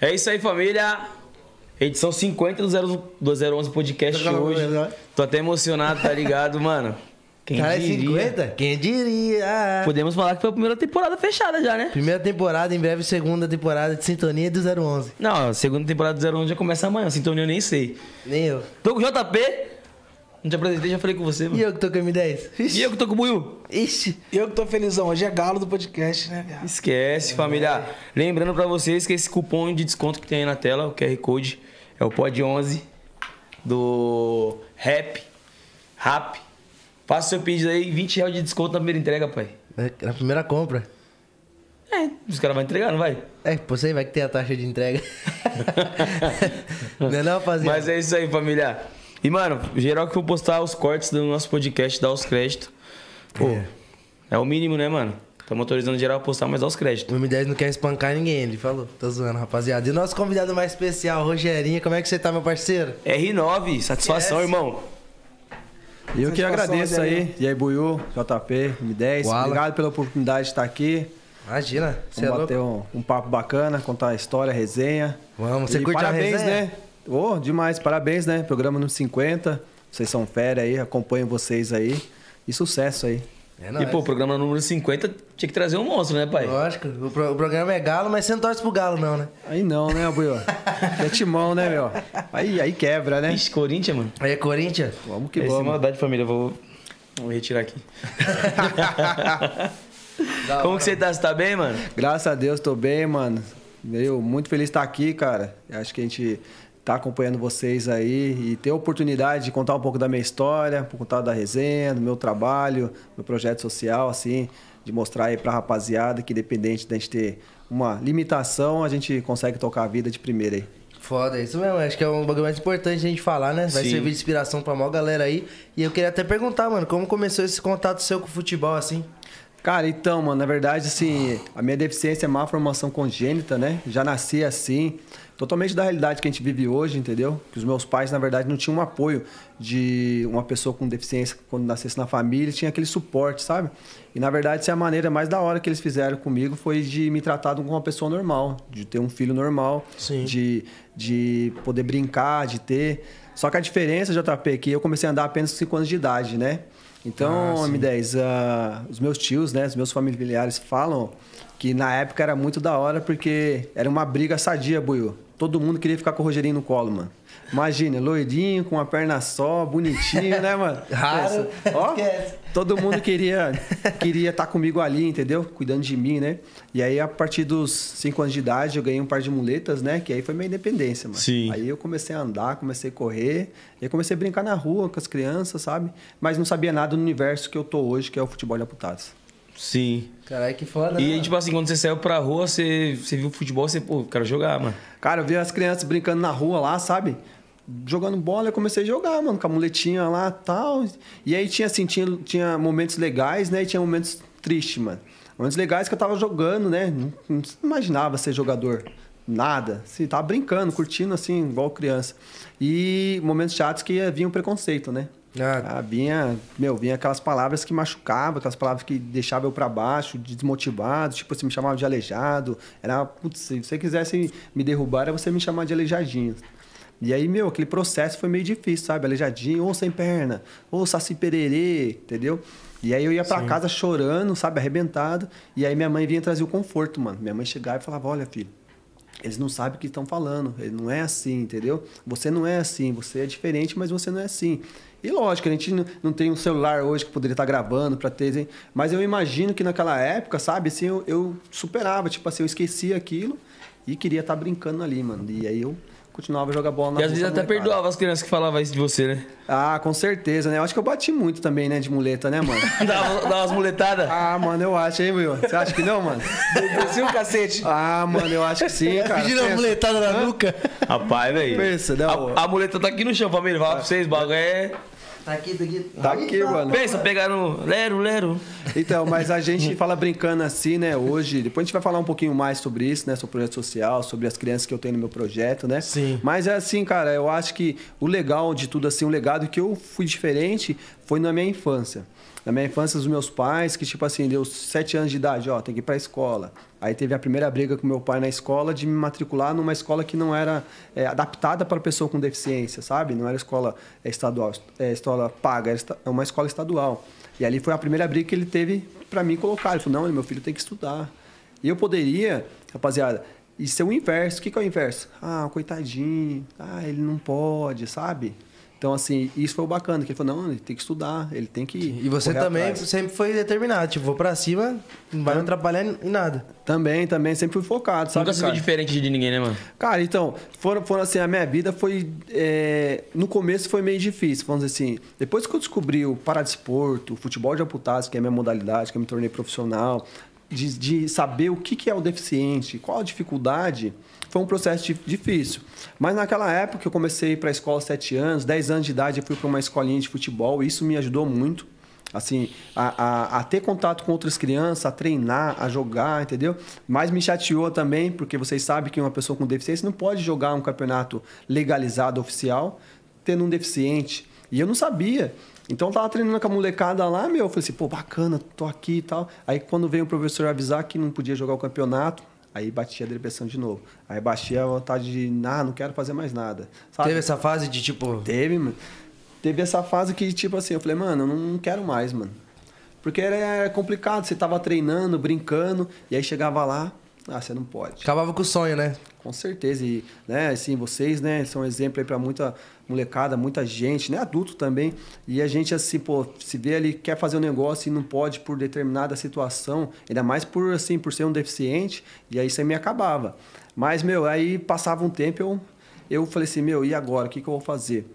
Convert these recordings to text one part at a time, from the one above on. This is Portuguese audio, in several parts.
É isso aí, família. Edição 50 do 0, do 011 Podcast Tá hoje. Tô até emocionado, tá ligado, mano? Quem Cara, é diria? 50? Quem diria? Podemos falar que foi a primeira temporada fechada já, né? Primeira temporada, em breve segunda temporada de Sintonia do 011. Não, a segunda temporada do 011 já começa amanhã, sintonia eu nem sei. Nem eu. Tô com o JP. Não te apresentei, já falei com você, E mano. eu que tô com a M10? E eu que tô com o Buiu. Ixi. Eu que tô felizão. Hoje é galo do podcast, né, viado? Esquece, família. Lembrando pra vocês que esse cupom de desconto que tem aí na tela, o QR Code, é o POD11 do Rap. Rap. Faça seu pedido aí, 20 reais de desconto na primeira entrega, pai. É, Na primeira compra. É, os caras vão entregar, não vai? É, você vai que tem a taxa de entrega. não é não, rapaziada? Mas é isso aí, família. E, mano, geral que for postar os cortes do nosso podcast, dá os créditos. Pô, É. é, o mínimo, né, mano? Estamos autorizando geral a postar, mas dá os créditos. O M10 não quer espancar ninguém, ele falou. Tô zoando, rapaziada. E o nosso convidado mais especial, Rogerinho, como é que você tá, meu parceiro? R9, satisfação, Yes. irmão. E eu que agradeço aí. E aí, Buiu, JP, M10. Koala. Obrigado pela oportunidade de estar aqui. Imagina, você é Vamos louco. bater um, um papo bacana, contar a história, a resenha. Vamos, você E curte a parabéns, resenha? né? Ô, demais, parabéns, né? Programa número 50. Vocês são fera aí, acompanho vocês aí. E sucesso aí. É E, nóis. pô, o programa número 50 tinha que trazer um monstro, né, pai? Lógico, o, pro- o programa é galo, mas você não torce pro galo, não, né? Aí não, né, Buiu? é timão, né, meu? Aí, aí quebra, né? Ixi, Corinthians, mano. Aí é Corinthians? Vamos que é vamos. maldade, família. Vou, vou retirar aqui. Como hora. que você tá? Você tá bem, mano? Graças a Deus, tô bem, mano. Eu muito feliz de estar aqui, cara. Acho que a gente tá acompanhando vocês aí e ter a oportunidade de contar um pouco da minha história, um pouco da resenha, do meu trabalho, meu projeto social, assim, de mostrar aí pra rapaziada que independente da gente ter uma limitação, a gente consegue tocar a vida de primeira aí. Foda, é isso mesmo. Acho que é um bagulho mais importante a gente falar, né? Vai Sim. servir de inspiração pra maior galera aí. E eu queria até perguntar, mano, como começou esse contato seu com o futebol, assim? Cara, então, mano, na verdade, assim, a minha deficiência é má formação congênita, né? Já nasci assim, totalmente da realidade que a gente vive hoje, entendeu? Que os meus pais, na verdade, não tinham um apoio de uma pessoa com deficiência quando nascesse na família, tinha aquele suporte, sabe? E na verdade, essa é a maneira mais da hora que eles fizeram comigo foi de me tratar como uma pessoa normal, de ter um filho normal, Sim. de, de poder brincar, de ter. Só que a diferença, JP, é que eu comecei a andar apenas com 5 anos de idade, né? Então, Ah, sim. M10, ah, os meus tios, né, os meus familiares falam que na época era muito da hora porque era uma briga sadia, Buiu. Todo mundo queria ficar com o Rogerinho no colo, mano. Imagina, loirinho, com uma perna só, bonitinho, né, mano? Raro. Ó, todo mundo queria queria estar comigo ali, entendeu? Cuidando de mim, né? E aí, a partir dos 5 anos de idade, eu ganhei um par de muletas, né? Que aí foi minha independência, mano. Sim. Aí eu comecei a andar, comecei a correr, e aí comecei a brincar na rua com as crianças, sabe? Mas não sabia nada do universo que eu tô hoje, que é o futebol de amputados. Sim. Caralho, que foda. E, né, tipo assim, quando você saiu pra rua, você, você viu futebol, você, pô, quero jogar, mano. Cara, eu vi as crianças brincando na rua lá, sabe? Jogando bola, eu comecei a jogar, mano, com a muletinha lá e tal. E aí tinha assim, tinha, tinha momentos legais, né? E tinha momentos tristes, mano. Momentos legais que eu tava jogando, né? Não, não imaginava ser jogador. Nada. Assim, tava brincando, curtindo assim, igual criança. E momentos chatos que vinha um preconceito, né? Ah. Ah, vinha, meu, vinha aquelas palavras que machucavam, aquelas palavras que deixavam eu pra baixo, desmotivado, tipo, você me chamava de aleijado. Era, putz, se você quisesse me derrubar, era você me chamar de aleijadinho. E aí, meu, aquele processo foi meio difícil, sabe? Aleijadinho, ou sem perna, ou saci pererê, entendeu? E aí eu ia pra casa chorando, sabe, arrebentado. E aí minha mãe vinha trazer o conforto, mano. Minha mãe chegava e falava, olha, filho, eles não sabem o que estão falando. Ele não é assim, entendeu? Você não é assim. Você é diferente, mas você não é assim. E lógico, a gente não- tem um celular hoje que poderia estar gravando para ter. hein? Mas eu imagino que naquela época, sabe, assim, eu, eu superava. Tipo assim, eu esquecia aquilo e queria estar brincando ali, mano. E aí eu continuava a jogar bola na E às vezes até molecada. perdoava as crianças que falavam isso de você, né? Ah, com certeza, né? Eu acho que eu bati muito também, né, de muleta, né, mano? Dava, dava umas muletadas. ah, mano, eu acho, hein, Will? Você acha que não, mano? Desci o cacete. Ah, mano, eu acho que sim, cara. Pedindo a Pensa. muletada na nuca. Rapaz, velho. Pensa, não. A, a muleta tá aqui no chão, família. Fala pra vocês, o bagulho é. Tá aqui, tá aqui. Tá aqui, mano. Pensa, pegar no. Lero, lero. Então, mas a gente fala brincando assim, né, hoje. Depois a gente vai falar um pouquinho mais sobre isso, né, sobre o projeto social, sobre as crianças que eu tenho no meu projeto, né? Sim. Mas é assim, cara, eu acho que o legal de tudo, assim, o legado que eu fui diferente foi na minha infância. Na minha infância, os meus pais, que tipo assim, deu sete anos de idade, ó, tem que ir pra escola. Aí teve a primeira briga com meu pai na escola de me matricular numa escola que não era é, adaptada para pessoa com deficiência, sabe? Não era escola é, estadual, é, escola paga, era é uma escola estadual. E ali foi a primeira briga que ele teve para mim colocar. Ele falou, não, meu filho tem que estudar. E eu poderia, rapaziada, isso é o inverso. O que, que é o inverso? Ah, coitadinho. Ah, ele não pode, sabe? Então, assim, isso foi o bacana. Que ele falou, não, ele tem que estudar, ele tem que. E você também atrás. sempre foi determinado. Tipo, vou pra cima, não vai me atrapalhar em nada. Também, também, sempre fui focado, sabe? Nunca se viu diferente de ninguém, né, mano? Cara, então, foram, foram assim, a minha vida foi. é, no começo foi meio difícil, vamos dizer assim. Depois que eu descobri o paradesporto, o futebol de amputados, que é a minha modalidade, que eu me tornei profissional, de, de saber o que, que é o deficiente, qual a dificuldade, foi um processo di- difícil. Mas naquela época eu comecei para a escola aos 7 anos, 10 anos de idade eu fui para uma escolinha de futebol, e isso me ajudou muito assim, a, a, a ter contato com outras crianças, a treinar, a jogar, entendeu? Mas me chateou também, porque vocês sabem que uma pessoa com deficiência não pode jogar um campeonato legalizado oficial tendo um deficiente. E eu não sabia. Então eu tava treinando com a molecada lá, meu, eu falei assim, pô, bacana, tô aqui e tal. Aí quando veio o professor avisar que não podia jogar o campeonato, aí batia a depressão de novo. Aí batia a vontade de, ah, não quero fazer mais nada. Sabe? Teve essa fase de tipo. Teve, mano. Teve essa fase que, tipo assim, eu falei, mano, eu não quero mais, mano. Porque era, complicado, você tava treinando, brincando, e aí chegava lá, ah, você não pode. Acabava com o sonho, né? Com certeza. E, né, assim, vocês, né, são exemplo aí pra muita molecada, muita gente, né, adulto também. E a gente, assim, pô, se vê ali, quer fazer um negócio e não pode por determinada situação, ainda mais por, assim, por ser um deficiente, e aí isso aí me acabava. Mas, meu, aí passava um tempo, eu, eu falei assim, meu, e agora? O que, que eu vou fazer?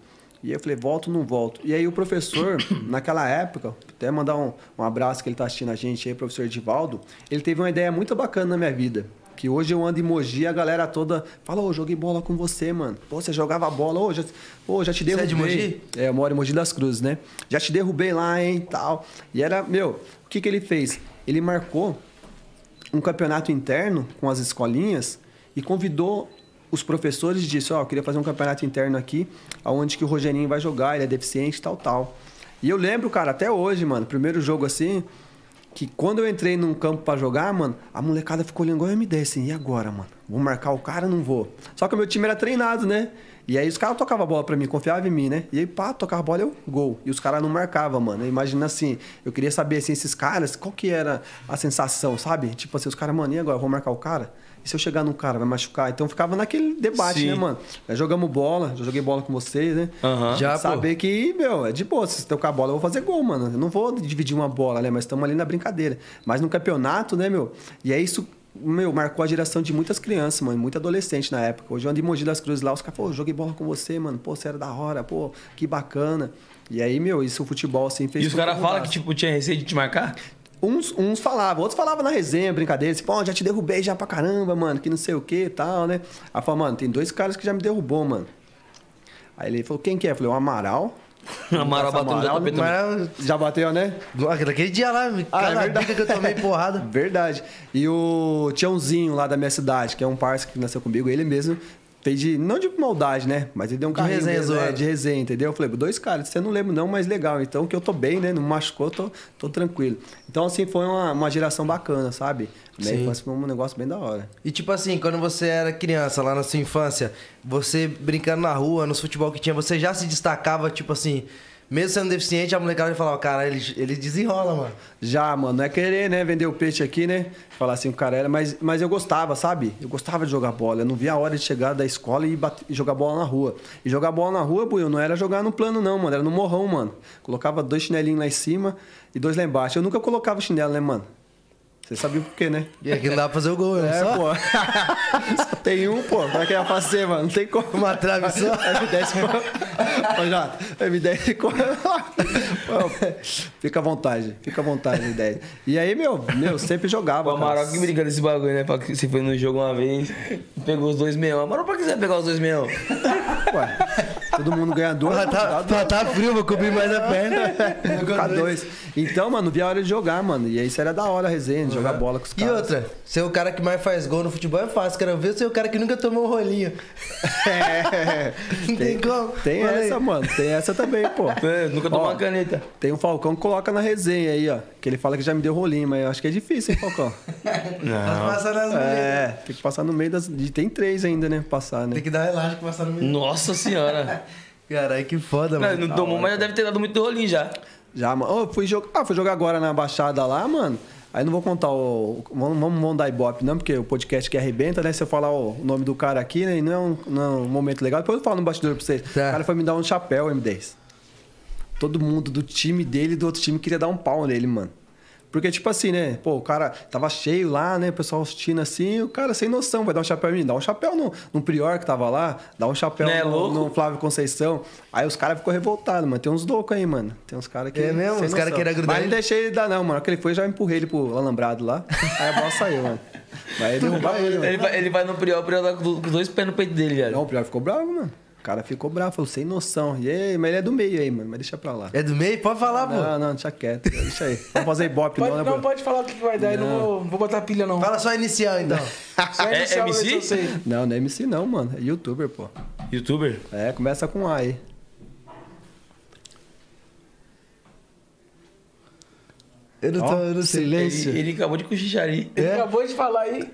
E aí eu falei, volto ou não volto? E aí o professor, naquela época, até mandar um, um abraço que ele tá assistindo a gente aí, professor Edivaldo, ele teve uma ideia muito bacana na minha vida. Que hoje eu ando em Mogi a galera toda fala, ô, joguei bola com você, mano. Pô, você jogava bola, ô, já, ô, já te Você é derrubei. de Mogi? É, eu moro em Mogi das Cruzes, né? Já te derrubei lá, hein, tal. E era, meu, o que que ele fez? Ele marcou um campeonato interno com as escolinhas e convidou os professores e disse, ó, eu queria fazer um campeonato interno aqui, aonde que o Rogerinho vai jogar, ele é deficiente, tal, tal. E eu lembro, cara, até hoje, mano, primeiro jogo assim, que quando eu entrei num campo pra jogar, mano, a molecada ficou olhando igual eu me assim, e agora, mano? Vou marcar o cara não vou? Só que o meu time era treinado, né? E aí os caras tocavam a bola pra mim, confiavam em mim, né? E aí, pá, tocava a bola, eu, gol. E os caras não marcavam, mano. Imagina assim, eu queria saber, assim, esses caras, qual que era a sensação, sabe? Tipo assim, os caras, mano, e agora? Vou marcar o cara? E se eu chegar num cara, vai machucar? Então ficava naquele debate, Sim. né, mano? Nós jogamos bola, já joguei bola com vocês, né? Aham. Já, pô. Saber que, meu, é de boa. Se tocar a bola, eu vou fazer gol, mano. Eu não vou dividir uma bola, né? Mas estamos ali na brincadeira. Mas no campeonato, né, meu? E é isso, meu, marcou a geração de muitas crianças, mano. Muito adolescente na época. Hoje eu ando em Mogi das Cruzes lá, os caras, pô, joguei bola com você, mano. Pô, você era da hora, pô, que bacana. E aí, meu, isso o futebol, assim, fez... E os caras falam que, tipo, tinha receio de te marcar? Uns, uns falavam, outros falavam na resenha, brincadeira, assim, pô, já te derrubei já pra caramba, mano, que não sei o que e tal, né? Aí falei, mano, tem dois caras que já me derrubou, mano. Aí ele falou, quem que é? Eu falei, o Amaral. Amaral batendo Amaral, tapeta. Mas Já bateu, né? Daquele dia lá, Ah, é verdade. que eu tomei porrada. Verdade. E o Tiãozinho lá da minha cidade, que é um parceiro que nasceu comigo, ele mesmo fez de. Não de maldade, né? Mas ele deu um De carrinho resenha é, zoando. de resenha, entendeu? Eu falei, dois caras, você não lembra não, mas legal. Então que eu tô bem, né? Não machucou, tô, tô tranquilo. Então, assim, foi uma, uma geração bacana, sabe? Minha Sim. infância foi um negócio bem da hora. E tipo assim, quando você era criança, lá na sua infância, você brincando na rua, nos futebol que tinha, você já se destacava, tipo assim, mesmo sendo deficiente, a molecada falava, cara, ele, ele desenrola, mano. Já, mano, não é querer, né? Vender o peixe aqui, né? Falar assim, o cara era. Mas, mas eu gostava, sabe? Eu gostava de jogar bola. Eu não via a hora de chegar da escola e, bate- e jogar bola na rua. E jogar bola na rua, Buiu, não era jogar no plano, não, mano. Era no morrão, mano. Colocava dois chinelinhos lá em cima e dois lá embaixo. Eu nunca colocava chinelo, né, mano? Você sabia por quê, né? E aqui não dá pra fazer o gol, né? É, Só pô. Só tem um, pô. Como é que ia fazer, mano? Não tem como. Uma trave só. M10 com... Ô, Jota, M10 com... Pô, Fica à vontade. Fica à vontade, M10. E aí, meu, meu, sempre jogava, O. Amaral que brinca desse bagulho, né? Você foi no jogo uma vez e pegou os dois meão. Amaral, pra que você vai pegar os dois meão? Ué, Todo mundo ganha dois. Ah, tá, tá, tá frio, vou cobrir mais a perna. Ficar dois. Então, mano, via a hora de jogar, mano. E aí isso era da hora a resenha, de jogar bola com os E caras. outra, ser o cara que mais faz gol no futebol é fácil. Quero ver ser o cara que nunca tomou um rolinho. É. Não tem como. Tem Olha aí. essa, mano. Tem essa também, pô. É, nunca tomou uma caneta. Tem um Falcão que coloca na resenha aí, ó. Que ele fala que já me deu rolinho, mas eu acho que é difícil, hein, Falcão? Mas passar nas mulheres. é, tem que passar no meio das. e Tem três ainda, né? Passar, né? Tem que dar relaxa que passar no meio. Nossa senhora. Caralho, que foda, Não, mano. não tomou, mas já deve ter dado muito rolinho já. Já, mano. Ô, fui jogar. Ah, fui jogar agora na Baixada lá, mano. Aí não vou contar o. Vamos, vamos dar ibope, não, porque o podcast que arrebenta, né? Se eu falar o nome do cara aqui, né? e Não é um, não é um momento legal. Depois eu falo no bastidor pra vocês. Tá. O cara foi me dar um chapéu, M10. Todo mundo do time dele e do outro time queria dar um pau nele, mano. Porque, tipo assim, né? Pô, o cara tava cheio lá, né? O pessoal assistindo assim, o cara sem noção vai dar um chapéu em mim. Dá um chapéu no, no Prior que tava lá, dá um chapéu Né, no, louco? no Flávio Conceição. Aí os caras ficou revoltados, mano. Tem uns loucos aí, mano. Tem uns caras que. É mesmo? sem Os caras queriam grudar Mas não ele? deixei ele dar, não, mano. Que ele foi, já empurrei ele pro alambrado lá. Aí a bola saiu, mano. Vai derrubar ele, mano. Ele vai, ele vai no Prior, o Prior tá com com os dois pés no peito dele, velho. Não, o Prior ficou bravo, mano. O cara ficou bravo, falou, sem noção. E aí, mas ele é do meio aí, mano. Mas deixa pra lá. É do meio? Pode falar, pô. Não, não, deixa quieto. Deixa aí. Vamos fazer ibope, Pode, não, né, não, Bruno? pode falar o que vai dar, eu não vou, não vou botar pilha, não. Fala só inicial, então. Só É inicial, MC? ver se eu sei. Não, não é MC não, mano. É youtuber, pô. Youtuber? É, começa com A aí. Eu não, tô, eu não sei. silêncio. Ele, ele acabou de cochichar ali. Ele É? acabou de falar aí.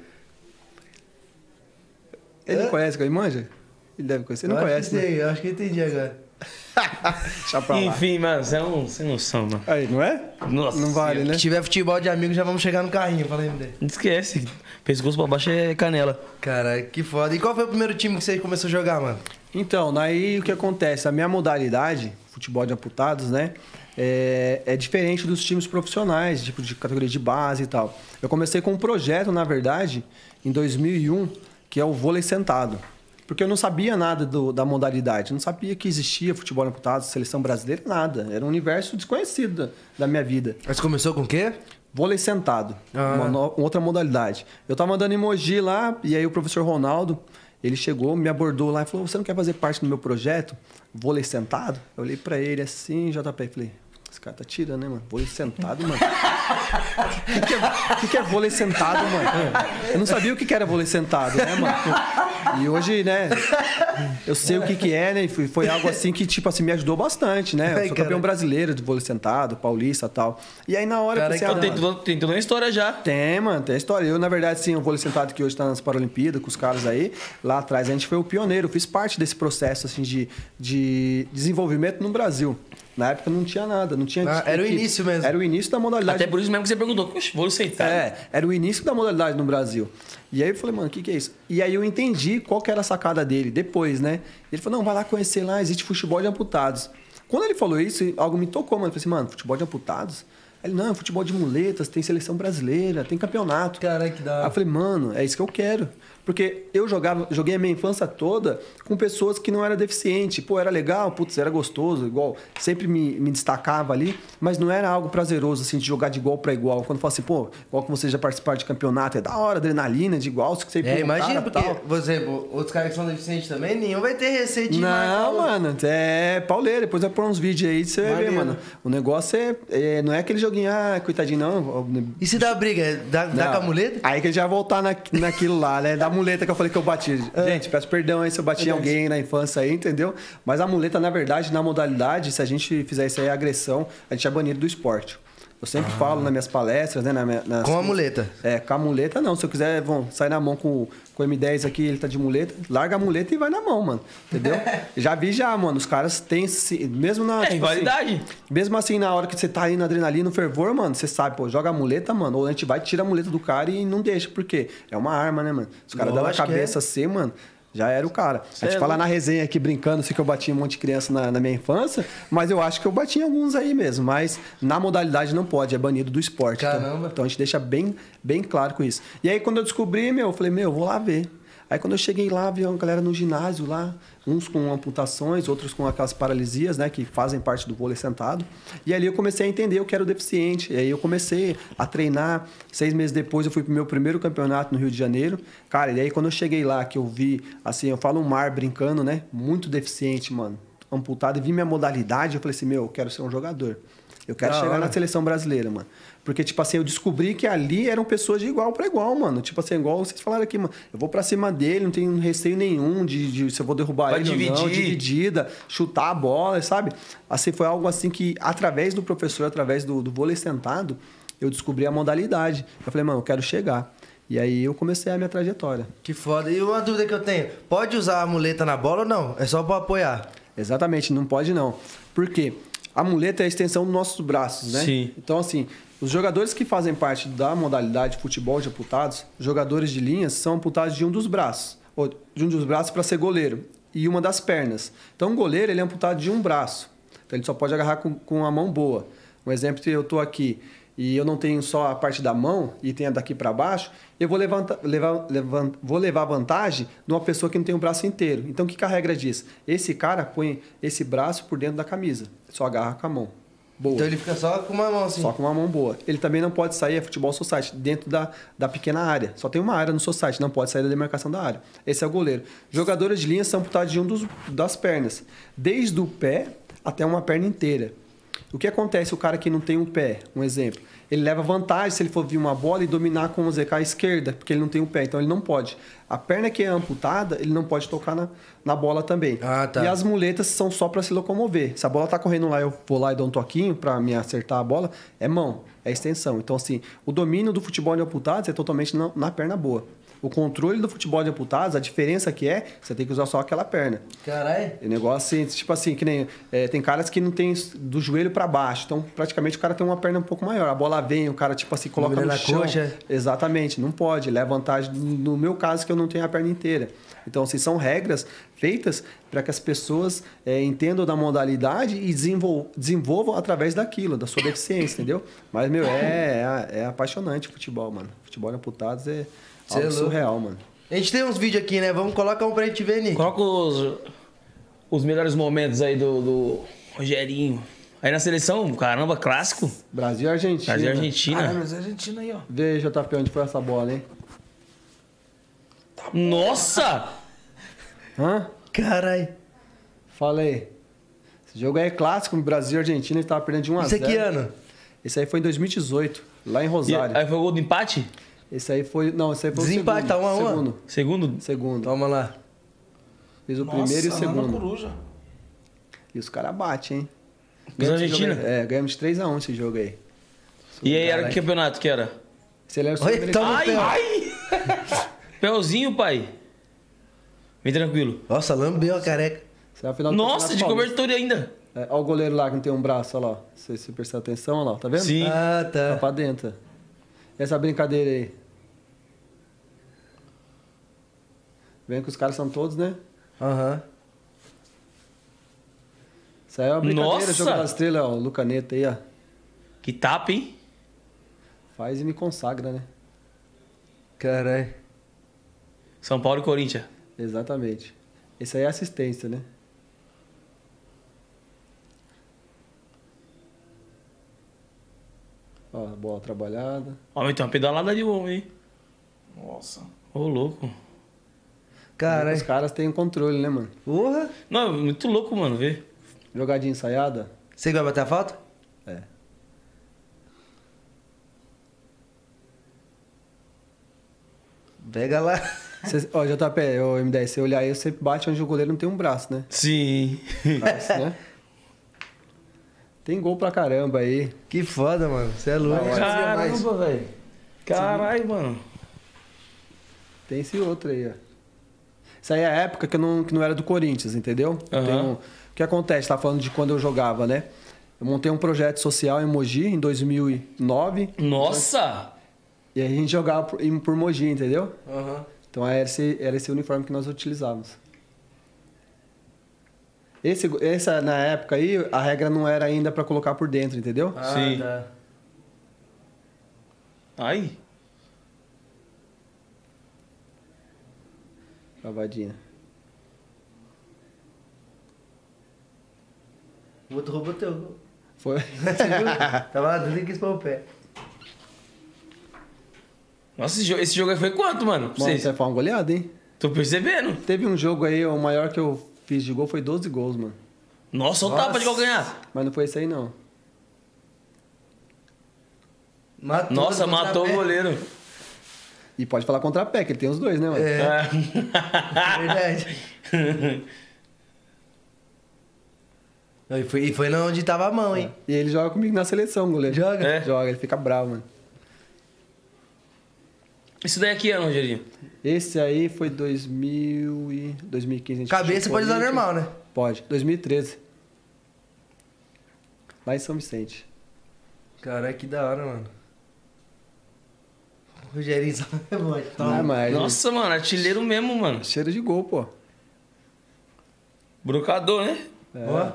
Ele É? conhece, ele manja? Ele deve conhecer. Ele não conhece, né? Eu acho que eu entendi agora. Deixa pra lá. Enfim, mano, você é um sem noção, mano. Aí, não é? Nossa Não vale, né? Se tiver futebol de amigo, já vamos chegar no carrinho. Fala aí, MD. Não esquece. Pescoço pra baixo é canela. Caralho, que foda. E qual foi o primeiro time que você começou a jogar, mano? Então, daí o que acontece? A minha modalidade, futebol de amputados, né? É, é diferente dos times profissionais, tipo de categoria de base e tal. Eu comecei com um projeto, na verdade, em 2001, que é o vôlei sentado. Porque eu não sabia nada do- da modalidade. Não sabia que existia futebol de amputados, seleção brasileira, nada. Era um universo desconhecido da, minha vida. Mas começou com o quê? Vôlei sentado, Ah. uma no- outra modalidade. Eu tava andando em Mogi lá, e aí o professor Ronaldo, ele chegou, me abordou lá e falou: Você não quer fazer parte do meu projeto? Vôlei sentado? Eu olhei pra ele assim, JP, falei: Esse cara tá tirando, né, mano? Vôlei sentado, mano. O que, que, é, que que é vôlei sentado, mano? Eu não sabia o que que era vôlei sentado, né, mano? E hoje, né, eu sei o que que é, né? E foi, algo assim que, tipo assim, me ajudou bastante, né? Eu Ai, sou campeão brasileiro de vôlei sentado, paulista e tal. E aí, na hora Cara, eu que pensei, Então ah, tem, mano, tem toda uma história já. tem, mano, tem história. Eu, na verdade, sim, o vôlei sentado que hoje tá nas Paralimpíadas com os caras aí, lá atrás a gente foi o pioneiro, eu fiz parte desse processo, assim, de, de desenvolvimento no Brasil. Na época não tinha nada, não tinha... Ah, era o início mesmo. Era o início da modalidade. Até por isso mesmo que você perguntou. Vou aceitar. É, era o início da modalidade no Brasil. E aí eu falei, mano, o que, que é isso? E aí eu entendi qual que era a sacada dele depois, né? Ele falou, não, vai lá conhecer lá, existe futebol de amputados. Quando ele falou isso, algo me tocou, mano. Eu falei assim, mano, futebol de amputados? Ele, não, é futebol de muletas, tem seleção brasileira, tem campeonato. Caralho, que da hora. Aí eu falei, mano, é isso que eu quero. Porque eu jogava, joguei a minha infância toda com pessoas que não eram deficientes. Pô, era legal, putz, era gostoso, igual. Sempre me, me destacava ali, mas não era algo prazeroso, assim, de jogar de igual para igual. Quando fala assim, pô, igual que você já participaram de campeonato, é da hora, adrenalina, de igual, que você É, imagina, cara, porque, tal. por exemplo, outros caras que são deficientes também, nenhum vai ter receita de Não, mano, é pauleira. Depois vai pôr uns vídeos aí, você vai ver, mano. O negócio é, é- Não é aquele joguinho, ah, coitadinho, não. E se dá briga? Dá, dá Não. com a muleta? Aí que a gente vai voltar na, naquilo lá, né? Da muleta que eu falei que eu bati. Gente, peço perdão aí se eu bati em alguém na infância aí, entendeu? Mas a muleta, na verdade, na modalidade, se a gente fizer isso aí, é agressão, a gente é banido do esporte. Eu sempre falo nas minhas palestras, né? na minha- nas- Com a muleta. É, com a muleta não. Se eu quiser, vão sair na mão com, com o M10 aqui, ele tá de muleta, larga a muleta e vai na mão, mano. Entendeu? já vi já, mano. Os caras têm. Mesmo na. É, tipo assim, mesmo assim, na hora que você tá aí na adrenalina, no fervor, mano, você sabe, pô, joga a muleta, mano, ou a gente vai, tira a muleta do cara e não deixa, por quê? É uma arma, né, mano? Se o cara dá na que cabeça assim, mano, já era o cara. Cê a gente é fala louco. na resenha aqui brincando, sei que eu bati em um monte de criança na, na minha infância, mas eu acho que eu bati em alguns aí mesmo. Mas na modalidade não pode, é banido do esporte. Então- Caramba. Então, a gente deixa bem, bem claro com isso. E aí, quando eu descobri, meu, eu falei, meu, vou lá ver. Aí quando eu cheguei lá, vi uma galera no ginásio lá, uns com amputações, outros com aquelas paralisias, né, que fazem parte do vôlei sentado. E ali eu comecei a entender o que era o deficiente. E aí eu comecei a treinar. Seis meses depois eu fui pro meu primeiro campeonato no Rio de Janeiro. Cara, e aí quando eu cheguei lá, que eu vi, assim, eu falo um mar brincando, né, muito deficiente, mano. amputado e vi minha modalidade, eu falei assim, meu, eu quero ser um jogador. Eu quero Da chegar hora. na seleção brasileira, mano. Porque, tipo assim, eu descobri que ali eram pessoas de igual para igual, mano. Tipo assim, igual vocês falaram aqui, mano. Eu vou pra cima dele, não tenho receio nenhum de, de se eu vou derrubar Vai ele ou não, dividir. dividida, chutar a bola, sabe? Assim, foi algo assim que, através do professor, através do, do vôlei sentado, eu descobri a modalidade. Eu falei, mano, eu quero chegar. E aí eu comecei a minha trajetória. Que foda. E uma dúvida que eu tenho: pode usar a muleta na bola ou não? É só pra apoiar. Exatamente, não pode não. Por quê? A muleta é a extensão dos nossos braços, né? Sim. Então, assim, os jogadores que fazem parte da modalidade de futebol de amputados, jogadores de linhas, são amputados de um dos braços. Ou de um dos braços para ser goleiro. E uma das pernas. Então, o goleiro, ele é amputado de um braço. Então, ele só pode agarrar com, com a mão boa. Um exemplo, eu estou aqui e eu não tenho só a parte da mão e tenho a daqui para baixo, eu vou, levanta, levar, levan- vou levar vantagem de uma pessoa que não tem o braço inteiro. Então, o que, que a regra diz? Esse cara põe esse braço por dentro da camisa. Só agarra com a mão. Boa. Então ele fica só com uma mão assim. Só com uma mão boa. Ele também não pode sair, é futebol society, dentro da, da pequena área. Só tem uma área no society, não pode sair da demarcação da área. Esse é o goleiro. Jogadores de linha são amputados de um dos, das pernas. Desde o pé até uma perna inteira. O que acontece o cara que não tem um pé? Um exemplo. Ele leva vantagem se ele for vir uma bola e dominar com o ZK à esquerda, porque ele não tem um pé, então ele não pode. A perna que é amputada, ele não pode tocar na, na bola também. Ah, tá. E as muletas são só para se locomover. Se a bola tá correndo lá, eu vou lá e dou um toquinho para me acertar a bola, é mão, é extensão. Então, assim, o domínio do futebol de amputados é totalmente na, na perna boa. O controle do futebol de amputados, a diferença que é, você tem que usar só aquela perna. Caralho. O negócio assim, tipo assim, que nem. é, tem caras que não tem do joelho para baixo. Então, praticamente, o cara tem uma perna um pouco maior. A bola vem, o cara, tipo assim, coloca no na chão. coxa. Exatamente, não pode. Leva vantagem no meu caso, que eu não tenho a perna inteira. Então, assim, são regras feitas para que as pessoas é, entendam da modalidade e desenvol- desenvolvam através daquilo, da sua deficiência, entendeu? Mas, meu, é, é, é apaixonante o futebol, mano. Futebol de amputados é é algo louco. surreal, mano. A gente tem uns vídeos aqui, né? Vamos colocar um pra gente ver, Nick. Coloca os, os melhores momentos aí do, do Rogerinho. Aí na seleção, caramba, clássico. Brasil e Argentina. Brasil e Argentina. Caralho, mas é Argentina aí, ó. Vê, JP, onde foi essa bola, hein? Nossa! Hã? Caralho. Fala aí. Esse jogo aí é clássico, Brasil e Argentina, a gente tava perdendo de 1 a Isso 0. aqui ano? Esse aí foi em 2018, lá em E, Rosário. aí foi o gol do empate? Esse aí foi. Não, esse aí foi Desempate, o tá segundo. um a um? Segundo. Segundo? Segundo. Toma lá. Fiz o Nossa, primeiro e o segundo. Coruja. E os caras batem, hein? Ganhou a esse jogo Argentina? É, ganhamos de 3x1 esse jogo aí. E aí era que campeonato que era? Você lembra Oi, sobre toma- Ai, pé. ai! Pelzinho, pai. Vem tranquilo. Nossa, lambeu a careca. É Nossa, de cobertura ainda. É, olha o goleiro lá que não tem um braço, olha lá. Se você prestar atenção, olha lá, tá vendo? Sim. Ah, Tá tá. pra dentro. Essa brincadeira aí? Vendo que os caras são todos, né? Aham. Isso aí é uma brincadeira, Nossa! jogo da estrela, ó, o Lucaneta aí, ó. Que tapa, hein? Faz e me consagra, né? Caralho. São Paulo e Corinthians. Exatamente. Esse aí é assistência, né? Ó, bola trabalhada. Ó, mas tem uma pedalada de homem, hein? Nossa. Ô, louco. Os Caralho. caras têm controle, né, mano? Porra. Não, muito louco, mano, ver. Jogadinha ensaiada. Você que vai bater a falta? É. Pega lá. Cê, ó, JP, ô M10, você olhar aí, você bate onde o goleiro não tem um braço, né? Sim. Braço, né? Tem gol pra caramba aí. Que foda, mano. Você é louco. Caramba, velho. Caralho, mano. Tem esse outro aí, ó. Isso aí é a época que, eu não, que não era do Corinthians, entendeu? Tem um- o que acontece? Tá falando de quando eu jogava, né? Eu montei um projeto social em Mogi em 2009 Nossa! e aí a gente jogava por, por Mogi, entendeu? Aham. Então era esse, era esse uniforme que nós utilizávamos. Esse, essa, na época aí, a regra não era ainda pra colocar por dentro, entendeu? Ah, Sim. tá. Ai. Cavadinha. O outro roubou teu. Foi. Tava e quis pôr o pé. Nossa, esse jogo, esse jogo aí foi quanto, mano? Mano, você foi uma goleada, hein? Tô percebendo. Teve um jogo aí, o maior que eu fiz de gol foi 12 gols, mano. Nossa, o tapa de calcanhar. Mas não foi esse aí, não. Matou Nossa, no matou o goleiro. E pode falar contra pé, que ele tem os dois, né, mano? É, É. verdade. E foi, e foi na onde tava a mão, hein? E ele joga comigo na seleção, goleiro. Joga? É. Joga, ele fica bravo, mano. Isso daí aqui é, Rogerinho? Esse aí foi 2000 e 2015. a gente Cabeça pode usar normal, né? Pode. 2013. Lá em São Vicente. Caralho, que da hora, mano. O Rogerinho só é bom. Ah, mas Nossa, mano, artilheiro mesmo, mano. cheiro de gol, pô. Brocador, né? É. Ó,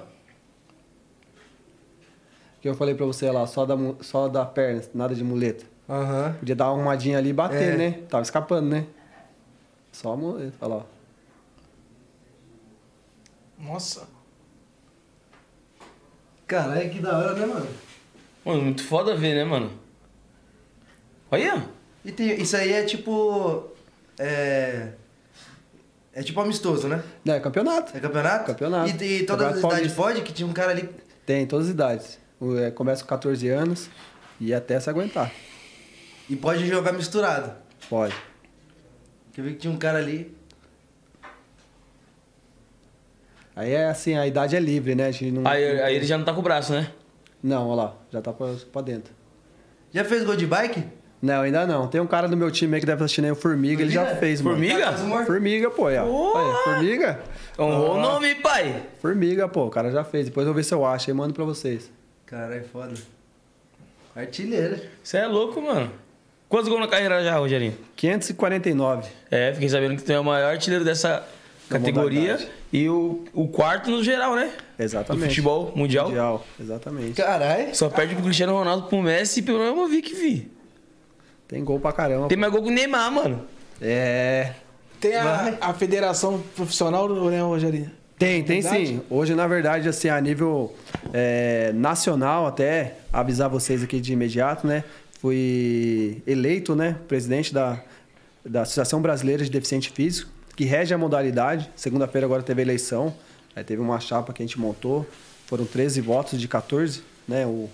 Que eu falei pra você lá, só da, mu- só da perna, nada de muleta. Aham. Podia dar uma arrumadinha ali e bater, É. né? Tava escapando, né? Só a muleta, olha lá. Nossa. Caralho, que da hora, né, mano? Mano, muito foda ver, né, mano? Olha. E tem, isso aí é tipo. É. É tipo amistoso, né? Não, é campeonato. É campeonato? Campeonato. E, e todas as Campeonato idades Paulista. pode? Que tinha um cara ali. Tem, todas as idades. É, começa com 14 anos e até se aguentar. E pode jogar misturado. Pode. Que eu vi que tinha um cara ali. Aí é assim, a idade é livre, né? A gente não... Aí, aí ele já não tá com o braço, né? Não, olha lá, já tá pra, pra dentro. Já fez gol de bike? Não, ainda não. Tem um cara do meu time aí que deve estar assistindo aí, o Formiga, ele já Formiga? fez, mano. Formiga? Faz humor. Formiga, pô, ó. Olha, Formiga? Honrou o nome, pai. Formiga, pô, o cara já fez. Depois eu vou ver se eu acho aí, mando pra vocês. Caralho, é foda. Artilheiro. Você é louco, mano. Quantos gols na carreira já, Rogerinho? 549. É, fiquei sabendo que tu é o maior artilheiro dessa categoria modalidade. e o, o quarto no geral, né? Exatamente. Do futebol mundial. Mundial, exatamente. Caralho. Só perde pro Cristiano Ronaldo, pro Messi e pelo Ibrahimovic, vi. Tem gol pra caramba. Tem mais gol que o Neymar, mano. É. Tem a, a federação profissional, né, Rogerinho? Tem, tem Verdade? sim. Hoje, na verdade, assim, a nível é, nacional, até avisar vocês aqui de imediato, né? Fui eleito, né? Presidente da, da Associação Brasileira de Deficiente Físico, que rege a modalidade. Segunda-feira agora teve eleição. Aí teve uma chapa que a gente montou. Foram 13 votos de 14, né? O,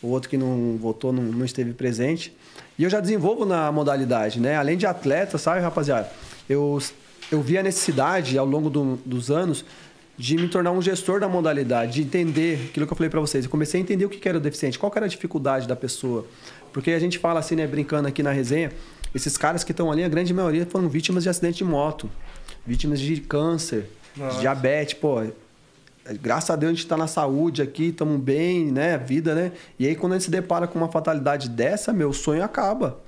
o outro que não votou não, não esteve presente. E eu já desenvolvo na modalidade, né? Além de atleta, sabe, rapaziada? Eu, eu vi a necessidade, ao longo do- dos anos, de me tornar um gestor da modalidade, de entender aquilo que eu falei pra vocês. Eu comecei a entender o que era o deficiente, qual era a dificuldade da pessoa. Porque a gente fala assim, né, brincando aqui na resenha, esses caras que estão ali, a grande maioria foram vítimas de acidente de moto, vítimas de câncer, de diabetes, pô. Graças a Deus a gente está na saúde aqui, estamos bem, né? Vida, né? E aí quando a gente se depara com uma fatalidade dessa, meu o sonho acaba.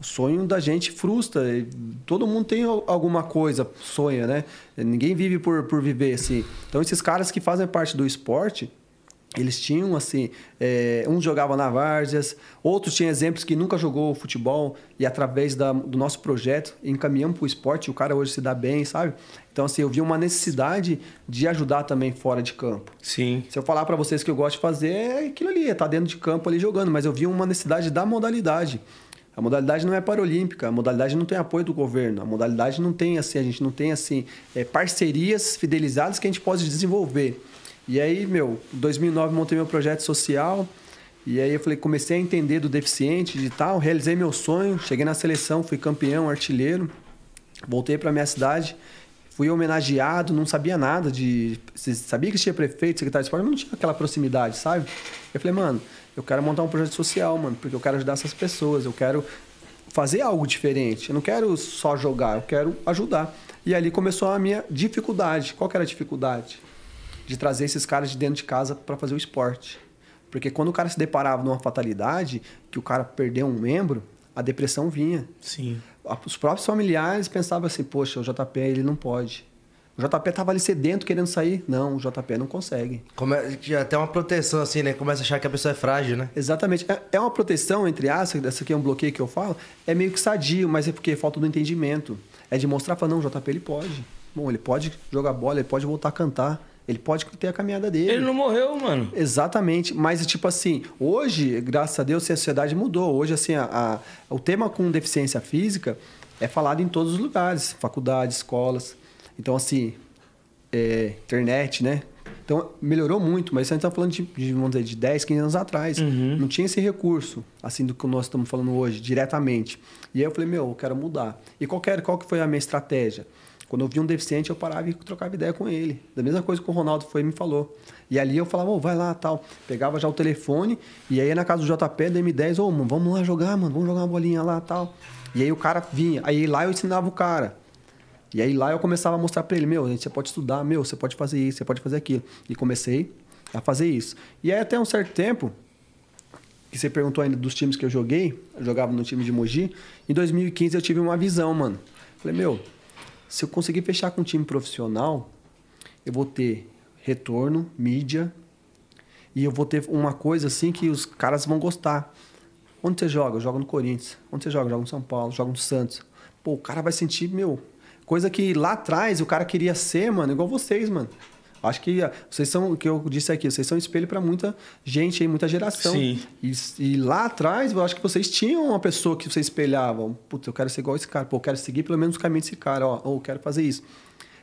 O sonho da gente frustra. Todo mundo tem al- alguma coisa, sonha, né? Ninguém vive por, por viver assim. Então esses caras que fazem parte do esporte, eles tinham assim, é, uns jogavam na várzeas, outros tinham exemplos que nunca jogou futebol e através da- do nosso projeto encaminhamos para o esporte. O cara hoje se dá bem, sabe? Então assim, eu vi uma necessidade de ajudar também fora de campo. Sim. Se eu falar para vocês que eu gosto de fazer é aquilo ali, é estar dentro de campo ali jogando, mas eu vi uma necessidade da modalidade. A modalidade não é paralímpica, a modalidade não tem apoio do governo, a modalidade não tem assim, a gente não tem assim é, parcerias fidelizadas que a gente pode desenvolver. E aí, meu, em 2009 montei meu projeto social e aí eu falei, comecei a entender do deficiente de tal, realizei meu sonho, cheguei na seleção, fui campeão, artilheiro, voltei para minha cidade, fui homenageado, não sabia nada de. Sabia que tinha prefeito, secretário de esporte, mas não tinha aquela proximidade, sabe? Eu falei, mano, eu quero montar um projeto social, mano, porque eu quero ajudar essas pessoas, eu quero fazer algo diferente. Eu não quero só jogar, eu quero ajudar. E ali começou a minha dificuldade. Qual que era a dificuldade? De trazer esses caras de dentro de casa para fazer o esporte. Porque quando o cara se deparava numa fatalidade, que o cara perdeu um membro, a depressão vinha. Sim. Os próprios familiares pensavam assim, poxa, o JP ele não pode. O JP tava ali sedento querendo sair. Não, o JP não consegue. Come... Já tem uma proteção assim, né? Começa a achar que a pessoa é frágil, né? Exatamente. É- É uma proteção, entre aspas, essa aqui é um bloqueio que eu falo, é meio que sadio, mas é porque falta do entendimento. É de mostrar, falar, não, o JP ele pode. Bom, ele pode jogar bola, ele pode voltar a cantar, ele pode ter a caminhada dele. Ele não morreu, mano. Exatamente, mas tipo assim, hoje, graças a Deus, a sociedade mudou. Hoje, assim, a, a- o tema com deficiência física é falado em todos os lugares, faculdades, escolas. Então, assim, é, internet, né? Então, melhorou muito, mas a gente tá falando de, de, vamos dizer, de 10, 15 anos atrás. Não tinha esse recurso, assim, do que nós estamos falando hoje, diretamente. E aí eu falei, meu, eu quero mudar. E qual que, era, qual que foi a minha estratégia? Quando eu vi um deficiente, eu parava e trocava ideia com ele. Da mesma coisa que o Ronaldo foi e me falou. E ali eu falava, ô, vai lá, tal. Pegava já o telefone, e aí na casa do JP, da M10, ô, mano, vamos lá jogar, mano, vamos jogar uma bolinha lá, tal. E aí o cara vinha. Aí lá eu ensinava o cara. E aí lá eu começava a mostrar para ele, meu, você pode estudar, meu, você pode fazer isso, você pode fazer aquilo. E comecei a fazer isso. E aí até um certo tempo, que você perguntou ainda dos times que eu joguei, eu jogava no time de Mogi, em 2015 eu tive uma visão, mano. Falei, meu, se eu conseguir fechar com um time profissional, eu vou ter retorno, mídia, e eu vou ter uma coisa assim que os caras vão gostar. Onde você joga? Eu jogo no Corinthians. Onde você joga? Eu jogo no São Paulo, jogo no Santos. Pô, o cara vai sentir, meu, coisa que lá atrás o cara queria ser, mano, igual vocês, mano. Acho que ah, vocês são, o que eu disse aqui, vocês são espelho para muita gente aí, muita geração. Sim. E, e lá atrás, eu acho que vocês tinham uma pessoa que vocês espelhavam. Putz, eu quero ser igual esse cara. Pô, eu quero seguir pelo menos o caminho desse cara, ó. Ou eu quero fazer isso.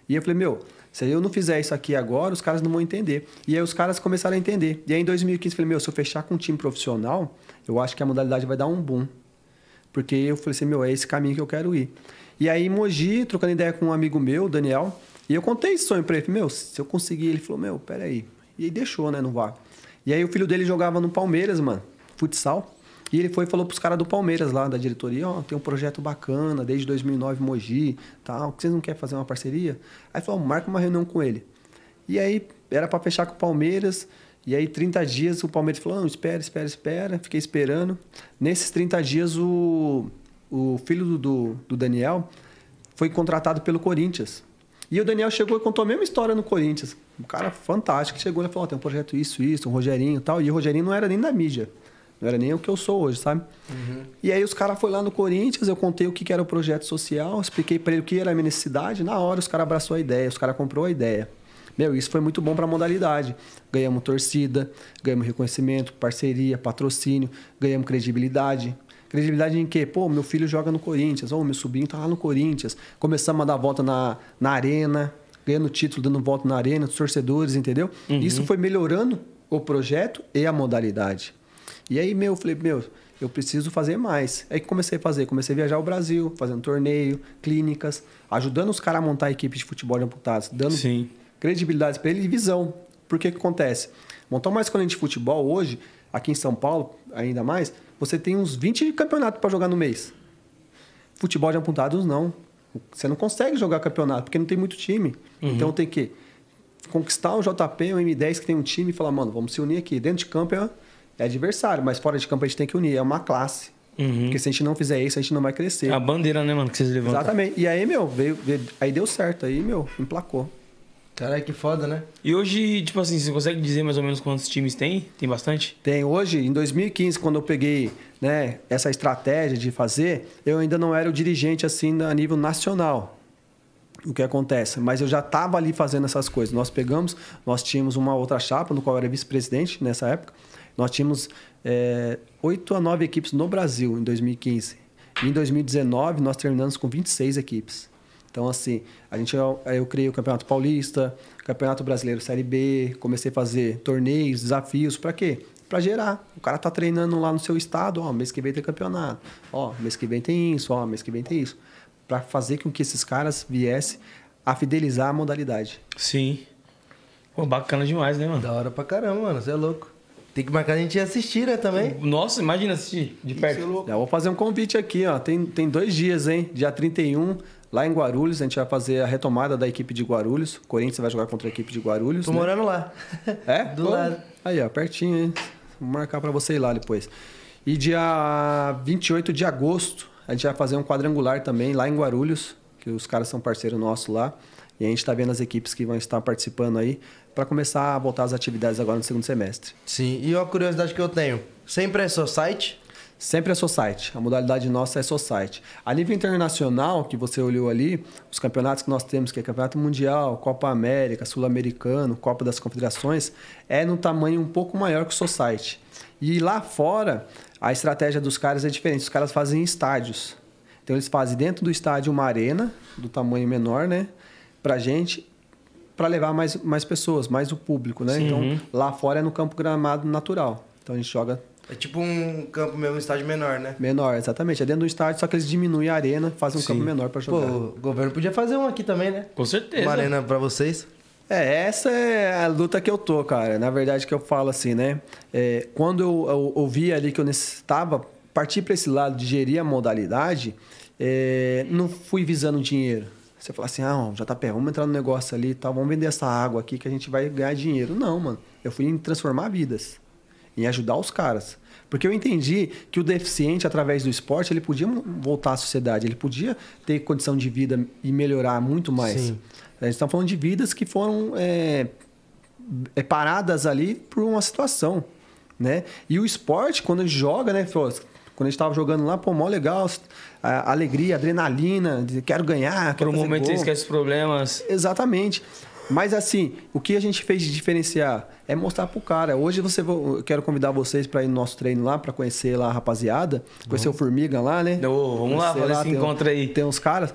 E eu falei, meu, se eu não fizer isso aqui agora, os caras não vão entender. E aí os caras começaram a entender. E aí em 2015 eu falei, meu, se eu fechar com um time profissional, eu acho que a modalidade vai dar um boom. Porque eu falei assim, meu, é esse caminho que eu quero ir. E aí em Mogi, trocando ideia com um amigo meu, Daniel, e eu contei esse sonho pra ele. Meu, se eu conseguir, ele falou, meu, peraí. E aí deixou, né, no VAR. E aí o filho dele jogava no Palmeiras, mano, futsal. E ele foi e falou pros caras do Palmeiras lá, da diretoria, ó, tem um projeto bacana, desde 2009 Mogi, tal, que vocês não querem fazer uma parceria? Aí falou, marca uma reunião com ele. E aí era para fechar com o Palmeiras, e aí 30 dias o Palmeiras falou, não, espera, espera, espera, fiquei esperando. Nesses 30 dias o, o filho do, do Daniel foi contratado pelo Corinthians. E o Daniel chegou e contou a mesma história no Corinthians. Um cara fantástico. Chegou e falou: tem um projeto isso, isso, um Rogerinho e tal. E o Rogerinho não era nem da mídia. Não era nem o que eu sou hoje, sabe? E aí os caras foram lá no Corinthians, eu contei o que que era o projeto social, expliquei para ele o que era a minha necessidade. Na hora os caras abraçou a ideia, os caras comprou a ideia. Meu, isso foi muito bom para a modalidade. Ganhamos torcida, ganhamos reconhecimento, parceria, patrocínio, ganhamos credibilidade. Credibilidade em quê? Pô, meu filho joga no Corinthians, ou meu sobrinho tá lá no Corinthians. Começamos a dar volta na, na arena, ganhando título, dando volta na arena, dos torcedores, entendeu? Isso foi melhorando o projeto e a modalidade. E aí, meu, eu falei, meu, eu preciso fazer mais. Aí que comecei a fazer, comecei a viajar ao Brasil, fazendo torneio, clínicas, ajudando os caras a montar a equipe de futebol de amputados, dando Sim. credibilidade para ele e visão. Por que que acontece? Montar uma escolinha de futebol hoje, aqui em São Paulo, ainda mais, você tem uns 20 campeonatos para jogar no mês. Futebol de amputados, não. Você não consegue jogar campeonato, porque não tem muito time. Então tem que conquistar um JP, um M10 que tem um time e falar, mano, vamos se unir aqui. Dentro de campo é, é adversário, mas fora de campo a gente tem que unir. É uma classe. Porque se a gente não fizer isso, a gente não vai crescer. É a bandeira, né, mano, que vocês levantam. Exatamente. E aí, meu, veio, veio- aí deu certo. Aí, meu, emplacou. Caralho, que foda, né? E hoje, tipo assim, você consegue dizer mais ou menos quantos times tem? Tem bastante? Tem. Hoje, em 2015, quando eu peguei né, essa estratégia de fazer, eu ainda não era o dirigente assim a nível nacional. O que acontece? Mas eu já estava ali fazendo essas coisas. Nós pegamos, nós tínhamos uma outra chapa, no qual eu era vice-presidente nessa época. Nós tínhamos é, oito a nove equipes no Brasil em 2015. E em 2019, nós terminamos com 26 equipes. Então, assim, a gente, eu, eu criei o Campeonato Paulista, Campeonato Brasileiro Série B, comecei a fazer torneios, desafios, para quê? Para gerar. O cara tá treinando lá no seu estado, ó, mês que vem tem campeonato, ó, mês que vem tem isso, ó, mês que vem tem isso. Para fazer com que esses caras viessem a fidelizar a modalidade. Sim. Pô, bacana demais, né, mano? Da hora pra caramba, mano. Você é louco. Tem que marcar a gente ir assistir, né, também? Nossa, imagina assistir de perto. Eu vou fazer um convite aqui, ó. Tem, tem dois dias, hein? Dia 31, lá em Guarulhos, a gente vai fazer a retomada da equipe de Guarulhos. O Corinthians vai jogar contra a equipe de Guarulhos. Tô né? morando lá. É? Do Pô, lado. Aí, ó, pertinho, hein? Vou marcar pra você ir lá depois. E dia 28 de agosto, a gente vai fazer um quadrangular também lá em Guarulhos, que os caras são parceiros nossos lá. E a gente tá vendo as equipes que vão estar participando aí para começar a voltar às atividades agora no segundo semestre. Sim. E uma curiosidade que eu tenho. Sempre é seu site? Sempre é Society. A modalidade nossa é Society. A nível internacional, que você olhou ali, os campeonatos que nós temos, que é Campeonato Mundial, Copa América, Sul-Americano, Copa das Confederações, é no tamanho um pouco maior que o Society. E lá fora, a estratégia dos caras é diferente. Os caras fazem em estádios. Então eles fazem dentro do estádio uma arena, do tamanho menor, né? Pra gente, para levar mais, mais pessoas, mais o público, né? Então, lá fora é no campo gramado natural. Então a gente joga É tipo um campo mesmo, um estádio menor, né? menor, exatamente. É dentro do estádio, só que eles diminuem a arena, fazem um Sim. campo menor para Pô, jogar. o governo podia fazer um aqui também, né? Com certeza. Uma arena pra vocês. É, essa é a luta que eu tô, cara. Na verdade, que eu falo assim, né? É, quando eu, eu ouvi ali que eu necessitava partir para esse lado de gerir a modalidade, é, não fui visando dinheiro. Você fala assim, ah, JP, vamos entrar no negócio ali e tal, vamos vender essa água aqui que a gente vai ganhar dinheiro. Não, mano. Eu fui em transformar vidas, em ajudar os caras. Porque eu entendi que o deficiente, através do esporte, ele podia voltar à sociedade, ele podia ter condição de vida e melhorar muito mais. Sim. A gente está falando de vidas que foram é, é, paradas ali por uma situação, né? E o esporte, quando a gente joga, né? Quando a gente estava jogando lá, pô, mó legal, a alegria, adrenalina, de quero ganhar, Por quero um fazer momento gol. você esquece os problemas. Exatamente. Mas assim, o que a gente fez de diferenciar é mostrar pro cara. Hoje você eu quero convidar vocês para ir no nosso treino lá, para conhecer lá a rapaziada, conhecer o Formiga lá, né? Ô, vamos lá, fazer esse encontro aí. Tem uns caras.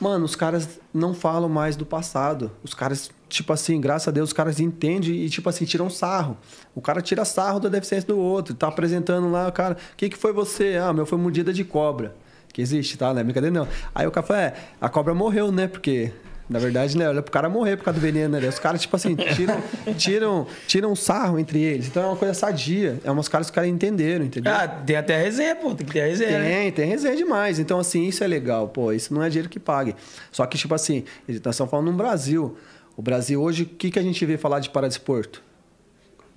Mano, os caras não falam mais do passado. Os caras, tipo assim, graças a Deus, os caras entendem e, tipo assim, tiram sarro. O cara tira sarro da deficiência do outro. Tá apresentando lá, o cara, o que, que foi você? Ah, meu foi mordida de cobra. Que existe, tá? Não é brincadeira, não. Aí o cara fala, é, a cobra morreu, né? Porque. Na verdade, né? Olha pro cara morrer por causa do veneno, né? Os caras, tipo assim, tiram, tiram, tiram sarro entre eles. Então é uma coisa sadia. É umas caras que os caras entenderam, entendeu? Ah, tem até resenha, pô. Tem que ter resenha, né? Tem, tem resenha demais. Então, assim, isso é legal. Pô, isso não é dinheiro que pague. Só que, tipo assim, nós estamos falando no Brasil. O Brasil hoje, o que, que a gente vê falar de paradesporto?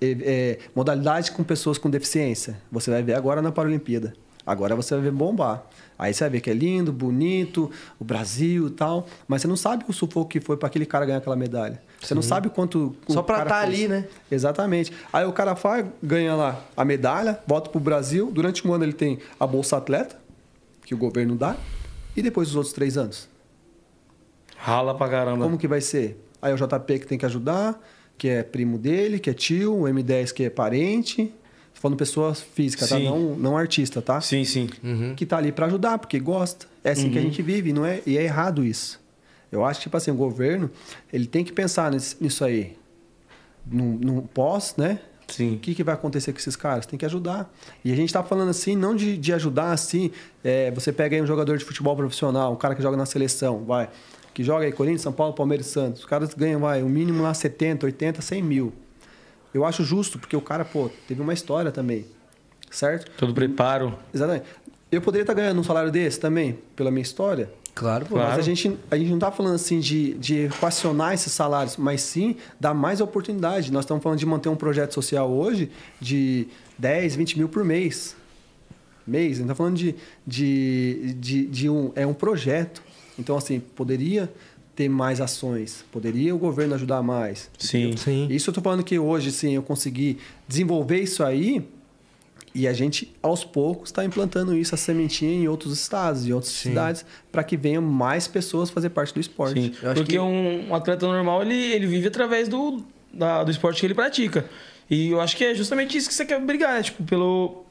É, é, modalidade com pessoas com deficiência. Você vai ver agora na Paralimpíada. Agora você vai ver bombar. Aí você vai ver que é lindo, bonito, o Brasil e tal. Mas você não sabe o sufoco que foi para aquele cara ganhar aquela medalha. Você não sabe quanto. Só pra cara tá ali, né? Exatamente. Aí o cara faz, ganha lá a medalha, volta pro Brasil. Durante um ano ele tem a Bolsa Atleta, que o governo dá. E depois os outros três anos? Rala pra caramba. Como que vai ser? Aí o JP que tem que ajudar, que é primo dele, que é tio, o M10 que é parente. Tô falando pessoa física, tá? Não, não artista, tá? Sim, sim. Que tá ali para ajudar, porque gosta. É assim que a gente vive, não é? E é errado isso. Eu acho que, tipo assim, o governo, ele tem que pensar nisso, nisso aí. No, no pós, né? Sim. O que, que vai acontecer com esses caras? Tem que ajudar. E a gente tá falando assim, não de, de ajudar assim. é, você pega aí um jogador de futebol profissional, um cara que joga na seleção, vai. Que joga aí Corinthians, São Paulo, Palmeiras e Santos. Os caras ganham, vai, o mínimo lá 70, 80, 100 mil. Eu acho justo, porque o cara, pô, teve uma história também. Certo? Todo preparo. Exatamente. Eu poderia estar ganhando um salário desse também, pela minha história. Claro, pô. Claro. Mas a gente, a gente não está falando assim de, de equacionar esses salários, mas sim dar mais oportunidade. Nós estamos falando de manter um projeto social hoje de 10, 20 mil por mês. Mês. A gente está falando de, de, de, de um. É um projeto. Então, assim, poderia ter mais ações, poderia o governo ajudar mais. Sim. Sim. Isso eu tô falando que hoje, sim, eu consegui desenvolver isso aí e a gente, aos poucos, está implantando isso, a sementinha em outros estados e outras cidades, para que venham mais pessoas fazer parte do esporte. Sim. Eu acho Porque que- um, um atleta normal, ele, ele vive através do, da- do esporte que ele pratica. E eu acho que é justamente isso que você quer brigar, né? Tipo, pelo,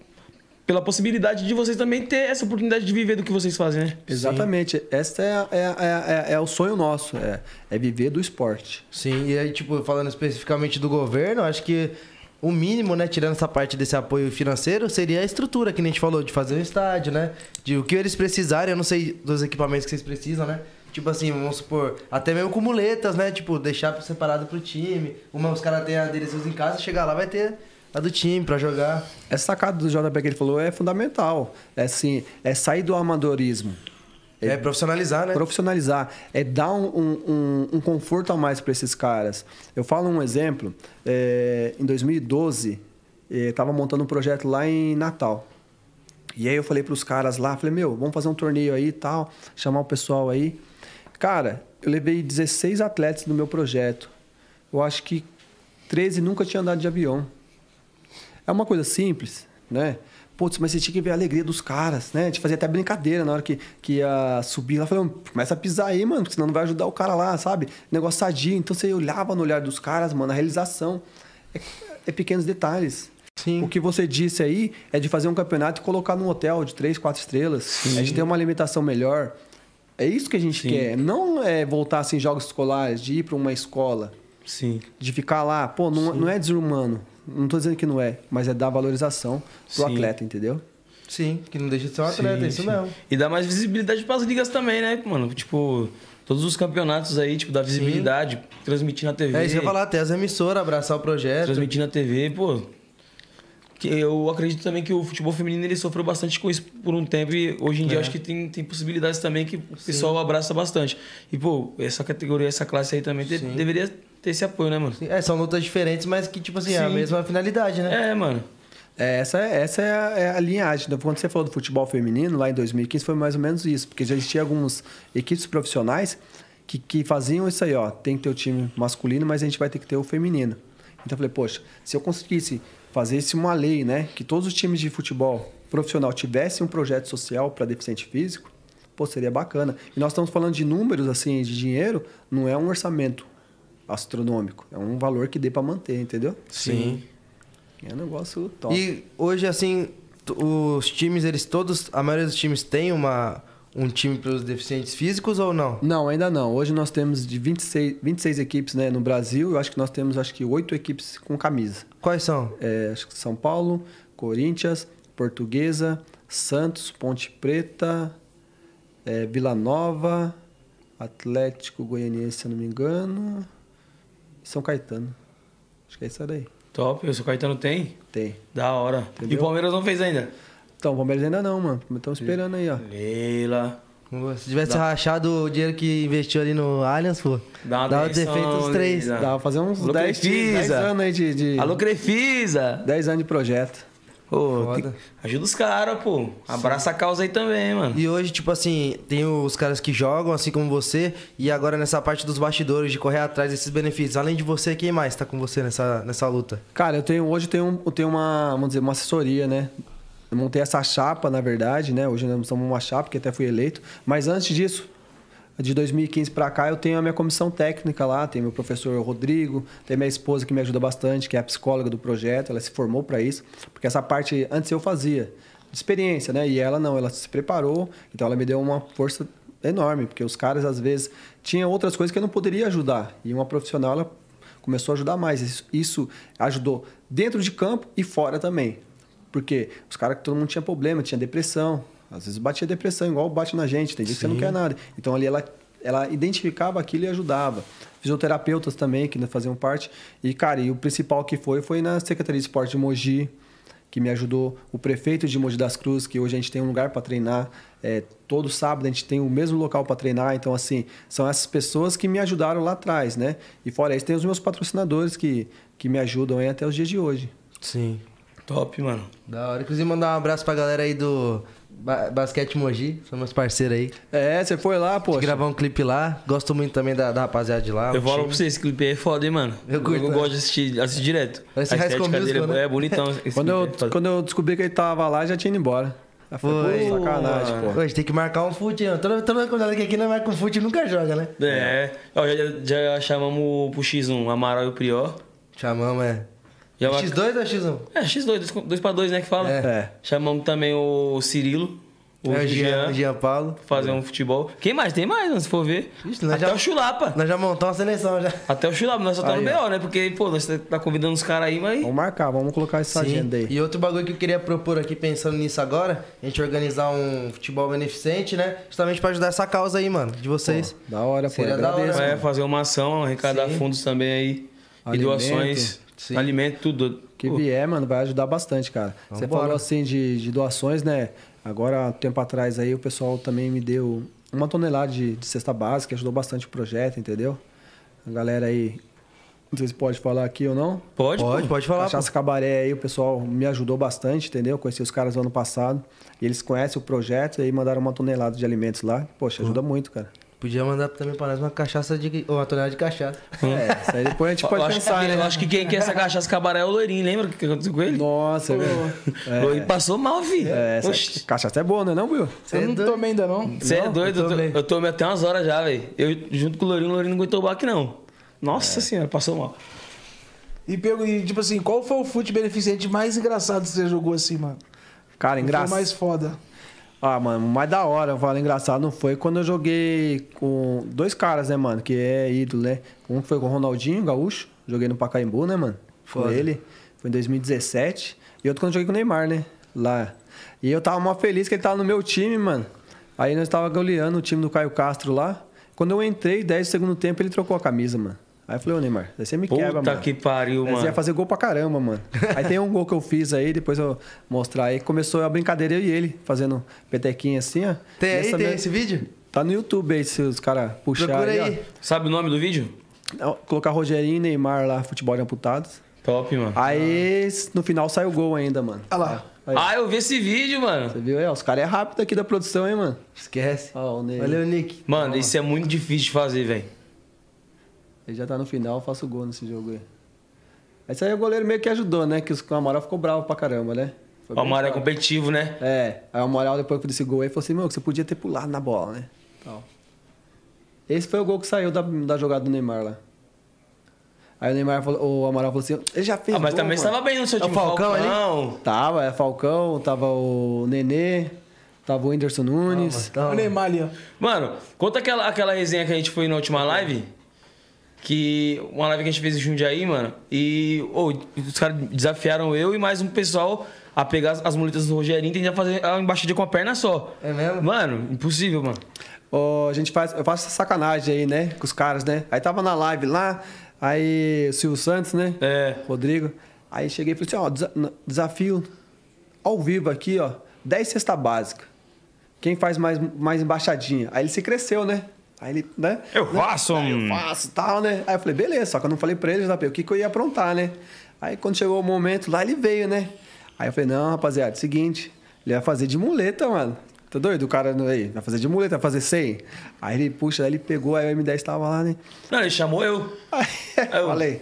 pela possibilidade de vocês também ter essa oportunidade de viver do que vocês fazem, né? Exatamente. Esse é, é, é, é, é o sonho nosso, é, é viver do esporte. Sim, e aí, tipo, falando especificamente do governo, acho que o mínimo, né, tirando essa parte desse apoio financeiro, seria a estrutura que a gente falou, de fazer um estádio, né? De o que eles precisarem, eu não sei dos equipamentos que vocês precisam, né? Tipo assim, vamos supor, até mesmo com muletas, né? Tipo, deixar separado pro time. Uma, os caras têm a deles em casa, chegar lá vai ter a do time pra jogar. Essa sacada do JP que ele falou é fundamental. É assim, é sair do amadorismo. É, profissionalizar, né? Profissionalizar é dar um, um- um- conforto a mais para esses caras. Eu falo um exemplo. é, em 2012, estava montando um projeto lá em Natal. E aí eu falei para os caras lá, falei, meu, vamos fazer um torneio aí e tal, chamar o pessoal aí. Cara, eu levei 16 atletas no meu projeto. Eu acho que 13 nunca tinham andado de avião. É uma coisa simples, né? Putz, mas você tinha que ver a alegria dos caras, né? De fazer até brincadeira na hora que, que ia subir lá. Falei, começa a pisar aí, mano, porque senão não vai ajudar o cara lá, sabe? Negócio sadio. Então você olhava no olhar dos caras, mano, a realização. É, é pequenos detalhes. Sim. O que você disse aí é de fazer um campeonato e colocar num hotel de três, quatro estrelas. É de ter uma alimentação melhor. É isso que a gente Sim. quer. Não é voltar assim, jogos escolares, de ir para uma escola, Sim. de ficar lá. Pô, não, não é desumano. Não tô dizendo que não é, mas é dar valorização pro Sim. atleta, entendeu? Sim, que não deixa de ser um atleta, Sim, é isso sim. mesmo. E dá mais visibilidade pras ligas também, né, mano? Tipo, todos os campeonatos aí, tipo, dá visibilidade, transmitir na TV. É isso que eu ia falar, até as emissoras abraçar o projeto. transmitir na TV, pô. Que eu acredito também que o futebol feminino ele sofreu bastante com isso por um tempo e hoje em dia É. eu acho que tem, tem possibilidades também que o pessoal abraça bastante. E, pô, essa categoria, essa classe aí também de- Sim. deveria ter esse apoio, né, mano? É, são lutas diferentes, mas que, tipo assim, é a Sim. mesma finalidade, né? É, mano. É, essa é, essa é, a, é a linhagem. Então, Quando você falou do futebol feminino, lá em 2015, foi mais ou menos isso. Porque já existia algumas equipes profissionais que, que faziam isso aí, ó. Tem que ter o time masculino, mas a gente vai ter que ter o feminino. Então eu falei, poxa, se eu conseguisse fazer isso uma lei, né? Que todos os times de futebol profissional tivessem um projeto social para deficiente físico, pô, seria bacana. E nós estamos falando de números, assim, de dinheiro, não é um orçamento astronômico. É um valor que dê para manter, entendeu? Sim. É um negócio top. E hoje, assim, os times, eles todos, a maioria dos times tem uma, um time para os deficientes físicos ou não? Não, ainda não. Hoje nós temos de 26, 26 equipes né, no Brasil. Eu acho que nós temos acho que oito equipes com camisa. Quais são? É, acho que São Paulo, Corinthians, Portuguesa, Santos, Ponte Preta, é, Vila Nova, Atlético Goianiense, se eu não me engano, São Caetano. Acho que é isso daí. Top. O seu Caetano tem? Tem. Da hora. E Entendeu? o Palmeiras não fez ainda? Então, o Palmeiras ainda não, mano. Estamos esperando aí, ó. Leila. Se tivesse rachado o dinheiro que investiu ali no Allianz, pô, Dá uma dava defeito os três. Dá pra fazer uns Alô, 10, Crefisa. 10 anos aí de, de Alô, Crefisa. 10 anos de projeto. Pô, Foda. tem- ajuda os caras, pô. Abraça a causa aí também, mano. E hoje, tipo assim, tem os caras que jogam, assim como você, e agora nessa parte dos bastidores, de correr atrás desses benefícios. Além de você, quem mais tá com você nessa, nessa luta? Cara, eu tenho hoje eu tenho, um- eu tenho uma, vamos dizer, uma assessoria, né? Eu montei essa chapa, na verdade, né? Hoje nós somos uma chapa, que até fui eleito. Mas antes disso, de 2015 para cá, eu tenho a minha comissão técnica lá, tem meu professor Rodrigo, tem minha esposa que me ajuda bastante, que é a psicóloga do projeto, ela se formou para isso, porque essa parte antes eu fazia de experiência, né? E ela não, ela se preparou, então ela me deu uma força enorme, porque os caras às vezes tinham outras coisas que eu não poderia ajudar, e uma profissional ela começou a ajudar mais. Isso, isso ajudou dentro de campo e fora também. Porque os caras que todo mundo tinha problema, tinha depressão. Às vezes batia depressão, igual bate na gente, tem dia que você não quer nada. Então ali ela, ela identificava aquilo e ajudava. Fisioterapeutas também, que faziam parte. E, cara, e o principal que foi, foi na Secretaria de Esporte de Mogi, que me ajudou. O prefeito de Mogi das Cruzes, que hoje a gente tem um lugar para treinar. É, todo sábado a gente tem o mesmo local para treinar. Então, assim, são essas pessoas que me ajudaram lá atrás, né? E fora isso, tem os meus patrocinadores que, que me ajudam aí até os dias de hoje. Sim. Top, mano. Da hora. Inclusive, mandar um abraço pra galera aí do Ba- Basquete Mogi, são meus parceiros aí. É, você foi lá, pô. Gravar um clipe lá. Gosto muito também da, da rapaziada de lá. Eu falo time. pra você, esse clipe aí é foda, hein, mano. Eu Eu, curto, né? gosto de assistir, assistir direto. Parece A High School estética dele Musical, é, né? é bonitão. esse Quando eu, clipe é quando eu descobri que ele tava lá, já tinha ido embora. Foi. Pô, sacanagem, pô. Gente tem que marcar um fute. Toda, toda vez que eu aqui, não marca um fute nunca joga, né? É. Ó, já, já chamamos pro X1, Amaral e o Prior. Chamamos, é. Já mar- X2 ou X1? É, X2, 2 pra 2, né, que fala? É. É. Chamamos também o Cirilo, o É, Jean, Jean, o Jean Paulo. fazer um futebol. Quem mais? Tem mais, se for ver. Ixi, nós Até já- o Chulapa. Nós já montamos uma seleção já. Até o Chulapa, nós só tá Aí, no. BO, né? Porque, pô, nós tá convidando os caras aí, mas... Vamos marcar, vamos colocar essa agenda aí. E outro bagulho que eu queria propor aqui, pensando nisso agora, a gente organizar um futebol beneficente, né? Justamente pra ajudar essa causa aí, mano, de vocês. Da hora, pô. Seria da hora, É, fazer uma ação, arrecadar Sim. fundos também aí. E Alimento. doações. Sim. Alimento, tudo. que Pô, vier, mano, vai ajudar bastante, cara. Você Vambora. falou assim de, de doações, né? Agora, um tempo atrás aí, o pessoal também me deu uma tonelada de, de cesta básica, ajudou bastante o projeto, entendeu? A galera aí, não sei se pode falar aqui ou não. Pode, Pode, pô. pode falar. Cachaça Cabaré aí, o pessoal me ajudou bastante, entendeu? Conheci os caras no ano passado. E eles conhecem o projeto e aí mandaram uma tonelada de alimentos lá. Poxa, ajuda muito, cara. Podia mandar também pra nós uma cachaça de. ou uma tonelada de cachaça. É, isso aí depois a gente Eu pode acho, pensar, que, né? eu acho que quem quer essa cachaça cabaré é o Loirinho, lembra o que aconteceu com ele? Nossa, O Loirinho passou mal, filho. é, cachaça é boa, não é não, Will? Eu não doido? tomei ainda não. Você é doido? eu Eu, também. eu tomei até umas horas já, velho. Eu, junto com o Lourinho, o Lourinho não aguentou o baque, não. Nossa senhora, passou mal. E, pego, e tipo assim, qual foi o fute beneficente mais engraçado que você jogou assim, mano? Cara, engraçado. Mais foda. Ah, mano, o mais da hora, eu falo engraçado, não foi quando eu joguei com dois caras, né, mano, que é ídolo, né? Um foi com o Ronaldinho, gaúcho, joguei no Pacaembu, né, mano? Foi Foda. ele, foi em 2017. E outro quando eu joguei com o Neymar, né? Lá. E eu tava mó feliz que ele tava no meu time, mano. Aí nós tava goleando o time do Caio Castro lá. Quando eu entrei, 10 do segundo tempo, ele trocou a camisa, mano. Aí eu falei, ô Neymar, você me quebra, Puta mano. que pariu, mano. ia fazer gol pra caramba, mano. Aí tem um gol que eu fiz aí, depois eu mostrar aí. Começou a brincadeira eu e ele, fazendo petequinha assim, ó. Tem aí, essa tem minha- esse vídeo? Tá no YouTube aí, se os caras puxarem. Procura aí, aí. Sabe o nome do vídeo? Colocar Rogerinho e Neymar lá, futebol de amputados. Top, mano. Aí no final sai o gol ainda, mano. Olha lá. Aí, Ah, eu vi esse vídeo, mano. Você viu aí? ó, Os caras é rápido aqui da produção, hein, mano. Esquece. Ó, o Ney. Valeu, Nick. Mano, isso é muito difícil de fazer, velho. Ele já tá no final, eu faço gol nesse jogo aí. Esse aí o goleiro meio que ajudou, né? Que o Amaral ficou bravo pra caramba, né? Foi O Amaro é competitivo, né? É, aí o Amaral depois desse gol aí falou assim, meu, que você podia ter pulado na bola, né? Tal. Esse foi o gol que saiu da, da jogada do Neymar lá. Aí o Neymar falou, o Amaral falou assim, ele já fez Ah, mas gol, também estava bem no seu É o time. Falcão ali? Tava, é Falcão, tava o Nenê, tava o Whindersson Nunes. Então, O Neymar ali, ó. Mano, conta aquela, aquela resenha que a gente foi na última live. Que. Uma live que a gente fez em Jundiaí, mano. E. ô, os caras desafiaram eu e mais um pessoal a pegar as, as muletas do Rogerinho e tentar fazer a embaixadinha com a perna só. É mesmo? Mano, impossível, mano. Ó, a gente faz, eu faço essa sacanagem aí, né, com os caras, né? Aí tava na live lá, aí o Silvio Santos, né? É. Rodrigo. Aí cheguei e falei assim, ó, desa- desafio ao vivo aqui, ó, 10 cesta básica. Quem faz mais, mais embaixadinha? Aí ele se cresceu, né? Aí ele, né? Eu Né? faço, Aí hum. Eu faço, tal, né? Aí eu falei, beleza, só que eu não falei pra ele, JP, o que, que eu ia aprontar, né? Aí quando chegou o momento lá, ele veio, né? Aí eu falei, não, rapaziada, seguinte, ele vai fazer de muleta, mano. Tá doido? O cara aí, vai fazer de muleta, vai fazer 100. Aí ele, puxa, aí ele pegou, aí o M10 tava lá, né? Não, ele chamou eu. Aí Eu- falei,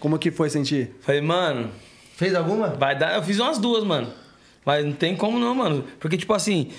como que foi sentir? Falei, mano, Fez alguma? vai dar. Eu fiz umas duas, mano. Mas não tem como não, mano. Porque, tipo assim,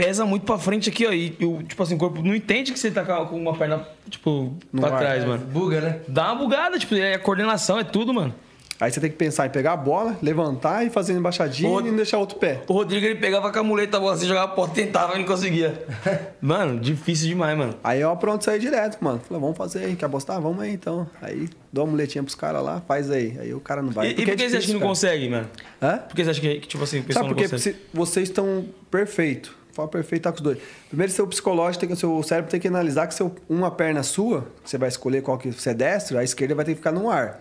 pesa muito pra frente aqui, ó. E, o tipo assim, o corpo não entende que você tá com uma perna, tipo, No pra ar. trás, mano. Buga, né? Dá uma bugada, tipo, é a coordenação, é tudo, mano. Aí você tem que pensar em pegar a bola, levantar e fazer embaixadinha Ô, e não deixar outro pé. O Rodrigo, ele pegava com a muleta, a bola assim, jogava pra tentava e não conseguia. Mano, difícil demais, mano. Aí eu pronto saí direto, mano. Falei, vamos fazer aí, quer apostar? Vamos aí então. Aí dou uma muletinha pros caras lá, faz aí. Aí o cara não vai. e, e por que é você acha que não cara. consegue, mano? Hã? Por que você acha que, tipo assim, o pessoal Sabe não consegue? Porque vocês estão perfeito. Fala perfeito, tá com os dois. Primeiro, seu psicológico, tem que, seu cérebro tem que analisar que seu, uma perna sua, que você vai escolher qual que você é destro, a esquerda vai ter que ficar no ar.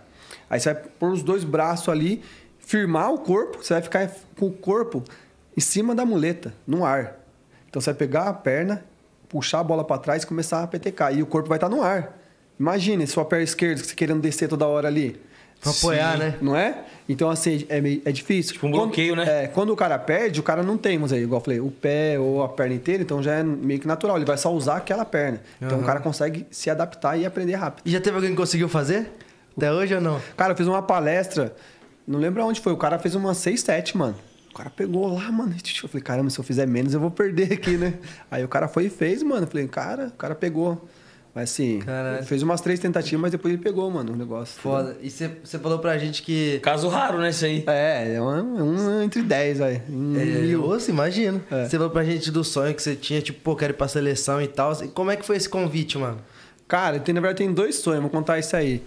Aí você vai pôr os dois braços ali, firmar o corpo, você vai ficar com o corpo em cima da muleta, no ar. Então você vai pegar a perna, puxar a bola para trás e começar a petecar. E o corpo vai estar no ar. Imagine sua perna esquerda, você querendo descer toda hora ali. Pra apoiar, né? Não é? Então, assim, é, meio- é difícil. Tipo um Quando- bloqueio, né? É, quando o cara perde, o cara não tem, mas aí, igual eu falei, o pé ou a perna inteira, então já é meio que natural. Ele vai só usar aquela perna. Então o cara consegue se adaptar e aprender rápido. E já teve alguém que conseguiu fazer? Até hoje ou não? Cara, eu fiz uma palestra, não lembro aonde foi, o cara fez uma 6, 7, mano. O cara pegou lá, mano. Eu falei, caramba, se eu fizer menos, eu vou perder aqui, né? Aí o cara foi e fez, mano. Eu falei, cara, o cara pegou. Mas assim, Caralho. fez umas três tentativas, mas depois ele pegou, mano, o negócio. Foda. E você falou pra gente que. Caso raro, né, isso aí. É, é um, é um entre 10, aí. Um É, mil. Nossa, imagino. É. Você falou pra gente do sonho que você tinha, tipo, pô, quero ir pra seleção e tal. E Como é que foi esse convite, mano? Cara, tem, na verdade tem dois sonhos, vou contar isso aí.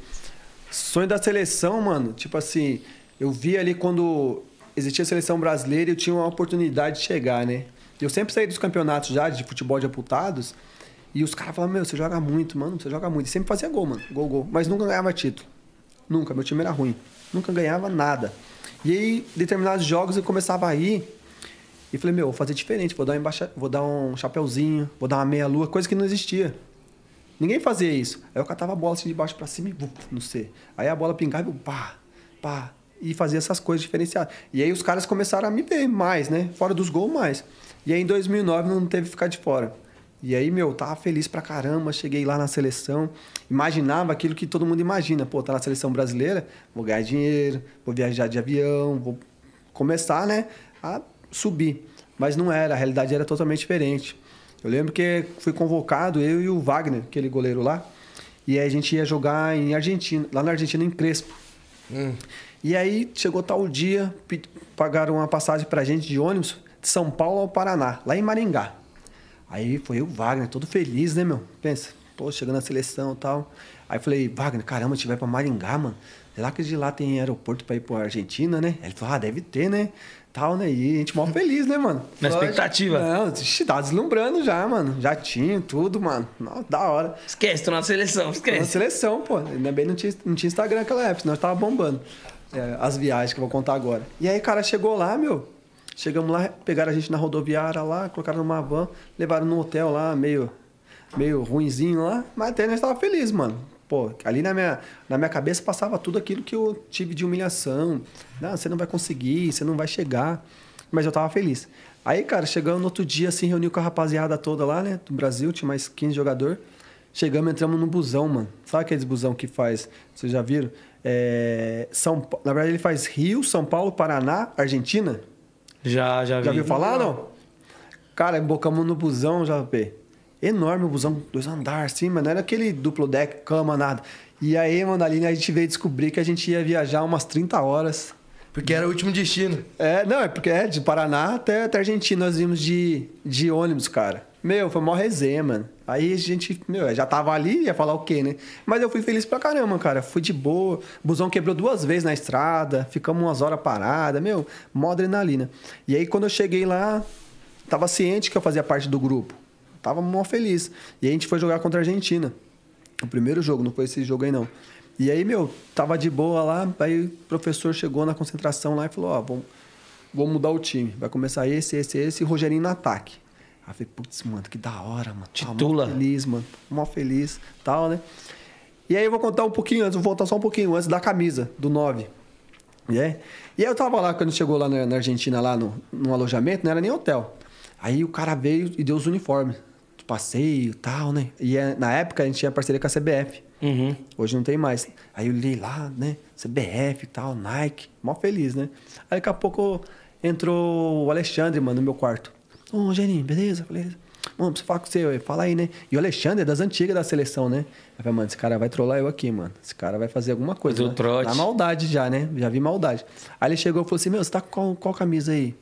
Sonho da seleção, mano, tipo assim, eu vi ali quando existia a seleção brasileira e eu tinha uma oportunidade de chegar, né? Eu sempre saí dos campeonatos já de futebol de amputados e os caras falavam, meu, você joga muito, mano, você joga muito. E sempre fazia gol, mano, gol, gol. Mas nunca ganhava título. Nunca, meu time era ruim. Nunca ganhava nada. E aí, determinados jogos eu começava a ir e falei, meu, vou fazer diferente, vou dar, embaixa... vou dar um chapeuzinho, vou dar uma meia-lua, coisa que não existia. Ninguém fazia isso. Aí eu catava a bola assim de baixo pra cima e bum, no C. Aí a bola pingava e pá, pá. E fazia essas coisas diferenciadas. E aí os caras começaram a me ver mais, né? Fora dos gols, mais. E aí em 2009 não teve ficar de fora. E aí, meu, tava feliz pra caramba. Cheguei lá na seleção. Imaginava aquilo que todo mundo imagina. Pô, tá na seleção brasileira, vou ganhar dinheiro, vou viajar de avião, vou começar, né, a subir. Mas não era, a realidade era totalmente diferente. Eu lembro que fui convocado, eu e o Wagner, aquele goleiro lá, e aí a gente ia jogar em Argentina, lá na Argentina, em Crespo. E aí chegou tal dia, pagaram uma passagem pra gente de ônibus, de São Paulo ao Paraná, lá em Maringá. Aí foi eu, Wagner, todo feliz, né, meu? Pensa, pô, chegando na seleção e tal. Aí falei, Wagner, caramba, a gente vai pra Maringá, mano. Será que de lá tem aeroporto pra ir pra Argentina, né? Ele falou, ah, deve ter, né? Tal, né? E a gente mó feliz, né, mano? Na expectativa. Não, ixi, tá deslumbrando já, mano. Já tinha tudo, mano. Não, da hora. Esquece, tô na seleção, Na esquece. seleção, pô. Ainda bem não tinha, não tinha Instagram naquela época, senão eu tava bombando. É, as viagens que eu vou contar agora. E aí, cara, chegou lá, meu. Chegamos lá, pegaram a gente na rodoviária lá, colocaram numa van, levaram no hotel lá, meio, meio ruinzinho lá. Mas até nós tava feliz, mano. Pô, ali na minha, na minha cabeça passava tudo aquilo que eu tive de humilhação. Não, você não vai conseguir, você não vai chegar. Mas eu tava feliz. Aí, cara, chegamos no outro dia, assim, reuniu com a rapaziada toda lá, né? Do Brasil, tinha mais 15 jogador. Chegamos, entramos num busão, mano. Sabe aqueles busão que faz? Vocês já viram? É, São, na verdade, ele faz Rio, São Paulo, Paraná, Argentina. Já, já vi. Já viu falar, não? Cara, embocamos no busão, JP. Enorme o busão, dois andares, assim, mas não era aquele duplo deck, cama, nada. E aí, mano, ali a gente veio descobrir que a gente ia viajar umas 30 horas. Porque era o último destino. É, não, é porque é de Paraná até, até Argentina, nós íamos de, de ônibus, cara. Meu, foi mó resenha, mano. Aí a gente, meu, já tava ali, ia falar o quê, né? Mas eu fui feliz pra caramba, cara. Fui de boa. O busão quebrou duas vezes na estrada, ficamos umas horas parada, meu, mó adrenalina. E aí quando eu cheguei lá, tava ciente que eu fazia parte do grupo. Tava mó feliz. E aí a gente foi jogar contra a Argentina. O primeiro jogo, não foi esse jogo aí não. E aí, meu, tava de boa lá, aí o professor chegou na concentração lá e falou, ó, vamos, vamos mudar o time. Vai começar esse, esse, esse e Rogerinho no ataque. Aí eu falei, putz, mano, que da hora, mano. Tava Titula. Mó feliz, mano. Mó feliz, tal, né? E aí eu vou contar um pouquinho antes, vou voltar só um pouquinho antes da camisa, do 9. E aí, e aí eu tava lá, quando chegou lá na, na Argentina, lá no, no alojamento, não era nem hotel. Aí o cara veio e deu os uniformes. de Passeio e tal, né? E é- na época a gente tinha parceria com a CBF. Uhum. Hoje não tem mais. Aí eu li lá, né? CBF e tal, Nike. Mó feliz, né? Aí daqui a pouco entrou o Alexandre, mano, no meu quarto. Ô, Geninho, beleza? Falei, mano, preciso falar com você. Fala aí, né? E o Alexandre é das antigas da seleção, né? Eu falei, mano, esse cara vai trollar eu aqui, mano. Esse cara vai fazer alguma coisa. Fazer o né? trote. Na maldade já, né? Já vi maldade. Aí ele chegou e falou assim, meu, você tá com qual, qual camisa aí?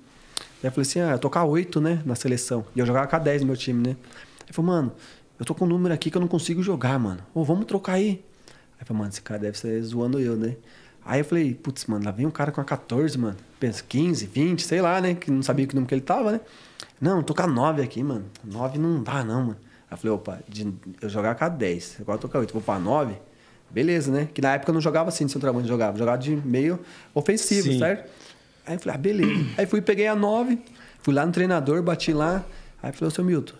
Aí eu falei assim, ah, eu tô com a 8, né? Na seleção. E eu jogava com a 10 no meu time, né? Ele falou, mano, eu tô com um número aqui que eu não consigo jogar, mano. Ô, vamos trocar aí. Aí eu falei, mano, esse cara deve ser zoando eu, né? Aí eu falei, putz, mano, lá vem um cara com a 14, mano. Pensa, 15, 20, sei lá, né? Que não sabia que número que ele tava, né? Não, tô com a 9 aqui, mano. 9 não dá, não, mano. Aí eu falei, opa, de- eu jogava com a 10, agora eu tô com a 8, vou pra 9. Beleza, né? Que na época eu não jogava assim de centroavante, jogava. Jogava de meio ofensivo, Sim. certo? Aí eu falei, ah, beleza. Aí fui, peguei a 9, fui lá no treinador, bati lá. Aí falou, seu Milton,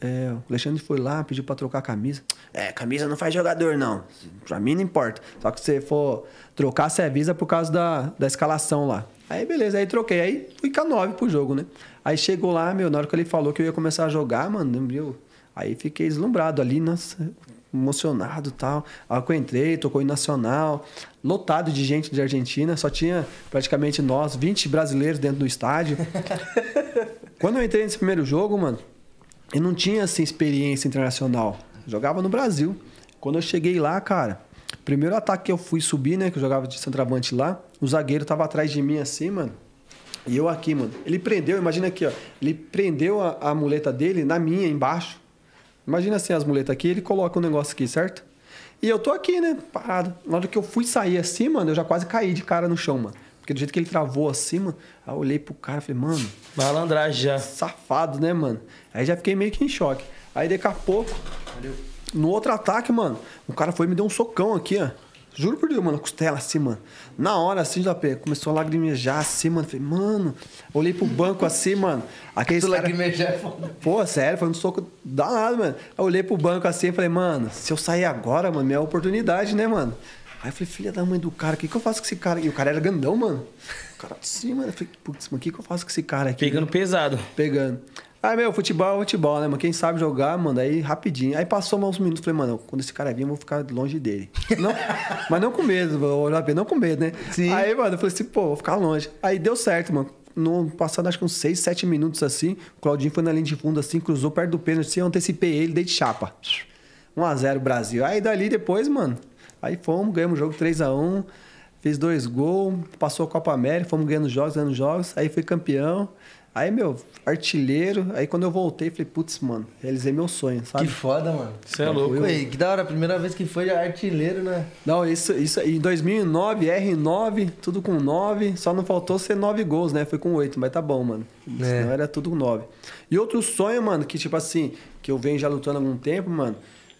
é, o Alexandre foi lá, pediu pra trocar a camisa. É, camisa não faz jogador, não. Pra mim não importa. Só que se você for trocar, você avisa por causa da, da escalação lá. Aí beleza, aí troquei. Aí fui com a 9 pro jogo, né? Aí chegou lá, meu, na hora que ele falou que eu ia começar a jogar, mano, meu, aí fiquei deslumbrado ali, nossa, emocionado e tal. Aí que eu entrei, tocou em Nacional, lotado de gente de Argentina, só tinha praticamente nós, 20 brasileiros dentro do estádio. Quando eu entrei nesse primeiro jogo, mano, eu não tinha assim experiência internacional. Jogava no Brasil. Quando eu cheguei lá, cara, primeiro ataque que eu fui subir, né, que eu jogava de centroavante lá, o zagueiro tava atrás de mim assim, mano. E eu aqui, mano. Ele prendeu, imagina aqui, ó. Ele prendeu a, a muleta dele na minha embaixo. Imagina assim as muletas aqui, ele coloca o negócio aqui, certo? E eu tô aqui, né, parado. Na hora que eu fui sair assim, mano, eu já quase caí de cara no chão, mano. Porque do jeito que ele travou assim, mano, aí eu olhei pro cara e falei, mano, Malandragem já. safado, né, mano? Aí já fiquei meio que em choque. Aí daqui a pouco, no outro ataque, mano, o cara foi e me deu um socão aqui, ó. Juro por Deus, mano, costela assim, mano. Na hora, assim, já pe- começou a lagrimejar assim, mano. Falei, mano, olhei pro banco assim, mano. Aqueles Tu cara... lacrimejar é foda. Pô, sério, foi um soco danado, mano. Aí eu olhei pro banco assim e falei, mano, se eu sair agora, mano, minha oportunidade, né, mano? Aí eu falei, filha da mãe do cara, o que, que eu faço com esse cara? E o cara era grandão, mano. O cara assim, mano. Eu falei, putz, mano, o que, que eu faço com esse cara aqui? Pegando pesado. Pegando. Aí, meu, futebol é futebol, né, mano? Quem sabe jogar, mano, aí rapidinho. Aí passou mais uns minutos, falei, mano, quando esse cara vir, eu vou ficar longe dele. Não, mas não com medo, vou olhar bem, não com medo, né? Sim. Aí, mano, eu falei assim, pô, vou ficar longe. Aí deu certo, mano. No passado, acho que uns 6, 7 minutos assim, o Claudinho foi na linha de fundo assim, cruzou perto do pênalti, assim, eu antecipei ele, dei de chapa. 1x0 Brasil. Aí dali depois, mano, aí fomos, ganhamos o jogo 3x1. fez dois gols, passou a Copa América, fomos ganhando jogos, ganhando jogos, aí fui campeão. Aí, meu, artilheiro. Aí quando eu voltei, falei, putz, mano, realizei meu sonho, sabe? Que foda, mano. Você é louco. Ué, que da hora, a primeira vez que foi artilheiro, né? Não, isso, isso em 2009, R9, tudo com 9, só não faltou ser 9 gols, né? Foi com 8, mas tá bom, mano. É. Senão era tudo com 9. E outro sonho, mano, que tipo assim, que eu venho já lutando há algum tempo, mano,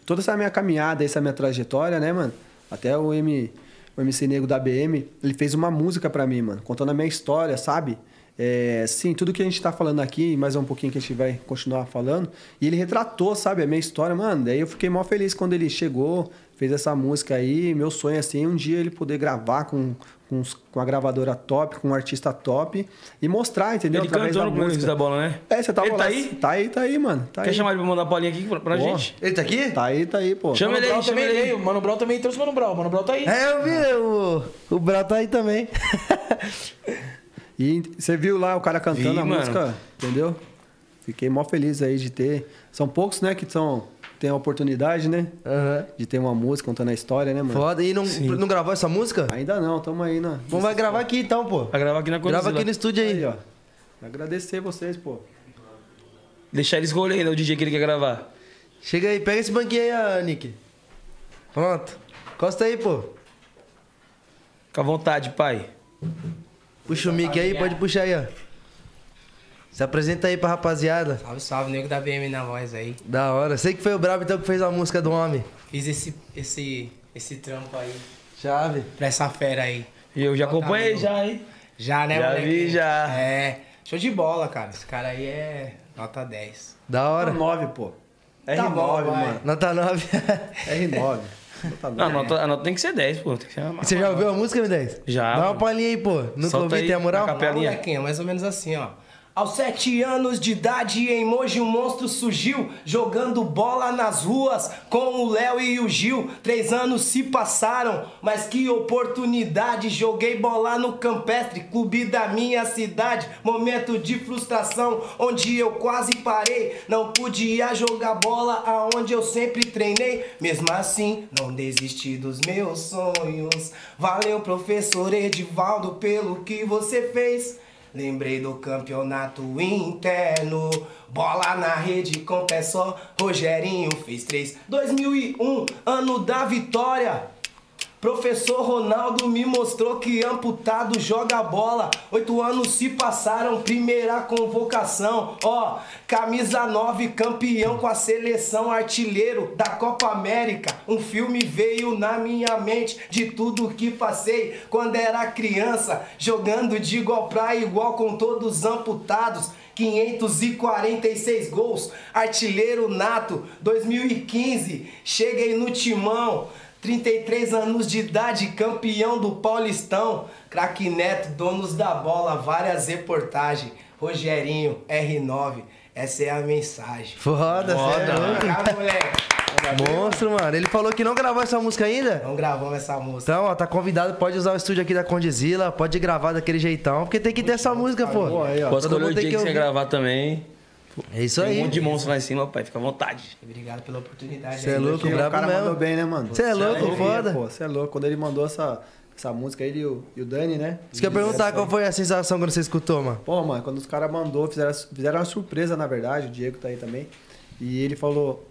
toda essa minha caminhada, essa minha trajetória, né, mano? Até o M, o MC Nego da BM, ele fez uma música pra mim, mano, contando a minha história, sabe? É, sim, tudo que a gente tá falando aqui, mais um pouquinho que a gente vai continuar falando. E ele retratou, sabe, a minha história, mano. Daí eu fiquei mó feliz quando ele chegou, fez essa música aí. Meu sonho, assim, um dia ele poder gravar com, com, os- com a gravadora top, com um artista top e mostrar, entendeu? Ele Através cantou da no música. da bola, né? É, você tava Ele lá. tá aí? Tá aí, tá aí, mano. Tá Quer aí. chamar ele pra mandar a bolinha aqui pra, pra Pô. gente? Ele tá aqui? Tá aí, tá aí, pô. Chama Mano ele aí, chama também ele aí. veio. Mano Brown também trouxe o Mano Brown. Mano Brown tá aí. É, eu vi, o, o Brau tá aí também. E você viu lá o cara cantando Vi, a mano. música, entendeu? Fiquei mó feliz aí de ter. São poucos, né, que são, tem a oportunidade, né? Aham. De ter uma música contando a história, né, mano? Foda. E não, não gravou essa música? Ainda não, tamo aí na. Vamos vai gravar aqui então, pô. Vai gravar aqui na Grava aqui no estúdio aí. Aí, ó. Agradecer vocês, pô. Deixar ele escolher ainda o DJ que ele quer gravar. Chega aí, pega esse banquinho aí, ah, Nick. Pronto. Encosta aí, pô. Fica à vontade, pai. Puxa o mic aí, pode puxar aí, ó. Se apresenta aí pra rapaziada. Salve, salve, nego da BM na voz aí. Da hora. Sei que foi o Brabo então que fez a música do homem. Fiz esse, esse, esse trampo aí Chave. pra essa fera aí. E eu já acompanhei bom. já, hein? Já, né, Já moleque? vi, já. É. Show de bola, cara. Esse cara aí é nota 10. Da hora. 9, pô. R9, Tá bom, vai. mano. Nota 9. R9. Tá Não, a nota, a nota tem que ser 10, pô. Tem que ser uma... Você já ouviu a música, M10? Já, Dá uma palhinha aí, pô. Nunca ouvi, aí tem a moral? Capelinha. é mais ou menos assim, ó. Aos sete anos de idade, em Mogi, um monstro surgiu, jogando bola nas ruas com o Léo e o Gil. Três anos se passaram, mas que oportunidade! Joguei bola no Campestre, clube da minha cidade. Momento de frustração, onde eu quase parei. Não podia jogar bola aonde eu sempre treinei. Mesmo assim, não desisti dos meus sonhos. Valeu, professor Edivaldo, pelo que você fez. Lembrei do campeonato interno. Bola na rede com pé só. Rogerinho fez três. 2001, ano da vitória. Professor Ronaldo me mostrou que amputado joga bola. Oito anos se passaram, primeira convocação. Ó, camisa 9, campeão com a seleção, artilheiro da Copa América. Um filme veio na minha mente de tudo que passei quando era criança, jogando de igual pra igual com todos amputados. 546 gols, artilheiro nato, 2015, cheguei no timão. 33 anos de idade, campeão do Paulistão. Craque Neto, donos da bola, várias reportagens. Rogerinho, R9, essa é a mensagem. Foda, Foda, sério. Ah, moleque. Monstro, mano. Ele falou que não gravou essa música ainda? Não gravamos essa música. Então, ó, tá convidado, pode usar o estúdio aqui da Condizila, pode gravar daquele jeitão, porque tem que ter essa música, pô. Pô, aí, ó. Posso Todo escolher o mundo tem dia que que você ouvir. gravar também. É isso Tem um aí. monte de monstro lá em cima, pai. Fica à vontade. Obrigado pela oportunidade. Cê é aí. louco, brabo o cara mesmo. mandou bem, né, mano? Você é louco, Alegria, foda. Pô, você é louco. Quando ele mandou essa, essa música, ele e o, e o Dani, né? Você quer perguntar qual foi a sensação quando você escutou, mano? Pô, mano, quando os caras mandou, fizeram, fizeram uma surpresa, na verdade, o Diego tá aí também. E ele falou,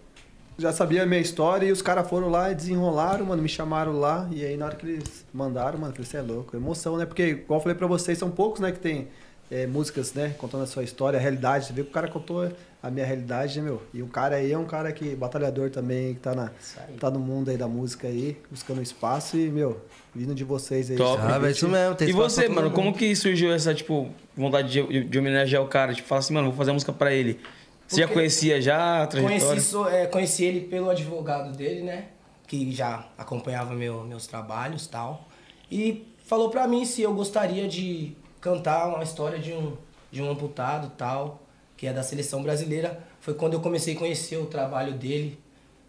já sabia a minha história, e os caras foram lá e desenrolaram, mano, me chamaram lá, e aí na hora que eles mandaram, mano, eu falei, você é louco, emoção, né? Porque, igual eu falei pra vocês, são poucos, né, que tem é, músicas, né, contando a sua história, a realidade, você vê que o cara contou a minha realidade, né, meu? E o cara aí é um cara que, batalhador também, que tá, na, tá no mundo aí da música aí, buscando espaço, e, meu, vindo de vocês aí. Top. Ah, é isso mesmo. Tem E você, mano, mundo. como que surgiu essa, tipo, vontade de, de, homenagear o cara? Tipo, falar assim, mano, vou fazer a música pra ele. Você já conhecia já a trajetória? Conheci, é, conheci ele pelo advogado dele, né? Que já acompanhava meu- meus trabalhos e tal. E falou pra mim se eu gostaria de cantar uma história de um, de um amputado tal, que é da seleção brasileira. Foi quando eu comecei a conhecer o trabalho dele,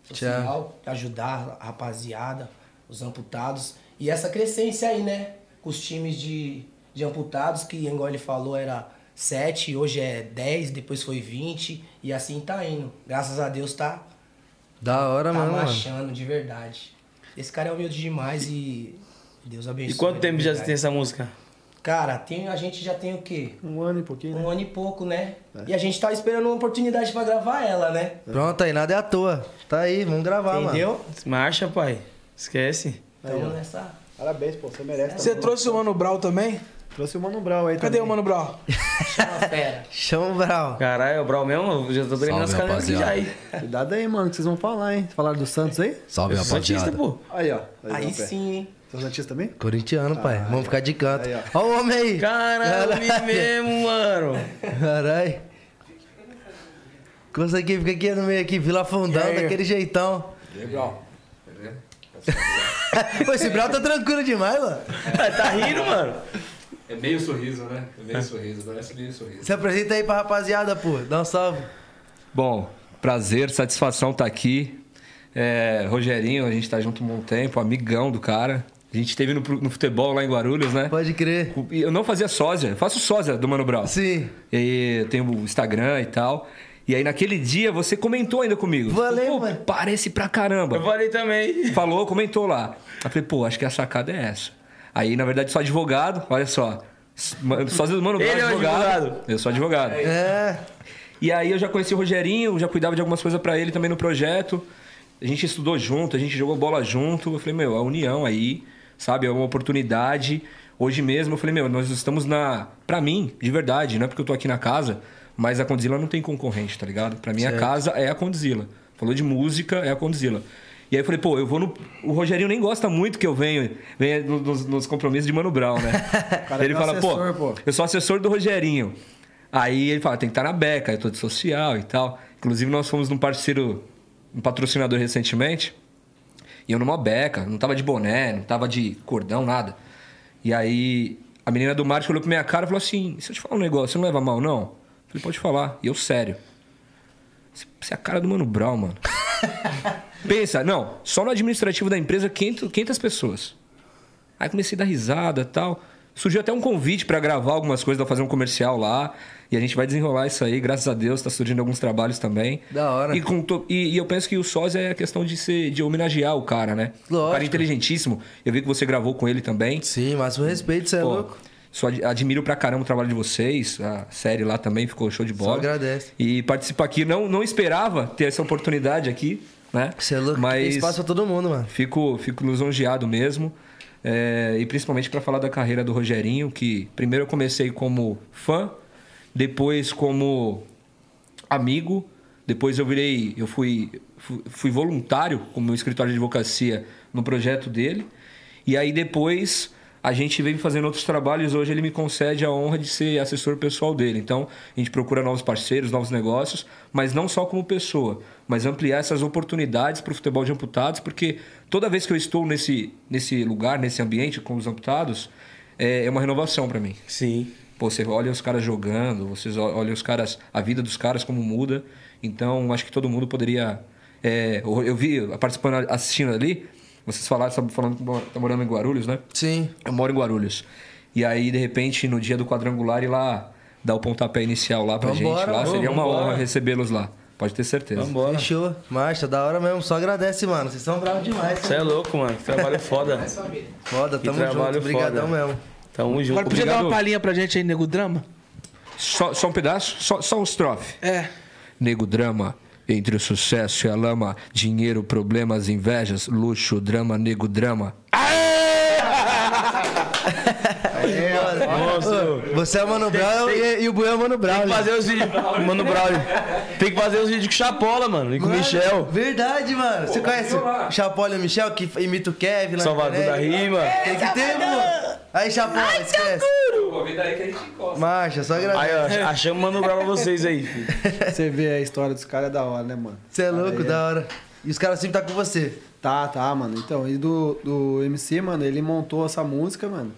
social, ajudar a rapaziada, os amputados. E essa crescência aí, né? Com os times de, de amputados, que, igual ele falou, era 7, hoje é 10, depois foi 20, e assim tá indo. Graças a Deus tá, Da hora, tá mano, mano. marchando de verdade. Esse cara é humilde demais e Deus abençoe. E quanto tempo já tem essa música? Cara, tem, a gente já tem o quê? Um ano e pouquinho, né? Um ano e pouco, né? E a gente tá esperando uma oportunidade pra gravar ela, né? Pronto, aí nada é à toa. Tá aí, vamos gravar, mano. Entendeu? Marcha, pai. Esquece. Tamo nessa. Parabéns, pô, você merece. Você também. trouxe o Mano Brown também? trouxe o Mano Brown aí Cadê também. o Mano Brown? Chama fera. Chama o Brau. Caralho, é o Brau mesmo? Eu já tô treinando as canelas aqui já rapaziada. aí. Cuidado aí, mano, que vocês vão falar, hein? Falaram do Santos aí? Salve, Eu sou Santista, rapaziada. pô. Aí, ó. Aí pé. sim, hein? São Santistas também? Corintiano, pai. Vamos ficar de canto. Aí, Ó o homem aí. Caralho, mesmo, mano. Caralho. Consegui ficar aqui no meio aqui, Vila Fundão, daquele jeitão. Brau? Pô, esse Brau tá tranquilo demais, mano. tá rindo, mano? É meio sorriso, né? É meio sorriso, parece meio sorriso. Se apresenta aí pra rapaziada, pô. Dá um salve. Bom, prazer, satisfação estar aqui. É, Rogerinho, a gente tá junto há um bom tempo, amigão do cara. A gente esteve no, no futebol lá em Guarulhos, né? Pode crer. Eu não fazia sósia, eu faço sósia do Mano Brown. Sim. E tenho o Instagram e tal. E aí naquele dia você comentou ainda comigo. Valeu, Pô, mano. Parece pra caramba. Eu falei também. Falou, comentou lá. Eu falei, pô, acho que a sacada é essa. Aí, na verdade, sou advogado, olha só. Sósia do Mano Brown, Ele é o advogado. Eu sou advogado. É. E aí eu já conheci o Rogerinho, já cuidava de algumas coisas pra ele também no projeto. A gente estudou junto, a gente jogou bola junto. Eu falei, meu, a união aí, sabe? É uma oportunidade. Hoje mesmo eu falei, meu, nós estamos na. Pra mim, de verdade, não é porque eu tô aqui na casa, mas a Condzilla não tem concorrente, tá ligado? Pra mim a casa é a Condzilla. Falou de música, é a Condzilla. E aí eu falei, pô, eu vou no. O Rogerinho nem gosta muito que eu venho, venha nos, nos compromissos de Mano Brown, né? ele é fala, assessor, pô, pô. eu sou assessor do Rogerinho. Aí ele fala, tem que estar na beca, eu tô de social e tal. Inclusive, nós fomos num parceiro, um patrocinador recentemente. E eu numa beca, não tava de boné, não tava de cordão, nada. E aí a menina do marketing olhou pra minha cara e falou assim: se eu te falar um negócio, você não leva mal, não? Eu falei, pode falar. E eu, sério. Você é a cara do Mano Brown, mano. Pensa, não, só no administrativo da empresa, 500, 500 pessoas. Aí comecei a dar risada e tal. Surgiu até um convite pra gravar algumas coisas, pra fazer um comercial lá. E a gente vai desenrolar isso aí, graças a Deus, tá surgindo alguns trabalhos também. Da hora. E, com e- e eu penso que o sósia é a questão de ser, de homenagear o cara, né? O cara Lógico. é inteligentíssimo. Eu vi que você gravou com ele também. Sim, máximo respeito, você é Pô, louco. Só ad- admiro pra caramba o trabalho de vocês. A série lá também ficou show de bola. agradece. E participar aqui, não, não esperava ter essa oportunidade aqui, né? Você é louco. Tem Mas espaço pra todo mundo, mano. fico, fico lisonjeado mesmo. É, e principalmente para falar da carreira do Rogerinho, que primeiro eu comecei como fã, depois como amigo, depois eu virei, eu fui, fui, voluntário como escritório de advocacia no projeto dele. E aí depois a gente veio fazendo outros trabalhos. Hoje ele me concede a honra de ser assessor pessoal dele. Então a gente procura novos parceiros, novos negócios, mas não só como pessoa, mas ampliar essas oportunidades para o futebol de amputados, porque toda vez que eu estou nesse, nesse lugar, nesse ambiente com os amputados, é, é uma renovação para mim. Sim. Pô, você olha os caras jogando, vocês olham os caras, a vida dos caras como muda. Então, acho que todo mundo poderia. é, eu eu vi, participando, assistindo ali, vocês falaram, sabe, falando que tá morando em Guarulhos, né? Sim. Eu moro em Guarulhos. E aí, de repente, no dia do quadrangular, ir lá dar o pontapé inicial lá pra Vambora, gente. Lá mano, seria uma vambora. honra recebê-los lá. Pode ter certeza. Vambora. Fechou. Marcha, da hora mesmo. Só agradece, mano. Vocês são bravos demais. Você é louco, mano. Que trabalho foda. Foda, tamo junto. Obrigadão mesmo. Tamo junto. Agora podia dar uma Obrigado. palhinha pra gente aí, Nego Drama? Só, só um pedaço? Só, só um estrofe. É. Nego drama, entre o sucesso e a lama, dinheiro, problemas, invejas, luxo, drama, nego drama. Ô, Você é o Mano Brown e, e o Buiu é o Mano Brown. Tem que né? fazer os vídeos. Mano Braulio. Tem que fazer os vídeos com Chapola, mano. E com o Mano, Michel. Verdade, mano. Você conhece o Chapola e o Michel, que imita o Kevin lá na Salvador da internet? Rima. Tem que ter, pô. Aí, Chapola, esquece. Convida aí que a gente encosta. Marcha, só Aí, agradece. ó, achamos o Mano Brown pra vocês aí, filho. Você vê a história dos caras é da hora, né, mano? Você é louco, Aí, da hora. E os caras sempre tá com você. Tá, tá, mano. Então, e do, do MC, mano, ele montou essa música, mano.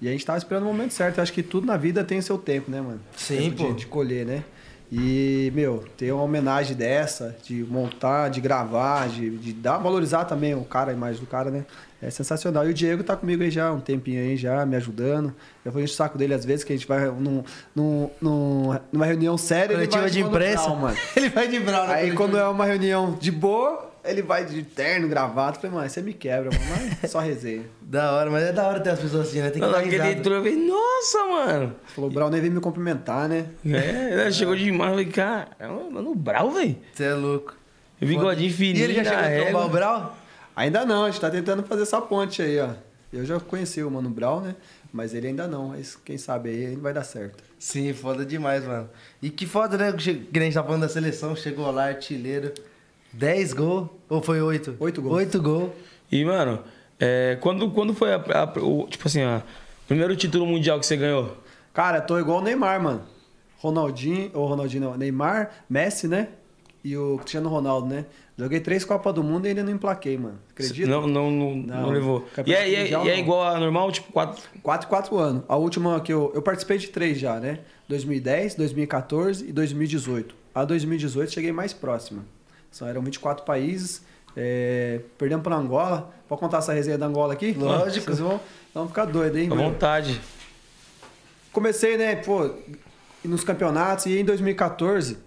E a gente tava esperando o momento certo. Eu acho que tudo na vida tem o seu tempo, né, mano? Sim, tempo pô. De, de colher, né? E, meu, ter uma homenagem dessa, de montar, de gravar, de, de dar, valorizar também o cara, a imagem do cara, né? É sensacional. E o Diego tá comigo aí já, há um tempinho aí já, me ajudando. Eu vou encher o saco dele às vezes, que a gente vai num, num, num- numa reunião séria. ele Coletiva vai de imprensa. Brown, mano. Ele vai de na Aí quando é uma reunião de boa, Ele vai de terno, gravata. Eu Falei, mano, você me quebra, mano. Mas só resenha. Da hora, mas é da hora ter as pessoas assim, né? Tem que Não, dar risada. entrou, eu falei, nossa, mano. Falou, o Brown nem veio me cumprimentar, né? É, ela chegou demais, eu falei, cara, é um mano brau, velho. Você é louco. Bigodinho E fininho ele já chegou a trombar o. Brau? Ainda não, a gente tá tentando fazer essa ponte aí, ó. Eu já conheci o Mano Brown, né? Mas ele ainda não. Mas quem sabe aí vai dar certo. Sim, foda demais, mano. E que foda, né? Que que a gente tá falando da seleção, chegou lá, artilheiro. 10 gols. Ou foi 8? Oito gols. 8 gols. E, mano, é, quando, quando foi a, a- o, tipo assim, a, o primeiro título mundial que você ganhou? Cara, tô igual o Neymar, mano. Ronaldinho, ou Ronaldinho não, Neymar, Messi, né? E o Cristiano Ronaldo, né? Joguei três Copas do Mundo e ainda não emplaquei, mano. Acredita? Não, não, não, não Não, levou. E é, é- mundial, e é igual a normal, tipo, quatro. 4 e 4 anos. A última que eu. Eu participei de três já, né? 2010, 2014 e 2018. A 2018 cheguei mais próxima. São, eram 24 países. É, perdemos para Angola. Pode contar essa resenha da Angola aqui? Lógico. Vocês vão, vão ficar doidos, hein? À vontade. Comecei, né, pô, nos campeonatos e em 2014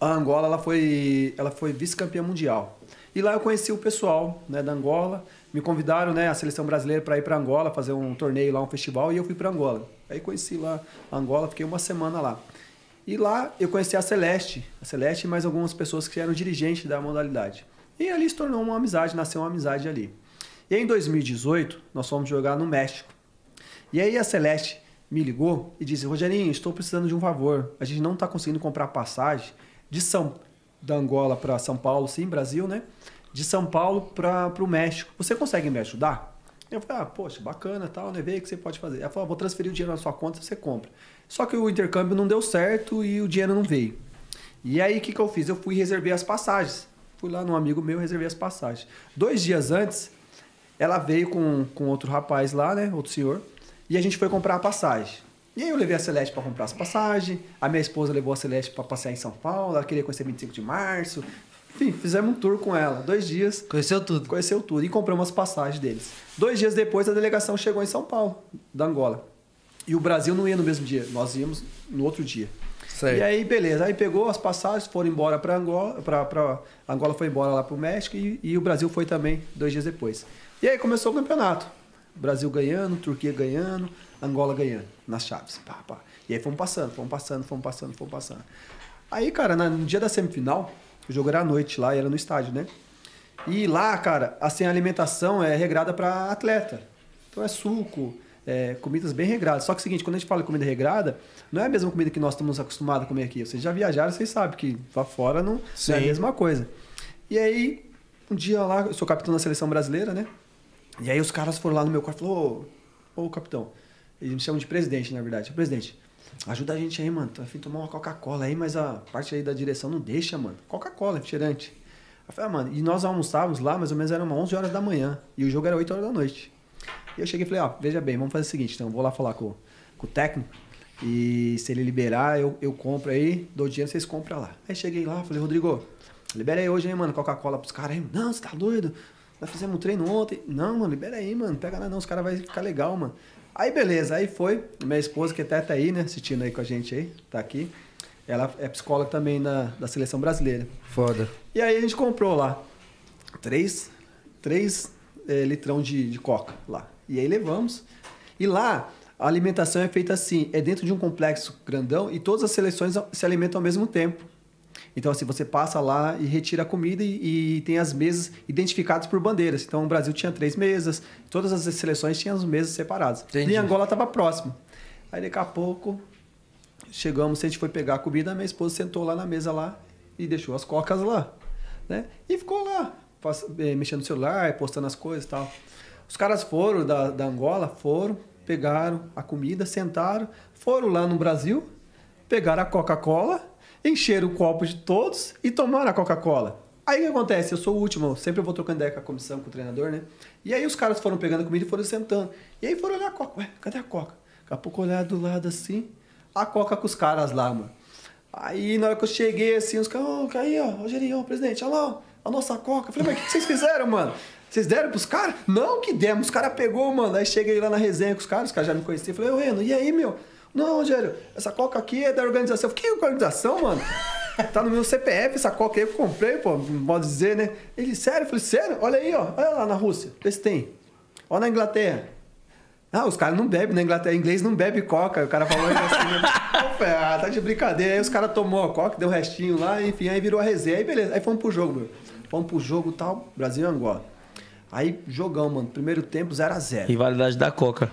a Angola ela foi, ela foi vice-campeã mundial. E lá eu conheci o pessoal, né, da Angola. Me convidaram, né, a seleção brasileira para ir para Angola fazer um torneio lá, um festival, e eu fui para Angola. Aí conheci lá a Angola, fiquei uma semana lá. E lá eu conheci a Celeste, a Celeste e mais algumas pessoas que eram dirigentes da modalidade. E ali se tornou uma amizade, nasceu uma amizade ali. E em 2018, nós fomos jogar no México. E aí a Celeste me ligou e disse: Rogerinho, estou precisando de um favor. A gente não está conseguindo comprar passagem de São da Angola para São Paulo, sim, Brasil, né? De São Paulo para o México. Você consegue me ajudar? Eu falei, ah, poxa, bacana, tal, né? Vê o que você pode fazer. Ela falou, ah, vou transferir o dinheiro na sua conta, você compra. Só que o intercâmbio não deu certo e o dinheiro não veio. E aí, o que, que eu fiz? Eu fui reservei as passagens. Fui lá num amigo meu e reservei as passagens. Dois dias antes, ela veio com, com outro rapaz lá, né? Outro senhor. E a gente foi comprar a passagem. E aí eu levei a Celeste para comprar as passagens. A minha esposa levou a Celeste para passear em São Paulo. Ela queria conhecer 25 de março. Enfim, fizemos um tour com ela. Dois dias. Conheceu tudo. Conheceu tudo. E compramos as passagens deles. Dois dias depois, a delegação chegou em São Paulo, da Angola. E o Brasil não ia no mesmo dia. Nós íamos no outro dia. Certo. E aí, beleza. Aí pegou as passagens, foram embora para Angola. Pra, pra, Angola foi embora lá para o México e, e o Brasil foi também dois dias depois. E aí começou o campeonato. Brasil ganhando, Turquia ganhando, Angola ganhando nas chaves. Pá, pá. E aí fomos passando, fomos passando, fomos passando, fomos passando. Aí, cara, no dia da semifinal, o jogo era à noite lá, era no estádio, né? E lá, cara, assim, a alimentação é regrada para atleta. Então é suco, é, comidas bem regradas. Só que é o seguinte, quando a gente fala de comida regrada, não é a mesma comida que nós estamos acostumados a comer aqui. Vocês já viajaram, vocês sabem que lá fora não, não é a mesma coisa. E aí, um dia lá, eu sou capitão da seleção brasileira, né? E aí os caras foram lá no meu quarto e falaram, ô, ô capitão, eles me chamam de presidente, na verdade. Presidente, ajuda a gente aí, mano. Tô afim de tomar uma Coca-Cola aí, mas a parte aí da direção não deixa, mano. Coca-Cola, refrigerante. Eu falei, ah, mano, e nós almoçávamos lá, mais ou menos eram 11 horas da manhã. E o jogo era 8 horas da noite. E eu cheguei e falei, ó, veja bem, vamos fazer o seguinte, então, vou lá falar com, com o técnico. E se ele liberar, eu, eu compro aí, dou dinheiro, vocês compram lá. Aí cheguei lá, falei, Rodrigo, libera aí hoje, hein, mano, Coca-Cola pros caras aí. Não, você tá doido? Nós fizemos um treino ontem. Não, mano, libera aí, mano. Pega lá não, os caras vão ficar legal, mano. Aí beleza, aí foi. Minha esposa, que até tá aí, né, assistindo aí com a gente aí, tá aqui. Ela é psicóloga também da, da seleção brasileira. Foda. E aí a gente comprou lá três, três eh, litrão de, de coca lá. E aí levamos. E lá a alimentação é feita assim, é dentro de um complexo grandão e todas as seleções se alimentam ao mesmo tempo. Então assim, você passa lá e retira a comida e, e tem as mesas identificadas por bandeiras. Então o Brasil tinha três mesas, todas as seleções tinham as mesas separadas. Entendi. E Angola estava próximo. Aí daqui a pouco chegamos, a gente foi pegar a comida, minha esposa sentou lá na mesa lá e deixou as cocas lá, né? E ficou lá, eh, mexendo no celular, postando as coisas e tal. Os caras foram da, da Angola, foram, pegaram a comida, sentaram, foram lá no Brasil, pegaram a Coca-Cola, encheram o copo de todos e tomaram a Coca-Cola. Aí o que acontece? Eu sou o último, eu sempre vou trocando ideia com a comissão, com o treinador, né? E aí os caras foram pegando a comida e foram sentando. E aí foram olhar a Coca. Ué, cadê a Coca? Daqui a pouco olhar do lado assim, a Coca com os caras lá, mano. Aí na hora que eu cheguei assim, os caras, ô, aí, ó, Rogerinho, presidente, olha lá, ó, a nossa Coca. Eu falei, mas o que vocês fizeram, mano? Vocês deram pros caras? Não, que demos. Os caras pegou, mano. Aí cheguei lá na resenha com os caras, os caras já me conheciam. Falei, ô, Reno, e aí, meu? Não, Rogério, essa Coca aqui é da organização. Eu falei, que organização, mano? tá no meu CPF essa coca aí que eu comprei, pô, pode dizer, né? Ele, sério? Eu falei, sério? Olha aí, ó. Olha lá na Rússia, vê se tem. Olha na Inglaterra. Ah, os caras não bebem na Inglaterra. Inglês não bebe coca. O cara falou assim. né? Falei, ah, tá de brincadeira. Aí os caras tomou a coca, deu o restinho lá, enfim, aí virou a resenha. Aí beleza. Aí fomos pro jogo, meu. Fomos pro jogo tal, Brasil e Angola. Aí, jogão, mano. Primeiro tempo, 0x0. Rivalidade da Coca.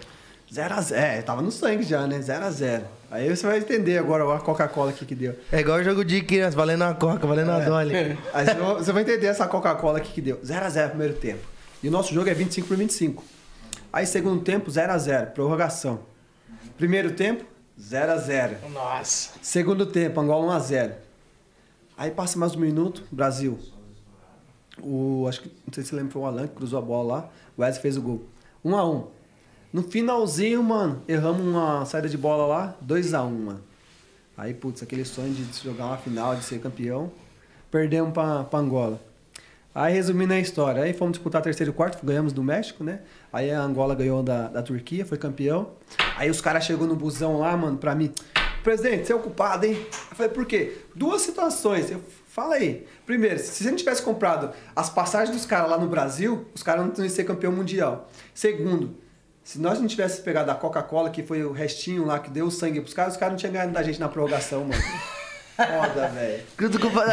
0x0. É, tava no sangue já, né? 0x0. Aí você vai entender agora a Coca-Cola aqui que deu. É igual jogo de criança, valendo a coca, valendo a Dolly. Aí você vai- você vai entender essa Coca-Cola aqui que deu. 0x0 primeiro tempo. E o nosso jogo é 25 por 25. Aí segundo tempo, 0x0, prorrogação. Primeiro tempo, 0x0. Nossa. Segundo tempo, Angola 1x0. Aí passa mais um minuto, Brasil. O, acho que, não sei se lembra, foi o Alan que cruzou a bola lá. O Wesley fez o gol. 1x1. No finalzinho, mano, erramos uma saída de bola lá, 2x1, mano. Aí, putz, aquele sonho de jogar uma final, de ser campeão. Perdemos pra, pra Angola. Aí, resumindo a história, aí fomos disputar terceiro e quarto, ganhamos do México, né? Aí a Angola ganhou da, da Turquia, foi campeão. Aí os caras chegou no busão lá, mano, pra mim. Presidente, você é o culpado, hein? Eu falei, por quê? Duas situações. Eu, fala aí. Primeiro, se você não tivesse comprado as passagens dos caras lá no Brasil, os caras não iam ser campeão mundial. Segundo, se nós não tivéssemos pegado a Coca-Cola, que foi o restinho lá que deu sangue pros caras, os caras não tinham ganhado da gente na prorrogação, mano. Foda, velho.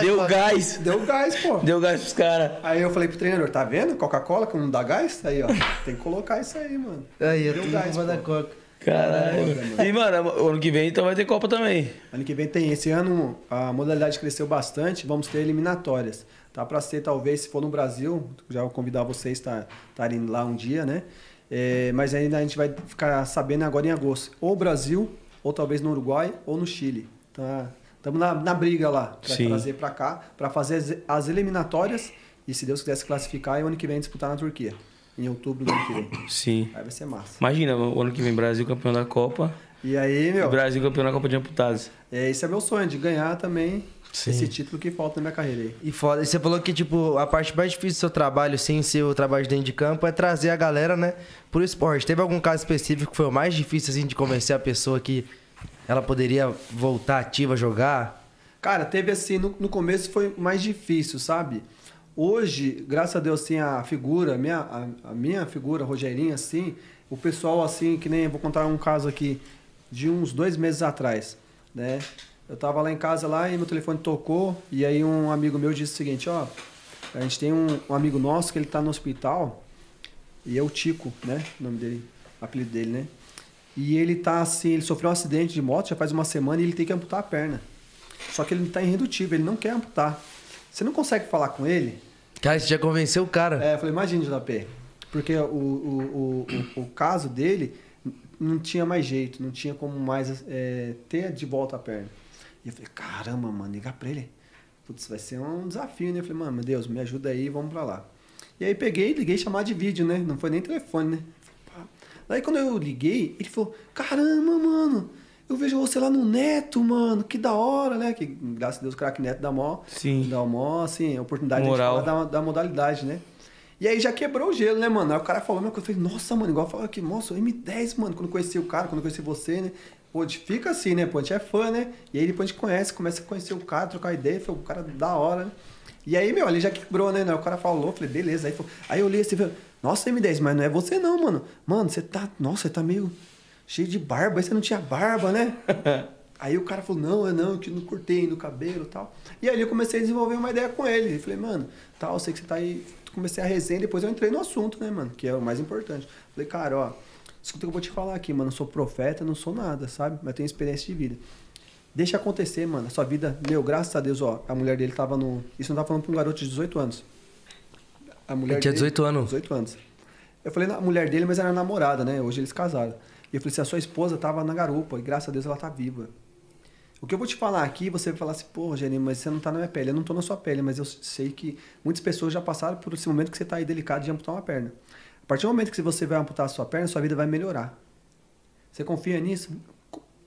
Deu coca. gás. Deu gás, pô. Deu gás pros caras. Aí eu falei pro treinador, tá vendo? Coca-Cola que não dá gás? Aí, ó, tem que colocar isso aí, mano. Aí, é Deu gás, culpa da coca. Caralho. E, mano, o ano que vem então vai ter Copa também. Ano que vem tem. Esse ano a modalidade cresceu bastante, vamos ter eliminatórias. Tá para ser, talvez, se for no Brasil, já vou convidar vocês a estarem lá um dia, né? É, mas ainda a gente vai ficar sabendo agora em agosto. Ou Brasil, ou talvez no Uruguai, ou no Chile. Tá? Estamos na, na briga lá, para trazer para cá, para fazer as, as eliminatórias e, se Deus quiser se classificar, e o ano que vem disputar na Turquia. Em outubro do ano que vem. Sim. Aí vai ser massa. Imagina, o ano que vem Brasil campeão da Copa. E aí, E meu, Brasil campeão da Copa de Amputados. é, esse é meu sonho, de ganhar também Sim. esse título que falta na minha carreira aí. E foda, e você falou que, tipo, a parte mais difícil do seu trabalho, sem ser o trabalho dentro de campo, é trazer a galera, né, pro esporte. Teve algum caso específico que foi o mais difícil, assim, de convencer a pessoa que ela poderia voltar ativa a jogar? Cara, teve assim, no, no começo foi mais difícil, sabe? Hoje, graças a Deus, assim, a figura, a minha, a, a minha figura, Rogerinho, assim, o pessoal, assim, que nem, vou contar um caso aqui, de uns dois meses atrás, né? Eu tava lá em casa lá e meu telefone tocou, e aí um amigo meu disse o seguinte, ó, a gente tem um, um amigo nosso que ele tá no hospital, e é o Tico, né? O nome dele, o apelido dele, né? E ele tá assim, ele sofreu um acidente de moto já faz uma semana e ele tem que amputar a perna. Só que ele tá irredutível, ele não quer amputar. Você não consegue falar com ele? Cara, você já convenceu o cara. É, eu falei, imagina, JP. Porque o, o, o, o, o caso dele não tinha mais jeito, não tinha como mais é, ter de volta a perna. E eu falei, caramba, mano, ligar pra ele. Putz, vai ser um desafio, né? Eu falei, mano, meu Deus, me ajuda aí, vamos pra lá. E aí peguei, liguei chamar de vídeo, né? Não foi nem telefone, né? Daí quando eu liguei, ele falou, caramba, mano, eu vejo você lá no Neto, mano, que da hora, né? Que graças a Deus o craque Neto dá mó, Sim. dá mó, assim, oportunidade de falar da, da modalidade, né? E aí já quebrou o gelo, né, mano? Aí o cara falou a mesma coisa. Eu falei, nossa, mano, igual falar aqui, nossa, o M10, mano, quando eu conheci o cara, quando eu conheci você, né? Pô, a fica assim, né? Pô, a gente é fã, né? E aí depois a gente conhece, começa a conhecer o cara, trocar ideia, foi o cara da hora, né? E aí, meu, ali já quebrou, né? O cara falou, falei, beleza. Aí, falou- aí eu li assim, falei, nossa, M10, mas não é você não, mano. Mano, você tá, nossa, você tá meio cheio de barba, aí você não tinha barba, né? Aí o cara falou, não, é não, que não cortei ainda o cabelo e tal. E aí eu comecei a desenvolver uma ideia com ele. Eu falei, mano, tal, sei que você tá aí. Comecei a resenha, depois eu entrei no assunto, né, mano? Que é o mais importante. Falei, cara, ó, escuta o que eu vou te falar aqui, mano. Eu sou profeta, não sou nada, sabe? Mas tenho experiência de vida. Deixa acontecer, mano. A sua vida, meu, graças a Deus, ó, a mulher dele tava no. Isso não tá falando pra um garoto de 18 anos. A mulher Ele tinha dele- 18 anos. 18 anos. Eu falei na mulher dele, mas era namorada, né? Hoje eles casaram. E eu falei assim: a sua esposa tava na garupa e graças a Deus ela tá viva. O que eu vou te falar aqui, você vai falar assim, pô, Rogério, mas você não tá na minha pele. Eu não tô na sua pele, mas eu sei que muitas pessoas já passaram por esse momento que você tá aí delicado de amputar uma perna. A partir do momento que você vai amputar a sua perna, sua vida vai melhorar. Você confia nisso?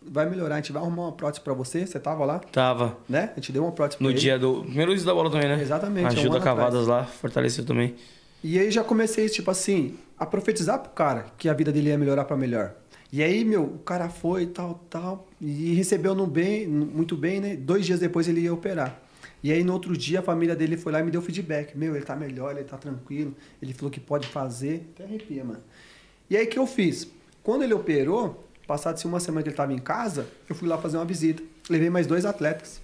Vai melhorar. A gente vai arrumar uma prótese pra você. Você tava lá, Tava. né? A gente deu uma prótese pra No ele. dia do. Primeiro dia da bola também, né? Exatamente, um Ajuda ano Cavadas lá, fortaleceu também. E aí já comecei, tipo assim, a profetizar pro cara que a vida dele ia melhorar pra melhor. E aí, meu, o cara foi tal, tal, e recebeu no bem, muito bem, né? Dois dias depois ele ia operar. E aí, no outro dia, a família dele foi lá e me deu feedback. Meu, ele tá melhor, ele tá tranquilo, ele falou que pode fazer. Até arrepia, mano. E aí, o que eu fiz? Quando ele operou, passado uma semana que ele tava em casa, eu fui lá fazer uma visita. Levei mais dois atletas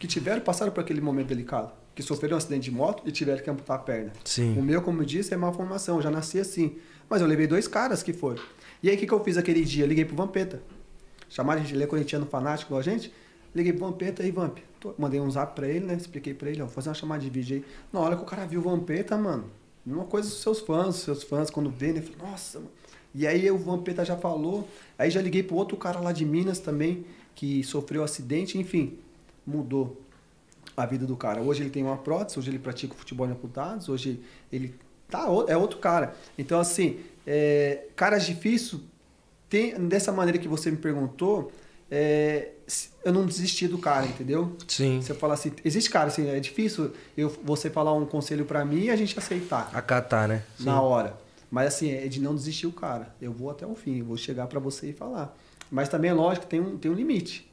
que tiveram, passaram por aquele momento delicado. Que sofreram um acidente de moto e tiveram que amputar a perna. Sim. O meu, como eu disse, é malformação, eu já nasci assim. Mas eu levei dois caras que foram. E aí, o que, que eu fiz aquele dia? Liguei pro Vampeta. Chamaram de ele é corintiano fanático igual a gente. Liguei pro Vampeta aí, Vamp. Mandei um zap pra ele, né? Expliquei pra ele, ó, vou fazer uma chamada de vídeo aí. Na hora que o cara viu o Vampeta, mano, uma coisa dos seus fãs, seus fãs, quando vê, né? Falei, nossa, mano. E aí o Vampeta já falou. Aí já liguei pro outro cara lá de Minas também, que sofreu acidente, enfim, mudou a vida do cara. Hoje ele tem uma prótese, hoje ele pratica futebol em amputados, hoje ele tá, é outro cara. Então, assim, é, caras difíceis, tem, dessa maneira que você me perguntou, é, eu não desisti do cara, entendeu? Sim. Você fala assim, existe cara, assim, é difícil eu, você falar um conselho pra mim e a gente aceitar Acatar, né? na hora. Mas assim, é de não desistir o cara. Eu vou até o fim, eu vou chegar pra você e falar. Mas também é lógico que tem um, tem um limite.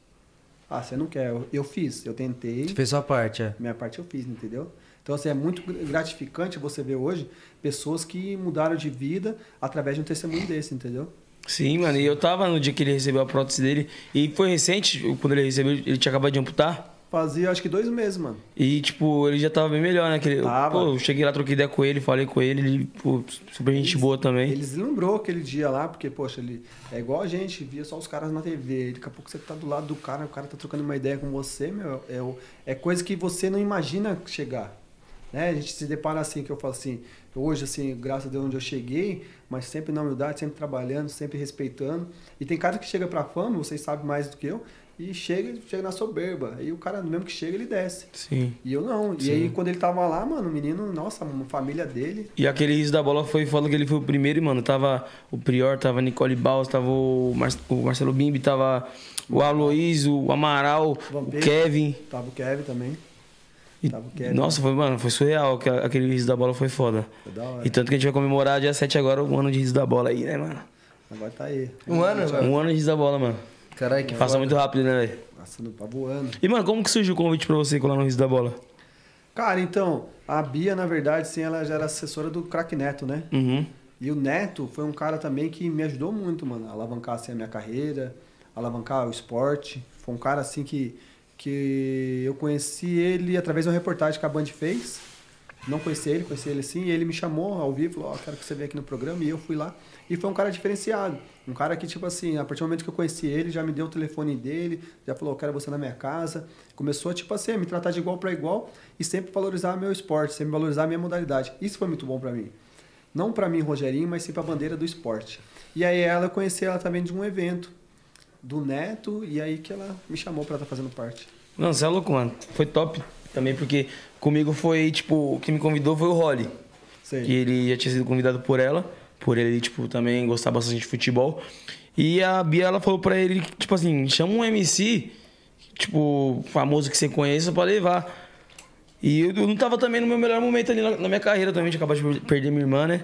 Ah, você não quer, eu, eu fiz, eu tentei. Você fez sua parte, é. Minha parte eu fiz, entendeu? Então, assim, é muito gratificante você ver hoje pessoas que mudaram de vida através de um testemunho desse, entendeu? Sim, mano, e eu tava no dia que ele recebeu a prótese dele, e foi recente, quando ele recebeu, ele tinha acabado de amputar, Fazia acho que dois meses, mano. e, tipo, ele já tava bem melhor, né? Que ele, Tava. Pô, eu cheguei lá, troquei ideia com ele, falei com ele, ele, pô, super gente boa também. Eles lembrou aquele dia lá, porque, poxa, ele é igual a gente, via só os caras na TV. Daqui a pouco você tá do lado do cara, o cara tá trocando uma ideia com você, meu, é, é coisa que você não imagina chegar. Né? A gente se depara assim, que eu falo assim, hoje, assim, graças a Deus onde eu cheguei, mas sempre na humildade, sempre trabalhando, sempre respeitando. E tem cara que chega pra fama, vocês sabem mais do que eu, e chega, chega na soberba. Aí o cara, mesmo que chega, ele desce. Sim. E eu não. E aí, quando ele tava lá, mano, o menino, nossa, a família dele, E aquele riso da bola foi foda que ele foi o primeiro, e, mano. Tava o Prior, tava Nicole Baus, tava o, Mar- o Marcelo Bimbi, tava o Aloysio, o Amaral, o Vampiro. Kevin. tava o Kevin também. E- nossa, foi, mano, foi surreal. que- Aquele riso da bola foi foda. Foi da hora. E tanto que a gente vai comemorar dia 7 agora, o ano de riso da bola aí, né, mano? Agora tá aí. Um ano, velho? Um ano de riso da bola, mano. Caralho, que Passa foda. muito rápido, né, velho? Passando tá voando. E, mano, como que surgiu o convite pra você colar no riso da bola? Cara, então, a Bia, na verdade, sim, ela já era assessora do craque Neto, né? Uhum. E o Neto foi um cara também que me ajudou muito, mano, a alavancar assim, a minha carreira, alavancar o esporte. Foi um cara assim que, que eu conheci ele através de uma reportagem que a Band fez. Não conheci ele, conheci ele assim, e ele me chamou ao vivo, falou, ó, quero que você venha aqui no programa, e eu fui lá. E foi um cara diferenciado. Um cara que, tipo assim, a partir do momento que eu conheci ele, já me deu o telefone dele, já falou, quero você na minha casa. Começou, tipo assim, a me tratar de igual para igual e sempre valorizar meu esporte, sempre valorizar minha modalidade. Isso foi muito bom para mim. Não para mim, Rogerinho, mas sim para a bandeira do esporte. E aí ela, eu conheci ela também de um evento do Neto, e aí que ela me chamou para estar fazendo parte. Não, você é louco, mano. Foi top também, porque comigo foi, tipo, o que me convidou foi o Rolly. Sei. Que ele já tinha sido convidado por ela, por ele, tipo, também gostar bastante de futebol. E a Bia, ela falou pra ele, tipo assim, chama um MC, tipo, famoso que você conheça pra levar. E eu, não tava também no meu melhor momento ali na, na minha carreira também, tinha acabado de per- perder minha irmã, né?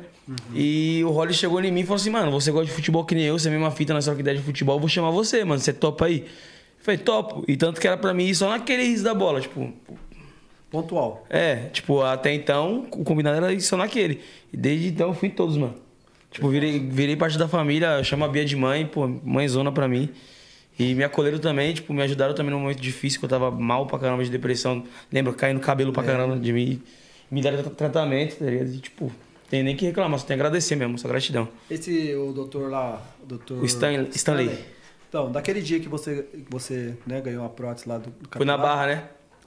E o Rolly chegou em mim e falou assim, mano, você gosta de futebol que nem eu, você é a mesma fita, nós troca ideia de futebol, eu vou chamar você, mano, você topa aí? Eu falei, topo. E tanto que era pra mim ir só naquele riso da bola, tipo, Pontual. é, tipo, até então, o combinado era ir só naquele. E desde então eu fui em todos, mano. Tipo, virei, virei parte da família, eu chamo a Bia de mãe, pô, mãezona pra mim. E me acolheram também, tipo, me ajudaram também num momento difícil, que eu tava mal pra caramba de depressão. Lembra, caindo cabelo pra caramba de mim. Me deram tra- tratamento, tá ligado? E, tipo, tem nem que reclamar, só tem que agradecer mesmo, só gratidão. Esse, o doutor lá, o doutor... O Stan- Stanley. Então, daquele dia que você, você né, ganhou a prótese lá do, do Foi na barra, né?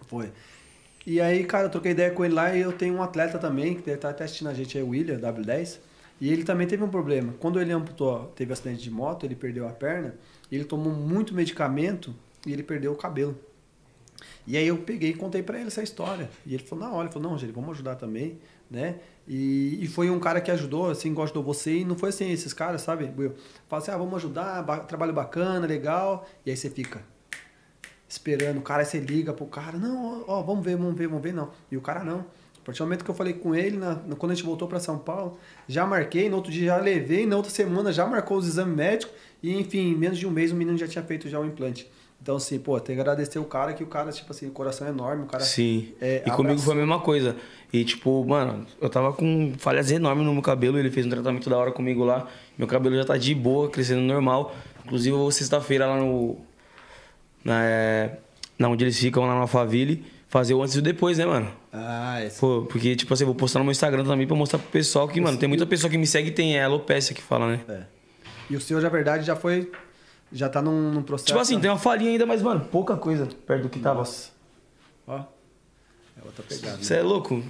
Foi. E aí, cara, eu troquei ideia com ele lá e eu tenho um atleta também, que deve estar até assistindo a gente aí, o William, W10. E ele também teve um problema. Quando ele amputou, teve acidente de moto, ele perdeu a perna, ele tomou muito medicamento e ele perdeu o cabelo. E aí eu peguei e contei pra ele essa história. E ele falou, na hora, ele falou, não, gente, vamos ajudar também, né? E, e foi um cara que ajudou, assim, igual ajudou você, e não foi assim, esses caras, sabe, Will? Fala assim, ah, vamos ajudar, ba- trabalho bacana, legal, e aí você fica esperando, o cara, aí você liga pro cara, não, ó, ó, vamos ver, vamos ver, vamos ver, não. E o cara não. A partir do momento que eu falei com ele, na, quando a gente voltou para São Paulo, já marquei, no outro dia já levei, na outra semana já marcou os exames médicos e, enfim, em menos de um mês o menino já tinha feito já o implante. Então, assim, pô, tem que agradecer o cara, que o cara, tipo assim, o coração é enorme, o cara... Sim. É, e comigo foi a mesma coisa. E tipo, mano, eu tava com falhas enormes no meu cabelo. Ele fez um tratamento da hora comigo lá. Meu cabelo já tá de boa, crescendo normal. Inclusive, eu vou sexta-feira lá no. Na, é, na onde eles ficam, lá na Alphaville, fazer o antes e o depois, né, mano? Ah, esse... Pô, porque, tipo assim, eu vou postar no meu Instagram também pra mostrar pro pessoal que, mano, tem muita pessoa que me segue e tem é alopecia que fala, né? É. E o seu, na verdade, já foi... Já tá num, num processo... Tipo assim, tem uma falinha ainda, mas, mano, pouca coisa perto do que tava. Nossa. Ó. É outra pegada. Você é louco?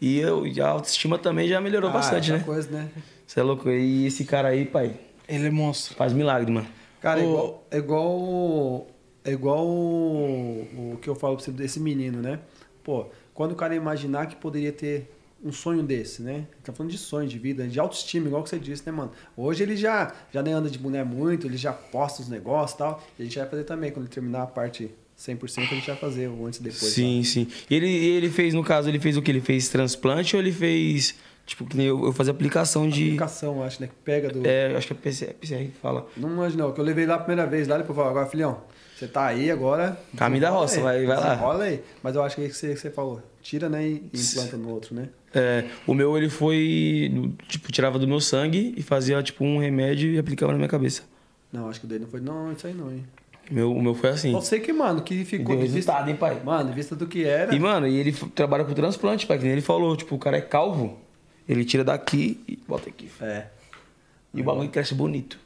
E, eu, e a autoestima também já melhorou Ah, bastante, né? coisa, né? Você é louco? E esse cara aí, pai, Ele é monstro. faz milagre, mano. Cara, é igual, é igual. É igual o, o que eu falo pra você desse menino, né? Pô, quando o cara imaginar que poderia ter um sonho desse, né? Tá falando de sonho, de vida, de autoestima, igual que você disse, né, mano? Hoje ele já, já nem anda de mulher muito, ele já posta os negócios e tal. E a gente vai fazer também, quando ele terminar a parte 100%, a gente vai fazer o antes e depois. sim, sim. E ele, ele fez, no caso, ele fez o que? Ele fez transplante ou ele fez, tipo, que nem eu, eu fazia aplicação Tá? de... Aplicação, acho, né? Que pega do. É, acho que é PCR, PCR que fala. Não manjo, não. Que eu levei lá a primeira vez lá, depois falou, agora, filhão, você tá aí agora. Caminho da roça, aí, vai- vai lá. desenrola aí. Mas eu acho que é isso que você, falou. Tira, né? E implanta no outro, né? É, o meu, ele foi, tipo, tirava do meu sangue e fazia, tipo, um remédio e aplicava na minha cabeça. Não, acho que o dele não foi. Não, isso aí não, hein? O meu, o meu foi assim. Você que, mano, que ficou. deu de vista- hein, pai? Mano, em vista do que era. E, mano, e ele trabalha com transplante, pai, que nem ele falou. Tipo, o cara é calvo, ele tira daqui e bota aqui. É. E o bagulho cresce bonito.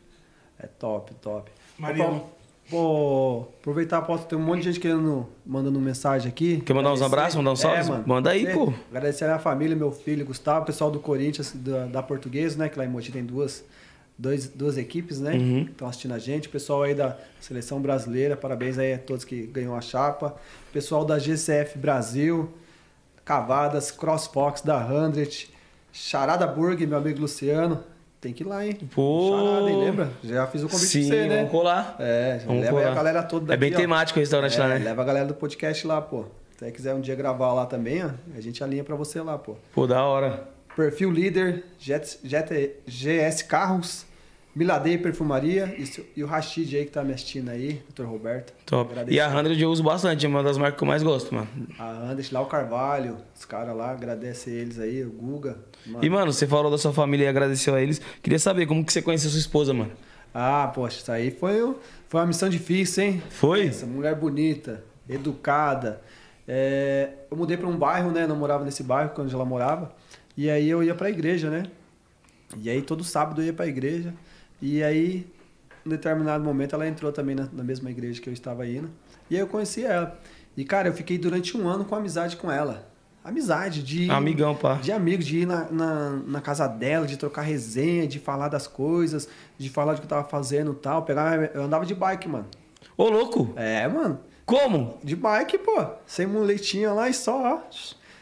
É top, top. Mariano. Pô, aproveitar, posso ter um monte de gente querendo, mandando mensagem aqui. Quer mandar uns Agradecer. abraços, mandar uns salves? É, mano. Manda aí, pô. Agradecer a família, meu filho, Gustavo, pessoal do Corinthians, da, da Portuguesa, né? Que lá em Mogi tem duas, dois, duas equipes, né? Uhum. Que estão assistindo a gente. Pessoal aí da Seleção Brasileira, parabéns aí a todos que ganhou a chapa. Pessoal da GCF Brasil, Cavadas, CrossFox da 100, Charada Burg, meu amigo Luciano. Tem que ir lá, hein? Pô. Charada, hein? Lembra? Já fiz o convite Sim, pra você, né? vamos colar. É, Vamos leva colar. a galera toda daqui, É bem ó. temático o restaurante É, lá, né? Leva a galera do podcast lá, pô. Se quiser um dia gravar lá também, ó, a gente alinha pra você lá, pô. Pô, da hora. Perfil líder, Jet, Jet, GS Carros, Miladei Perfumaria e, e o Rashid aí que tá me assistindo aí, Dr. Roberto. Top. E a 100 eu uso bastante, é uma das marcas que eu mais gosto, mano. A Anderson lá, o Carvalho, os caras lá, agradece eles aí, o Guga. Mano. E, mano, você falou da sua família e agradeceu a eles. Queria saber como que você conheceu sua esposa, mano. Ah, poxa, isso aí foi, foi uma missão difícil, hein? Foi? Essa mulher bonita, educada. É, eu mudei para um bairro, né? Não morava nesse bairro quando ela morava. E aí eu ia para a igreja, né? E aí todo sábado eu ia para a igreja. E aí, em determinado momento, ela entrou também na, na mesma igreja que eu estava indo. E aí eu conheci ela. E, cara, eu fiquei durante um ano com amizade com ela. Amizade, de. Amigão, pá. De amigos, de ir na, na, na casa dela, de trocar resenha, de falar das coisas, de falar do que eu tava fazendo e tal. Pegar, eu andava de bike, mano. Ô, louco! É, mano. Como? De bike, pô. Sem muletinha lá e só, ó.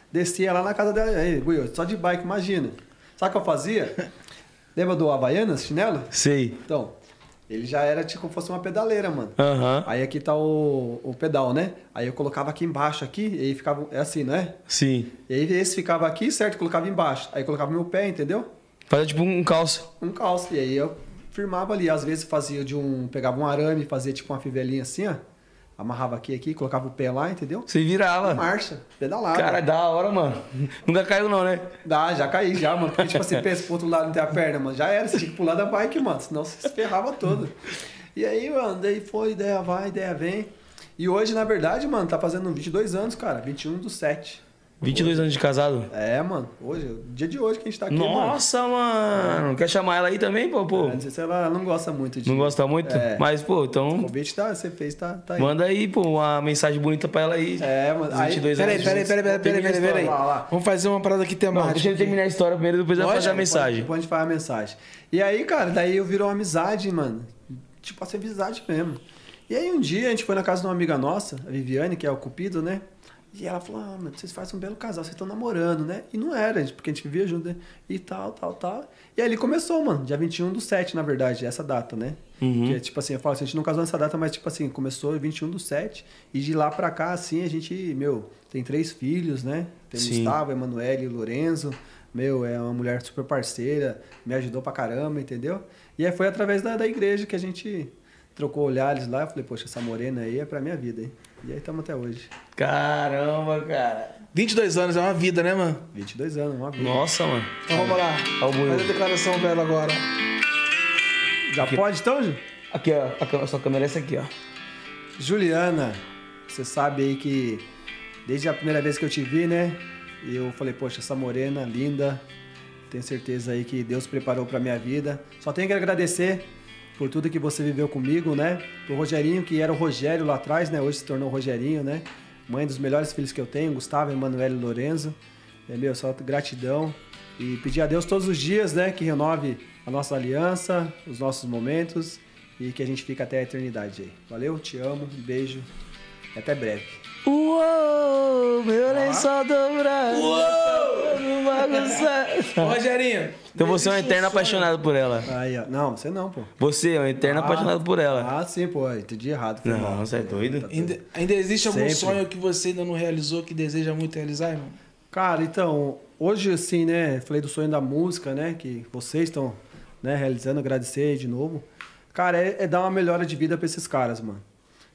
Descia lá na casa dela. Aí, Guio, só de bike, imagina. Sabe o que eu fazia? Lembra do Havaianas, chinelo? Sei. Então, ele já era tipo como fosse uma pedaleira, mano. Aham. Aí aqui tá o, o pedal, né? Aí eu colocava aqui embaixo, aqui, e aí ficava. É assim, não é? Sim. E aí esse ficava aqui, certo? Colocava embaixo. Aí colocava meu pé, entendeu? Fazia tipo um calço. um calço. E aí eu firmava ali. Às vezes fazia de um. Pegava um arame, fazia tipo uma fivelinha assim, ó. Amarrava aqui, aqui, colocava o pé lá, entendeu? Você virava. Marcha, pedalava. Cara, da hora, mano. Nunca caiu, não, né? Dá, já caí já, mano. Porque, tipo assim, pensa pro outro lado não tem a perna, mano. Já era, você tinha que pular da bike, mano. Senão você se ferrava todo. E aí, mano, daí foi, ideia vai, ideia vem. E hoje, na verdade, mano, tá fazendo 22 anos, cara. 21 do 7. 22 anos de casado. É, mano. Hoje, o dia de hoje que a gente tá aqui, mano. Nossa, mano. Quer chamar ela aí também, pô? pô? Não sei se ela não gosta muito de. Não gosta muito? É. Mas, pô, O então convite tá, você fez, tá, tá aí. manda aí, pô, uma mensagem bonita pra ela aí. É, mano. Os Aí, 22 Peraí, anos. peraí, peraí, peraí, peraí, peraí, peraí. Vamos fazer uma parada aqui Não, temática. deixa ele terminar a história primeiro, depois vai fazer a mensagem. Depois a gente faz a mensagem. E aí, cara, daí eu virou uma amizade, mano. Tipo, assim, amizade mesmo. E aí um dia a gente foi na casa de uma amiga nossa, a Viviane, que é o Cupido, né? E ela falou, ah, mano, vocês fazem um belo casal, vocês estão namorando, né? E não era, porque a gente vivia junto, né? E tal, tal, tal. E aí ele começou, mano, dia 21 do 7, na verdade, essa data, né? Que é tipo assim, eu falo assim, a gente não casou nessa data, mas tipo assim, começou 21 do 7. E de lá pra cá, assim, a gente, meu, tem três filhos, né? Tem Sim. Gustavo, Emanuele e Lorenzo. Meu, é uma mulher super parceira, me ajudou pra caramba, entendeu? E aí foi através da, da igreja que a gente trocou olhares lá. Eu falei, poxa, essa morena aí é pra minha vida, hein? E aí estamos até hoje. Caramba, cara. 22 anos é uma vida, né, mano? 22 anos, uma vida. Nossa, mano. Então vamos lá. Buiu. Faz a declaração velha agora. Já pode então, Ju? Aqui, ó. A sua câmera é essa aqui, ó. Juliana, você sabe aí que desde a primeira vez que eu te vi, né? Eu falei, poxa, essa morena linda, tenho certeza aí que Deus preparou pra minha vida. Só tenho que agradecer por tudo que você viveu comigo, né? Pro Rogerinho, que era o Rogério lá atrás, né? Hoje se tornou Rogerinho, né? Mãe dos melhores filhos que eu tenho, Gustavo, Emanuele e Lorenzo. É, meu, só gratidão. E pedir a Deus todos os dias, né? Que renove a nossa aliança, os nossos momentos e que a gente fique até a eternidade aí. Valeu, te amo, um beijo e até breve. Uou, meu lençol dobrado. Uou. Ô, Rogerinho. Então você é um eterno apaixonado por ela. Aí, ó. Não, você não, pô. Você é um eterno Ah, apaixonado por ela. Ah, sim, pô. Entendi errado. foi Não, mal. você é doido? Ainda, ainda existe algum Sempre. sonho que você ainda não realizou, que deseja muito realizar, irmão? Cara, então, hoje assim, né, falei do sonho da música, né, que vocês estão, né, realizando, agradecer de novo. Cara, é, é dar uma melhora de vida pra esses caras, mano.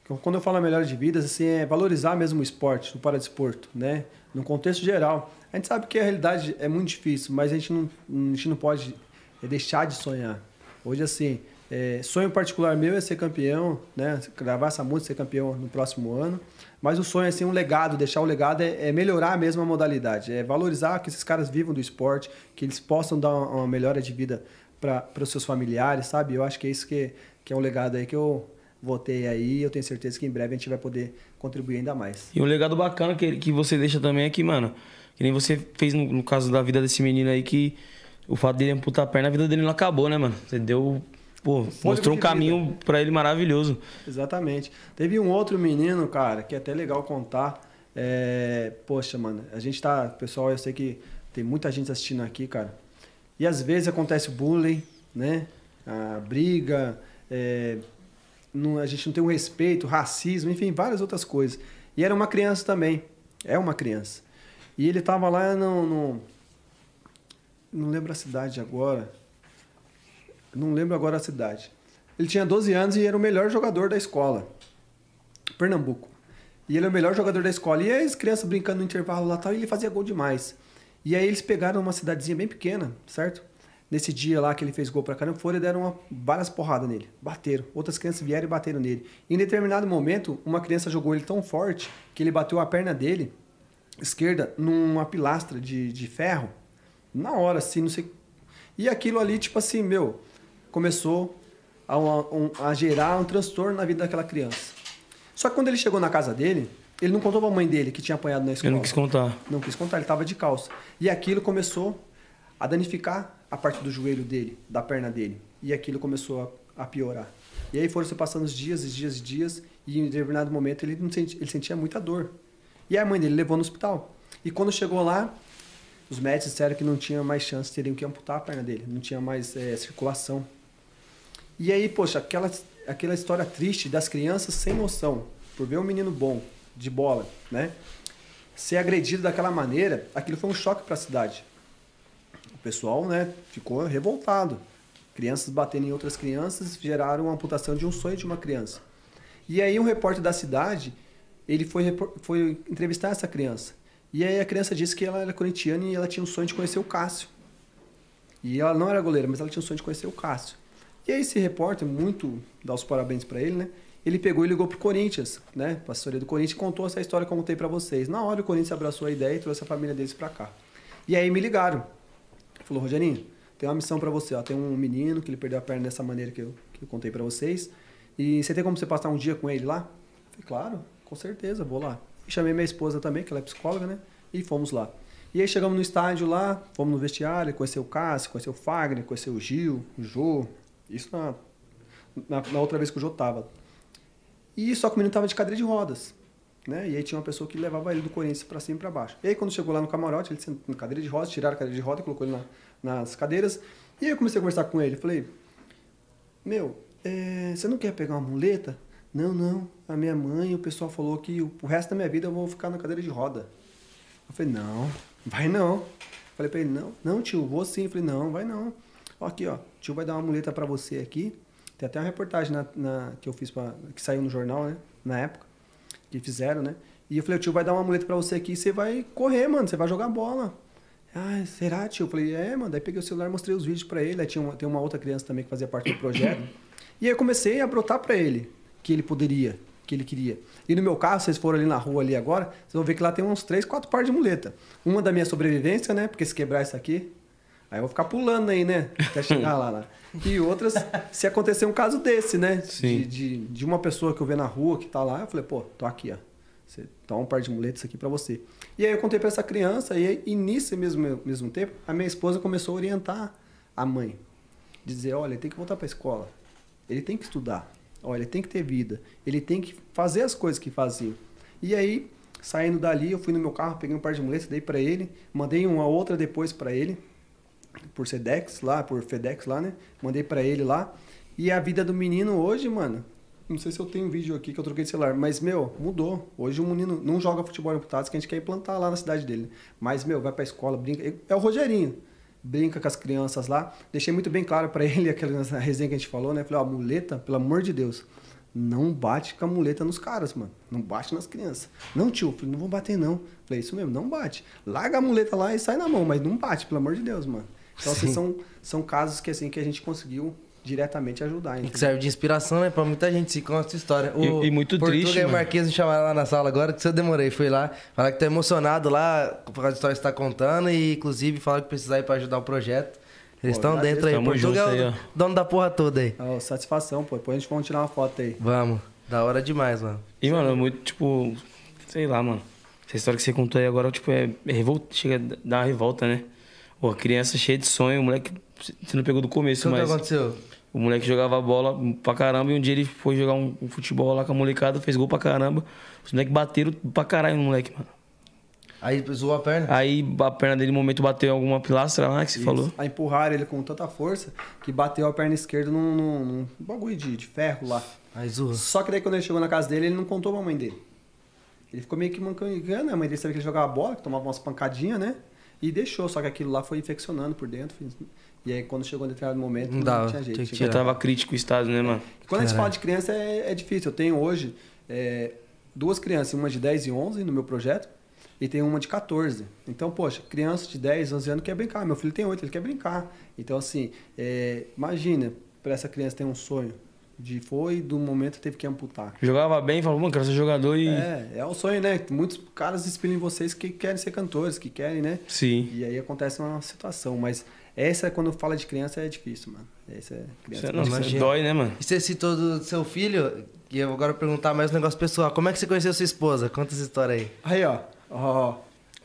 Então, Quando eu falo melhora de vida, assim, é valorizar mesmo o esporte, o paradesporto, né, no contexto geral. A gente sabe que a realidade é muito difícil, mas a gente não, a gente não pode deixar de sonhar. Hoje, assim, é, sonho particular meu é ser campeão, né, gravar essa música, ser campeão no próximo ano. Mas o sonho é assim, um legado, deixar o legado é, é melhorar mesmo a modalidade, é valorizar que esses caras vivam do esporte, que eles possam dar uma, uma melhora de vida para os seus familiares, sabe? Eu acho que é isso que, que é um legado aí que eu votei aí. Eu tenho certeza que em breve a gente vai poder contribuir ainda mais. E um legado bacana que, que você deixa também é que, mano, que nem você fez no, no caso da vida desse menino aí, que o fato dele amputar a perna, a vida dele não acabou, né, mano? Você deu. Pô, mostrou um caminho pra ele maravilhoso. Exatamente. Teve um outro menino, cara, que é até legal contar. É, Poxa, mano, a gente tá. Pessoal, eu sei que tem muita gente assistindo aqui, cara. E às vezes acontece bullying, né? A briga, é, não- a gente não tem um respeito, racismo, enfim, várias outras coisas. E era uma criança também. É uma criança. E ele tava lá no. no- não lembro a cidade agora. Não lembro agora a cidade. Ele tinha 12 anos e era o melhor jogador da escola. Pernambuco. E ele é o melhor jogador da escola. E as crianças brincando no intervalo lá e tal, e ele fazia gol demais. E aí eles pegaram uma cidadezinha bem pequena, certo? Nesse dia lá que ele fez gol pra caramba, foram e deram uma, várias porradas nele. Bateram. Outras crianças vieram e bateram nele. Em determinado momento, uma criança jogou ele tão forte que ele bateu a perna dele, esquerda, numa pilastra de, de ferro. Na hora, assim, não sei. E aquilo ali, tipo assim, meu, começou a, um- a gerar um transtorno na vida daquela criança. Só que quando ele chegou na casa dele, ele não contou pra mãe dele que tinha apanhado na escola. Eu não quis contar. Não quis contar, ele tava de calça. E aquilo começou a danificar a parte do joelho dele, da perna dele. E aquilo começou a, a piorar. E aí foram se passando os dias, e dias, e dias, e em determinado momento ele, não senti- ele sentia muita dor. E a mãe dele levou no hospital. E quando chegou lá, os médicos disseram que não tinha mais chance, teriam que amputar a perna dele, não tinha mais eh, circulação. E aí, poxa, aquela, aquela história triste das crianças sem noção, por ver um menino bom, de bola, né? Ser agredido daquela maneira, aquilo foi um choque para a cidade. O pessoal, né, ficou revoltado. Crianças batendo em outras crianças geraram a amputação de um sonho de uma criança. E aí um repórter da cidade, ele foi, foi entrevistar essa criança. E aí a criança disse que ela era corintiana e ela tinha um sonho de conhecer o Cássio. E ela não era goleira, mas ela tinha um sonho de conhecer o Cássio. E aí esse repórter, muito dá os parabéns para ele, né? Ele pegou e ligou pro Corinthians, né? Pra assessoria do Corinthians e contou essa história que eu contei para vocês. Na hora o Corinthians abraçou a ideia e trouxe a família deles para cá. E aí me ligaram. Falou, Rogerinho, tem uma missão para você. Ó. Tem um menino que ele perdeu a perna dessa maneira que eu, que eu contei para vocês. E você tem como você passar um dia com ele lá? Falei, claro, com certeza, vou lá. E chamei minha esposa também, que ela é psicóloga, né? E fomos lá. E aí chegamos no estádio lá, fomos no vestiário, conheceu o Cássio, conheceu o Fagner, conheceu o Gil, o Jô. Isso na, na, na outra vez que o Jô tava. E só que o menino tava de cadeira de rodas. né? E aí tinha uma pessoa que levava ele do Corinthians pra cima e pra baixo. E aí quando chegou lá no camarote, ele sentou na cadeira de roda, tiraram a cadeira de roda, colocou ele na- nas cadeiras. E aí eu comecei a conversar com ele. Falei, meu, é, você não quer pegar uma muleta? Não, não. A minha mãe, o pessoal falou que o, resto da minha vida eu vou ficar na cadeira de roda. Eu falei, não, vai não. Falei pra ele, não, não, tio, vou sim. Eu falei, não, vai não. Ó, aqui, ó, tio vai dar uma muleta pra você aqui. Tem até uma reportagem na, na- que eu fiz, pra, que saiu no jornal, né? Na época, que fizeram, né? E eu falei, tio vai dar uma muleta pra você aqui e você vai correr, mano, você vai jogar bola. Ah, será, tio? Eu falei, é, mano. Daí peguei o celular mostrei os vídeos pra ele. Aí tinha uma, tem uma outra criança também que fazia parte do projeto. e aí eu comecei a brotar pra ele que ele poderia, que ele queria. E no meu carro, vocês foram ali na rua ali agora, vocês vão ver que lá tem uns três, quatro pares de muleta. Uma da minha sobrevivência, né? Porque se quebrar isso aqui, aí eu vou ficar pulando aí, né? Até chegar lá, lá. E outras, se acontecer um caso desse, né? Sim. De, de, de uma pessoa que eu ver na rua que tá lá, eu falei, pô, tô aqui, ó. Você toma um par de muletas aqui pra você. E aí eu contei pra essa criança, e, aí, e nisso mesmo, mesmo tempo, a minha esposa começou a orientar a mãe. Dizer, olha, ele tem que voltar pra escola. Ele tem que estudar. Olha, ele tem que ter vida. Ele tem que fazer as coisas que fazia. E aí, saindo dali, eu fui no meu carro, peguei um par de muletas, dei pra ele, mandei uma outra depois pra ele, por Sedex lá, por FedEx lá, né? Mandei pra ele lá. E a vida do menino hoje, mano, não sei se eu tenho vídeo aqui que eu troquei de celular, mas, meu, mudou. Hoje o menino não joga futebol em Putados, que a gente quer implantar lá na cidade dele. Mas, meu, vai pra escola, brinca. É o Rogerinho. Brinca com as crianças lá. Deixei muito bem claro pra ele, aquela resenha que a gente falou, né? Falei, ó, muleta, pelo amor de Deus, não bate com a muleta nos caras, mano. Não bate nas crianças. Não, tio, falei, não vou bater, não. Falei, isso mesmo, não bate. Larga a muleta lá e sai na mão, mas não bate, pelo amor de Deus, mano. Então, assim, são, são casos que, assim, que a gente conseguiu diretamente ajudar. E entendeu? que serve de inspiração, né? Pra muita gente se conta a sua história. O E- e muito Portuga triste, e o mano. Marquês me chamaram lá na sala agora, que se eu demorei. Fui lá, falar que tá emocionado lá por causa da história que você tá contando e, inclusive, falaram que precisar ir pra ajudar o projeto. Eles Pô, estão dentro aí. Tamo Portuga junto é o aí, dono da porra toda aí. Ó, satisfação, pô. Depois a gente vai tirar uma foto aí. Vamos. Da hora demais, mano. E, mano, é muito, tipo, sei lá, mano. Essa história que você contou aí agora, tipo, é, é revolta, chega a dar uma revolta, né? Pô, a criança cheia de sonho, o moleque, você não pegou do começo, O que mas aconteceu? O moleque jogava bola pra caramba e um dia ele foi jogar um, um futebol lá com a molecada, fez gol pra caramba. Os moleques bateram pra caralho no moleque, mano. Aí zoou a perna? Aí a perna dele, no momento, bateu em alguma pilastra lá que você falou. Aí empurraram ele com tanta força que bateu a perna esquerda num, num- num bagulho de, de ferro lá. Aí zoou. Só que daí quando ele chegou na casa dele, ele não contou pra mãe dele. Ele ficou meio que mancando. A mãe dele sabia que ele jogava bola, que tomava umas pancadinhas, né? E deixou, só que aquilo lá foi infeccionando por dentro. E aí quando chegou em determinado momento, Não não, dava, tinha jeito. tinha que Já tirar. tava crítico o estado, né, mano? Quando a gente fala de criança é, é difícil. Eu tenho hoje é, duas crianças, uma de 10 e 11 no meu projeto e tem uma de 14. Então, poxa, criança de 10, 11 anos quer brincar. Meu filho tem 8, ele quer brincar. Então, assim, é, imagina, para essa criança ter um sonho de foi do momento teve que amputar. Jogava bem, falou, mano, quero ser jogador e. É, é o sonho, né? Muitos caras espelham em vocês que querem ser cantores, que querem, né? Sim. E aí acontece uma situação, mas essa quando fala de criança é difícil, mano. Essa é criança. Isso, não, isso Imagina. dói, né, mano? E você citou do seu filho, e eu agora vou perguntar mais um negócio pessoal. Como é que você conheceu sua esposa? Conta essa história aí. Aí, ó. Ó,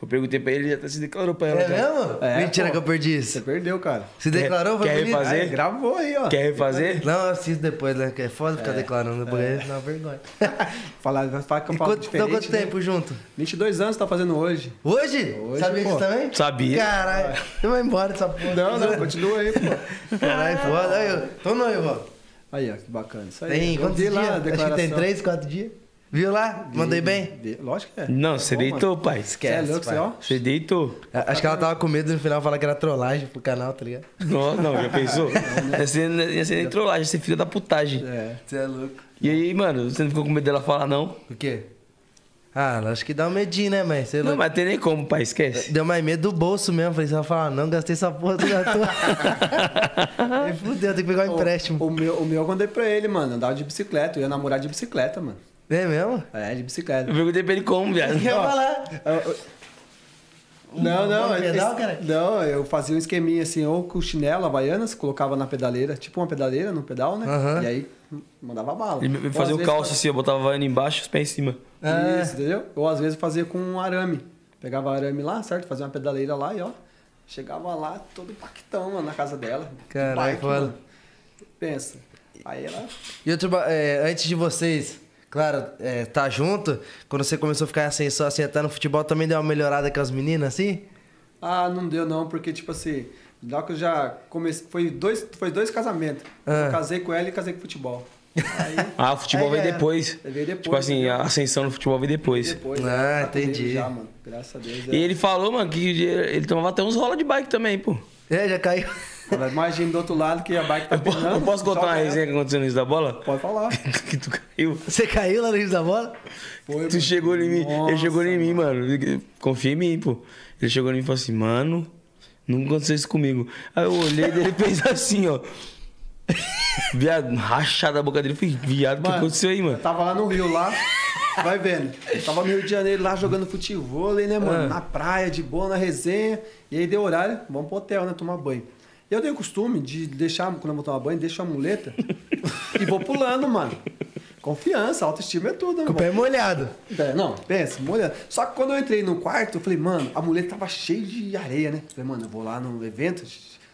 Eu perguntei pra ele, ele já até se declarou pra ela. É já. mesmo? É, Mentira pô. que eu perdi você isso. perdeu, cara. Se Quer- declarou? Quer bonito? refazer? Aí, gravou aí, ó. Quer refazer? Não, eu assisto depois, né? Que é foda ficar declarando depois, é. uma vergonha. Falar, vai falar que eu falo quanto, diferente. então, quanto né? tempo junto? 22 anos tá fazendo hoje. Hoje? Hoje, Sabia pô. disso também? Sabia. Caralho, você vai embora dessa porra. Não, não, continua aí, pô. Caralho, foda. Aí, eu tô noivo, ó. Aí, ó, que bacana. Isso aí. Tem quantos dias? lá Acho que tem declaração. três, quatro dias. Viu lá? Mandei bem? Lógico que é. Não, você Bom, deitou, mano. pai. Você é louco, pai. você, ó. Você deitou. Acho que ela tava com medo no final falar que era trollagem pro canal, tá ligado? Não, não, já pensou? Ia ser, ia ser nem trollagem, ia ser filha da putagem. É. Você é louco. E aí, mano, você não ficou com medo dela falar, não? O quê? Ah, acho que dá um medinho, né, mãe? Você é Não, louco. mas tem nem como, pai, esquece. Deu mais medo do bolso mesmo. Falei, você vai falar, não, gastei essa porra toda à toa. Aí fudeu, tem que pegar um empréstimo. O, o meu, o meu eu contei pra ele, mano. Andava de bicicleta. Eu ia namorar de bicicleta, mano. É mesmo? É, de bicicleta. Eu perguntei pra ele como, viado. Quer falar? Não, não. Um pedal, esse- cara? Não, eu fazia um esqueminha assim, ou com chinelo, havaianas, colocava na pedaleira, tipo uma pedaleira no pedal, né? Aham. E aí mandava bala. Às fazia o vezes, calço assim, eu botava a vaiana embaixo e os pés em cima. Ah. Isso, entendeu? Ou às vezes fazia com um arame. Pegava arame lá, certo? Fazia uma pedaleira lá e ó. Chegava lá todo pactão, mano, na casa dela. foda. mano. Pensa. Aí ela. E outro, é, antes de vocês claro, é, tá junto, quando você começou a ficar em ascensão, assim, até no futebol, também deu uma melhorada com as meninas, assim? Ah, não deu não, porque tipo assim, lá que eu já comecei, foi dois, foi dois casamentos. Ah. Eu casei com ela e casei com futebol. Aí, Ah, o futebol É, veio é. depois. Veio depois, Tipo assim, entendeu? a ascensão no futebol veio depois. depois, Ah, né, entendi. Já, mano. Graças a Deus. E ele falou, mano, que ele tomava até uns rola de bike também, pô. É, já caiu. Imagina do outro lado que a bike tá penando. eu posso contar uma resenha que aconteceu no Rio da Bola? Pode falar. que tu caiu. Você caiu lá no Rio da Bola? Foi, Tu chegou em mim. ele Nossa, chegou em mim, mano. Confia em mim, pô. Ele chegou em mim e falou assim, mano, nunca aconteceu isso comigo. Aí eu olhei dele e fez assim, ó. Viado, rachada a boca dele. Eu falei, viado, o que aconteceu aí, mano? Eu tava lá no Rio, lá. Vai vendo. Eu tava no Rio de Janeiro lá jogando futebol, né, mano? Ah. Na praia, de boa, na resenha. E aí deu horário, vamos pro hotel, né? Tomar banho. Eu tenho o costume de deixar, quando eu vou tomar banho, deixo a muleta e vou pulando, mano. Confiança, autoestima é tudo, né? Com o pé molhado. É, Não, pensa, molhando. Só que quando eu entrei no quarto, eu falei, mano, a muleta tava cheia de areia, né? Falei, mano, eu vou lá no evento,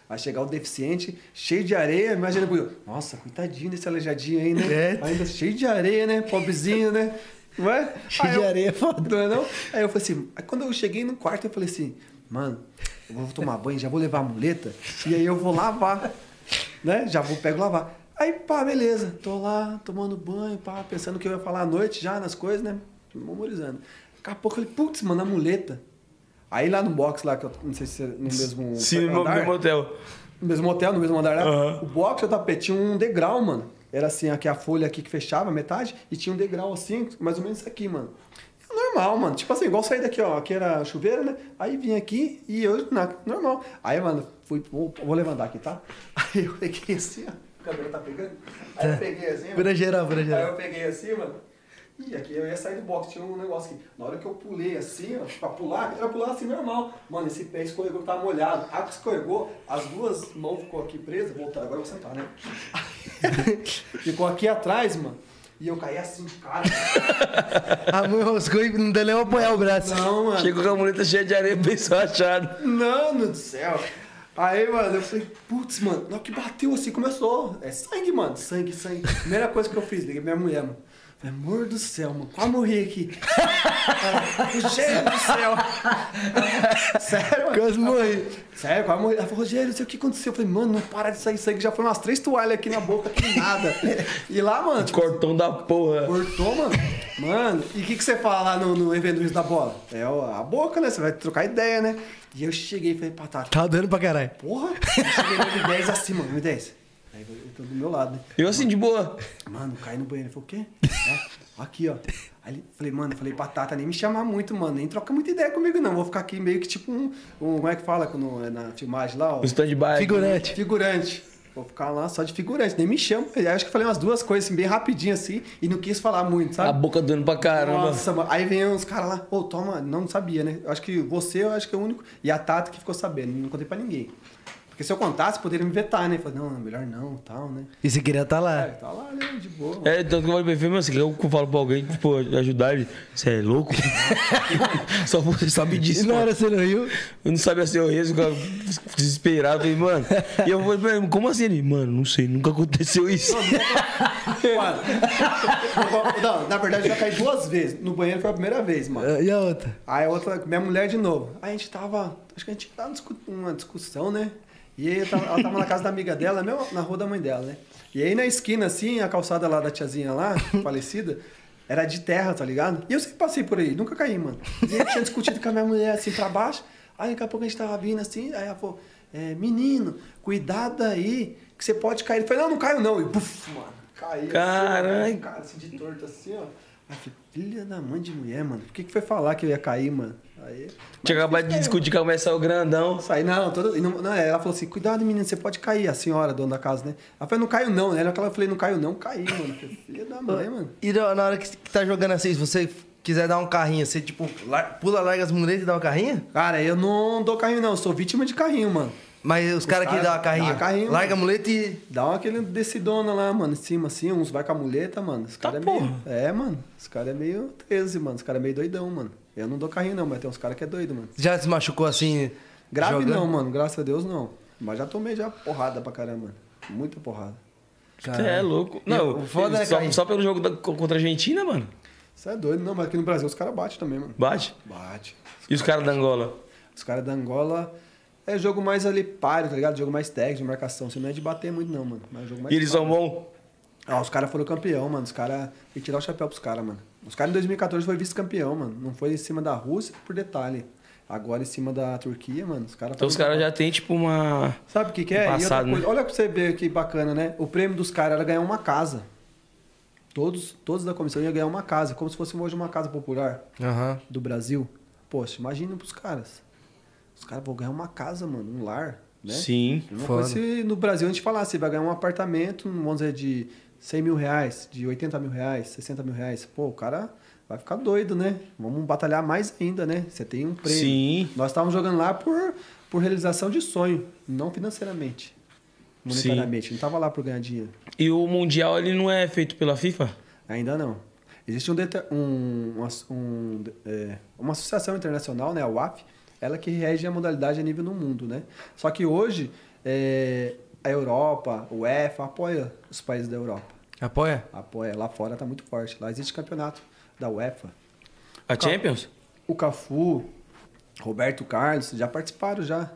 vai chegar o deficiente, cheio de areia. Imagina, eu, nossa, coitadinho desse aleijadinho aí, né? É. Ainda cheio de areia, né? Pobrezinho, né? Não é? Cheio Aí de eu- areia é foda. Não é não? Aí eu falei assim, aí quando eu cheguei no quarto, eu falei assim, mano, eu vou tomar banho, já vou levar a muleta, e aí eu vou lavar, né? Já vou, pego lavar. Aí, pá, beleza, tô lá, tomando banho, pá, pensando o que eu ia falar à noite já nas coisas, né? Memorizando. Daqui a pouco eu falei, putz, mano, a muleta. Aí lá no box lá, que eu não sei se é no mesmo Sim, no andar, mesmo hotel. no mesmo hotel, no mesmo andar lá, Aham. o box e o tapete tinha um degrau, mano. Era assim, aqui a folha aqui que fechava, metade, e tinha um degrau assim, mais ou menos isso aqui, mano. Normal, mano. Tipo assim, igual sair daqui, ó. Aqui era chuveiro, né? Aí vim aqui e eu, na, normal. Aí, mano, fui, vou, vou levantar aqui, tá? Aí eu peguei assim, ó. O cabelo tá pegando? Aí eu peguei assim, mano. Pura geral, pura Aí geral. eu peguei assim, mano. Ih, aqui eu ia sair do box, tinha um negócio aqui. Na hora que eu pulei assim, ó, pra pular, eu ia pular assim normal. Mano, esse pé escorregou, tava molhado. A água escorregou, as duas mãos ficou aqui presas. Voltar, agora eu vou sentar, né? ficou aqui atrás, mano. E eu caí assim, cara. A mãe roscou e não deu nem apoiar o braço. Não, mano. Chegou com a muleta cheia de areia, pensou achado. Mano do céu. Aí, mano, eu falei, putz, mano, na hora que bateu assim, começou. É sangue, mano, sangue, sangue. Primeira coisa que eu fiz, liguei minha mulher, mano. Amor do céu, mano, quase morri aqui. Ela, Rogério do céu. Sério, mano? Quase morri. Sério, quase morri. Ela falou, Rogério, não sei o que aconteceu. Eu falei, mano, não para de sair sangue. Já foi umas três toalhas aqui na boca, que nada. E lá, mano, tipo, Cortão da porra. Cortou, mano. Mano, e o que, que você fala lá no, no evento do Rio da Bola? É a boca, né? Você vai trocar ideia, né? E eu cheguei e falei, Patata, Tá dando pra caralho. porra? Eu cheguei no M10 assim, mano, M10. Aí tá do meu lado, né? Eu assim, de boa. Mano, caí no banheiro. Ele falou, o quê? É, aqui, ó. Aí ele, falei, mano, eu falei, Patata, nem me chamar muito, mano. Nem troca muita ideia comigo, não. Vou ficar aqui meio que tipo um. um como é que fala quando, é na filmagem lá? Ó, O stand-by. Figurante. Figurante. Vou ficar lá só de figurante, nem me chama. Eu acho que falei umas duas coisas assim, bem rapidinho assim, e não quis falar muito, sabe? A boca doendo pra caramba. Nossa, mano. Aí vem uns caras lá, pô, toma, não sabia, né? Eu acho que você, eu acho que é o único. E a Tata que ficou sabendo, não contei pra ninguém. Porque se eu contasse, poderia me vetar, né? Falei, não, melhor não, tal, né? E você queria estar É, lá. tá lá, né? De boa. É, tanto que eu falei pra mano, que eu falo pra alguém, tipo, ajudar ele? Você é louco? Só você sabe disso, E na mano. hora você não riu? Eu não sabia ser o riso, ficava desesperado. Falei, mano. E eu falei como assim? Ele, mano, não sei, nunca aconteceu isso. Mano, não, na verdade eu já caí duas vezes. No banheiro foi a primeira vez, mano. E a outra? Aí a outra, minha mulher de novo. Aí a gente tava. Acho que a gente tava numa discussão, né? E aí eu tava- ela tava na casa da amiga dela, mesmo na rua da mãe dela, né? E aí na esquina, assim, a calçada lá da tiazinha lá, falecida, era de terra, tá ligado? E eu sempre passei por aí, nunca caí, mano. E aí tinha discutido com a minha mulher assim pra baixo. Aí daqui a pouco a gente tava vindo assim, aí ela falou, é, menino, cuidado aí, que você pode cair. Ele falou, não, não caio não. E puf, mano, caí. Caralho. Assim, cara, assim, de torto assim, ó. Aí eu falei, filha da mãe de mulher, mano. Por que, que foi falar que eu ia cair, mano? Aí. Tinha acabado de discutir com a mulher, saiu grandão. Saí, não, todo, não, não, ela falou assim: cuidado, menino, você pode cair, a senhora, dona da casa, né? Ela falou: não caio não, né? Ela eu falei: não caio não, caí, mano. Filha da mãe, mano. E na hora que que tá jogando assim, se você quiser dar um carrinho, você tipo, pula, larga as muletas e dá um carrinho? Cara, eu não dou carrinho, não, eu sou vítima de carrinho, mano. Mas os caras que cara dão uma carrinho, dá carrinho, larga a mano. muleta e. Dá uma aquele decidona lá, mano, em cima assim, uns vai com a muleta, mano. Os caras é meio. É, mano. Os caras é meio 13, mano. Os caras é meio doidão, mano. Eu não dou carrinho, não, mas tem uns caras que é doido, mano. Já se machucou assim? Grave jogando? não, mano. Graças a Deus não. Mas já tomei já porrada pra caramba, mano. Muita porrada. Você é louco. Não, o foda é, só, só pelo jogo da- contra a Argentina, mano. Você é doido, não, mas aqui no Brasil os caras batem também, mano. Bate. Bate. E os caras da Angola? Os caras da Angola é jogo mais ali páreo, tá ligado? Jogo mais técnico, de marcação. Você não é de bater muito, não, mano. Mas é jogo mais E eles páreo. são bons? Ah, os caras foram campeão, mano. Os caras. Tem que tirar o chapéu pros caras, mano. Os caras em 2014 foi vice-campeão, mano. Não foi em cima da Rússia, por detalhe. Agora em cima da Turquia, mano. Os caras Então os caras já tem, tipo, uma. Sabe o que, que é? Outra Passado, né? Olha pra você ver que bacana, né? O prêmio dos caras era ganhar uma casa. Todos, todos da comissão iam ganhar uma casa, como se fosse hoje uma casa popular Aham. do Brasil. Poxa, imagina pros caras. Os caras vão ganhar uma casa, mano, um lar, né? Sim. Foda. coisa se no Brasil a gente falasse, vai ganhar um apartamento, vamos dizer, de 100 mil reais, de 80 mil reais, 60 mil reais. Pô, o cara vai ficar doido, né? Vamos batalhar mais ainda, né? Você tem um prêmio. Sim. Nós estávamos jogando lá por, por realização de sonho, não financeiramente. Monetariamente. Não tava lá por ganhar dinheiro. E o Mundial, ele não é feito pela FIFA? Ainda não. Existe um, um- uma, um, é, uma associação internacional, né, a UAF, ela que rege a modalidade a nível no mundo, né? Só que hoje é, a Europa, o UEFA apoia os países da Europa. Apoia? Apoia. Lá fora tá muito forte. Lá existe campeonato da UEFA. A Champions? O Cafu, Roberto Carlos, já participaram já.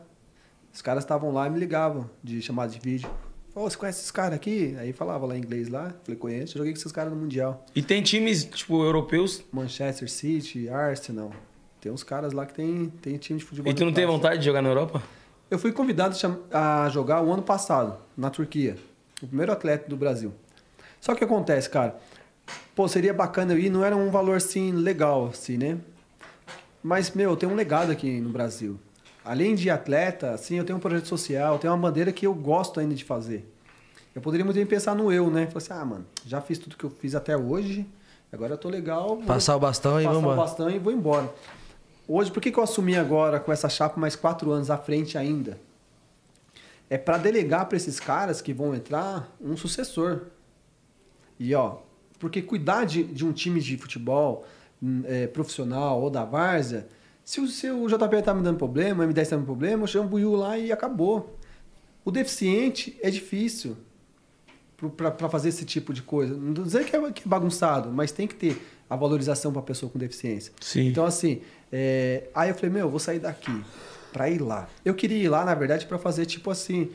Os caras estavam lá e me ligavam de chamada de vídeo. Ô, você conhece esses caras aqui? Aí falava lá em inglês lá. Falei, conheço. Joguei com esses caras no Mundial. E tem times, tipo, europeus. Manchester City, Arsenal. Tem uns caras lá que tem, tem time de futebol. E tu não tem vontade de jogar na Europa? Eu fui convidado a jogar o ano passado, na Turquia. O primeiro atleta do Brasil. Só que o acontece, cara? Pô, seria bacana eu ir, não era um valor assim legal, assim, né? Mas, meu, eu tenho um legado aqui no Brasil. Além de atleta, assim, eu tenho um projeto social, eu tenho uma bandeira que eu gosto ainda de fazer. Eu poderia muito bem pensar no eu, né? Falar assim, ah, mano, já fiz tudo que eu fiz até hoje, agora eu tô legal. Passar o bastão e passar vamos o embora. bastão e vou embora. Hoje, por que, que eu assumi agora com essa chapa mais quatro anos à frente ainda? É para delegar para esses caras que vão entrar um sucessor. E ó, porque cuidar de, de um time de futebol hum, é, profissional ou da várzea, se o, se o JP tá me dando problema, o M10 tá me dando problema, eu chamo o Buiu lá e acabou. O deficiente é difícil para fazer esse tipo de coisa. Não dizendo que é, que é bagunçado, mas tem que ter a valorização para a pessoa com deficiência. Sim. Então, assim, é, aí eu falei, meu, eu vou sair daqui para ir lá. Eu queria ir lá, na verdade, para fazer, tipo assim,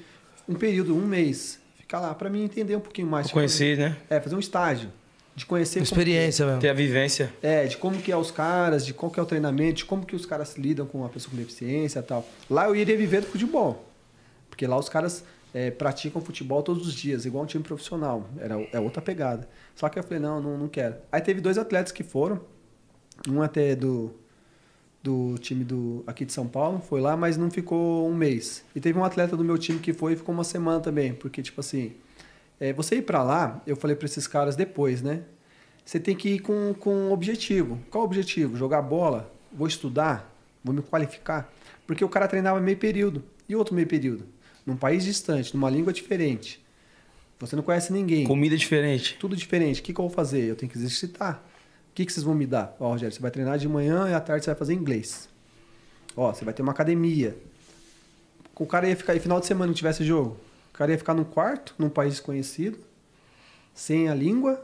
um período, um mês. Ficar lá, para mim entender um pouquinho mais. Conhecer, né? É, fazer um estágio. De conhecer Experiência mesmo. Ter a vivência. que- é, de como que é os caras, de qual que é o treinamento, de como que os caras lidam com a pessoa com deficiência e tal. Lá eu iria viver do futebol. Porque lá os caras é, praticam futebol todos os dias, igual um time profissional. Era, é outra pegada. Só que eu falei, não, não, não quero. Aí teve dois atletas que foram. Um até do, do time do, aqui de São Paulo, foi lá, mas não ficou um mês. E teve um atleta do meu time que foi e ficou uma semana também. Porque, tipo assim, é, você ir pra lá, eu falei pra esses caras depois, né? Você tem que ir com, com um objetivo. Qual o objetivo? Jogar bola? Vou estudar? Vou me qualificar? Porque o cara treinava meio período. E outro meio período? Num país distante, numa língua diferente. Você não conhece ninguém. Comida diferente. Tudo diferente. O que, que eu vou fazer? Eu tenho que exercitar. O que, que vocês vão me dar? Ó, Rogério, você vai treinar de manhã e à tarde você vai fazer inglês. Ó, você vai ter uma academia. O cara ia ficar, e final de semana não tivesse jogo, o cara ia ficar num quarto, num país desconhecido, sem a língua.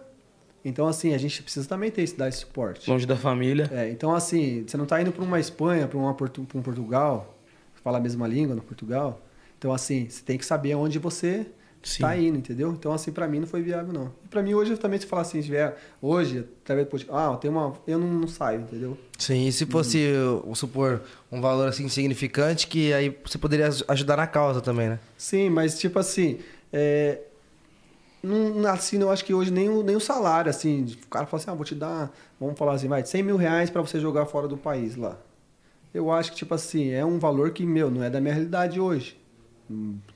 Então, assim, a gente precisa também ter esse, dar esse suporte. Longe da família. É, então, assim, você não está indo para uma Espanha, para Portu- um Portugal, fala a mesma língua no Portugal. Então, assim, você tem que saber onde você Sim. está indo, entendeu? Então, assim, para mim não foi viável, não. E para mim, hoje, também, se falar assim, se tiver hoje, através do podcast, ah, tem uma. Eu não, não saio, entendeu? Sim, e se fosse, vamos supor, um valor assim significante, que aí você poderia aj- ajudar na causa também, né? Sim, mas tipo assim, é, não, assim, eu acho que hoje nem o, nem o salário, assim, o cara fala assim, ah, vou te dar, vamos falar assim, vai, 100 mil reais para você jogar fora do país lá. Eu acho que, tipo assim, é um valor que, meu, não é da minha realidade hoje.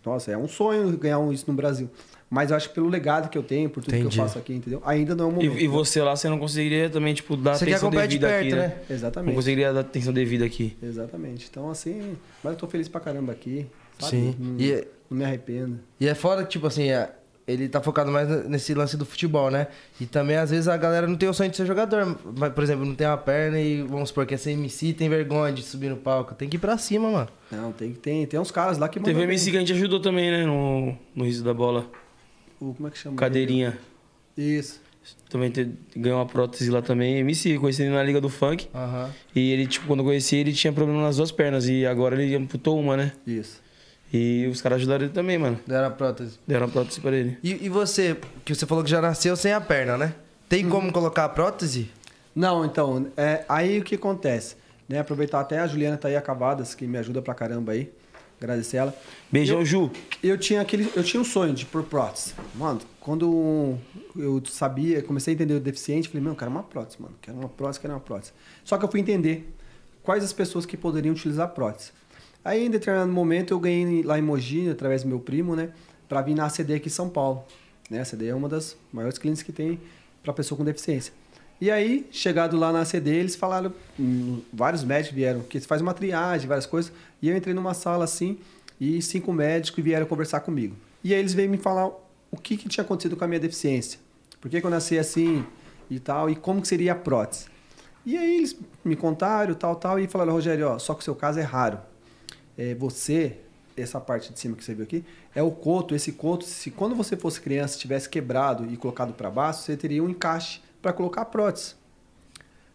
Nossa, é um sonho ganhar um- isso no Brasil. Mas eu acho que pelo legado que eu tenho, por tudo Entendi. que eu faço aqui, entendeu? Ainda não é o momento. E, e você lá, você não conseguiria também, tipo, dar Você quer atenção acompanhar de devida perto, aqui, né? né? Não Exatamente. conseguiria dar atenção devida aqui. Exatamente. Então, assim, mas eu tô feliz pra caramba aqui. Sabe? Sim. Não, E- não me arrependo. E é fora que, tipo assim, é- ele tá focado mais nesse lance do futebol, né? E também, às vezes, a galera não tem o sonho de ser jogador. Mas, por exemplo, não tem uma perna e, vamos supor, que é ser MC tem vergonha de subir no palco. Tem que ir pra cima, mano. Não, tem, tem, tem uns caras lá que Teve MC que a gente ajudou também, né? No, no Riso da Bola. o como é que chama? Cadeirinha. Isso. Também te- ganhou uma prótese lá também. MC, conheci ele na Liga do Funk. Aham. E ele, tipo, quando eu conheci ele, tinha problema nas duas pernas. E agora ele amputou uma, né? Isso. E os caras ajudaram ele também, mano. Deram a prótese. Deram uma prótese pra ele. E, e você, que você falou que já nasceu sem a perna, né? Tem como colocar a prótese? Não, então, é, aí o que acontece? Né, aproveitar até a Juliana tá aí acavadas, que me ajuda pra caramba aí. Agradecer ela. Beijão, Eu- Ju. Eu tinha aquele, eu tinha um sonho de pôr prótese. Mano, quando eu sabia, comecei a entender o deficiente, falei, meu, eu quero uma prótese, mano. Quero uma prótese, quero uma prótese. Só que eu fui entender quais as pessoas que poderiam utilizar prótese. Aí, em determinado momento, eu ganhei lá em Mogi, através do meu primo, né, pra vir na ACD aqui em São Paulo. Né, a ACD é uma das maiores clínicas que tem pra pessoa com deficiência. E aí, chegado lá na ACD, eles falaram, vários médicos vieram, que faz uma triagem, várias coisas. E eu entrei numa sala assim, e cinco médicos vieram conversar comigo. E aí eles veio me falar o que, que tinha acontecido com a minha deficiência. Por que, que eu nasci assim e tal, e como que seria a prótese. E aí eles me contaram, tal, tal, e falaram, Rogério, ó, só que o seu caso é raro. É, você, essa parte de cima que você viu aqui, é o coto. Esse coto, se quando você fosse criança, tivesse quebrado e colocado para baixo, você teria um encaixe para colocar a prótese.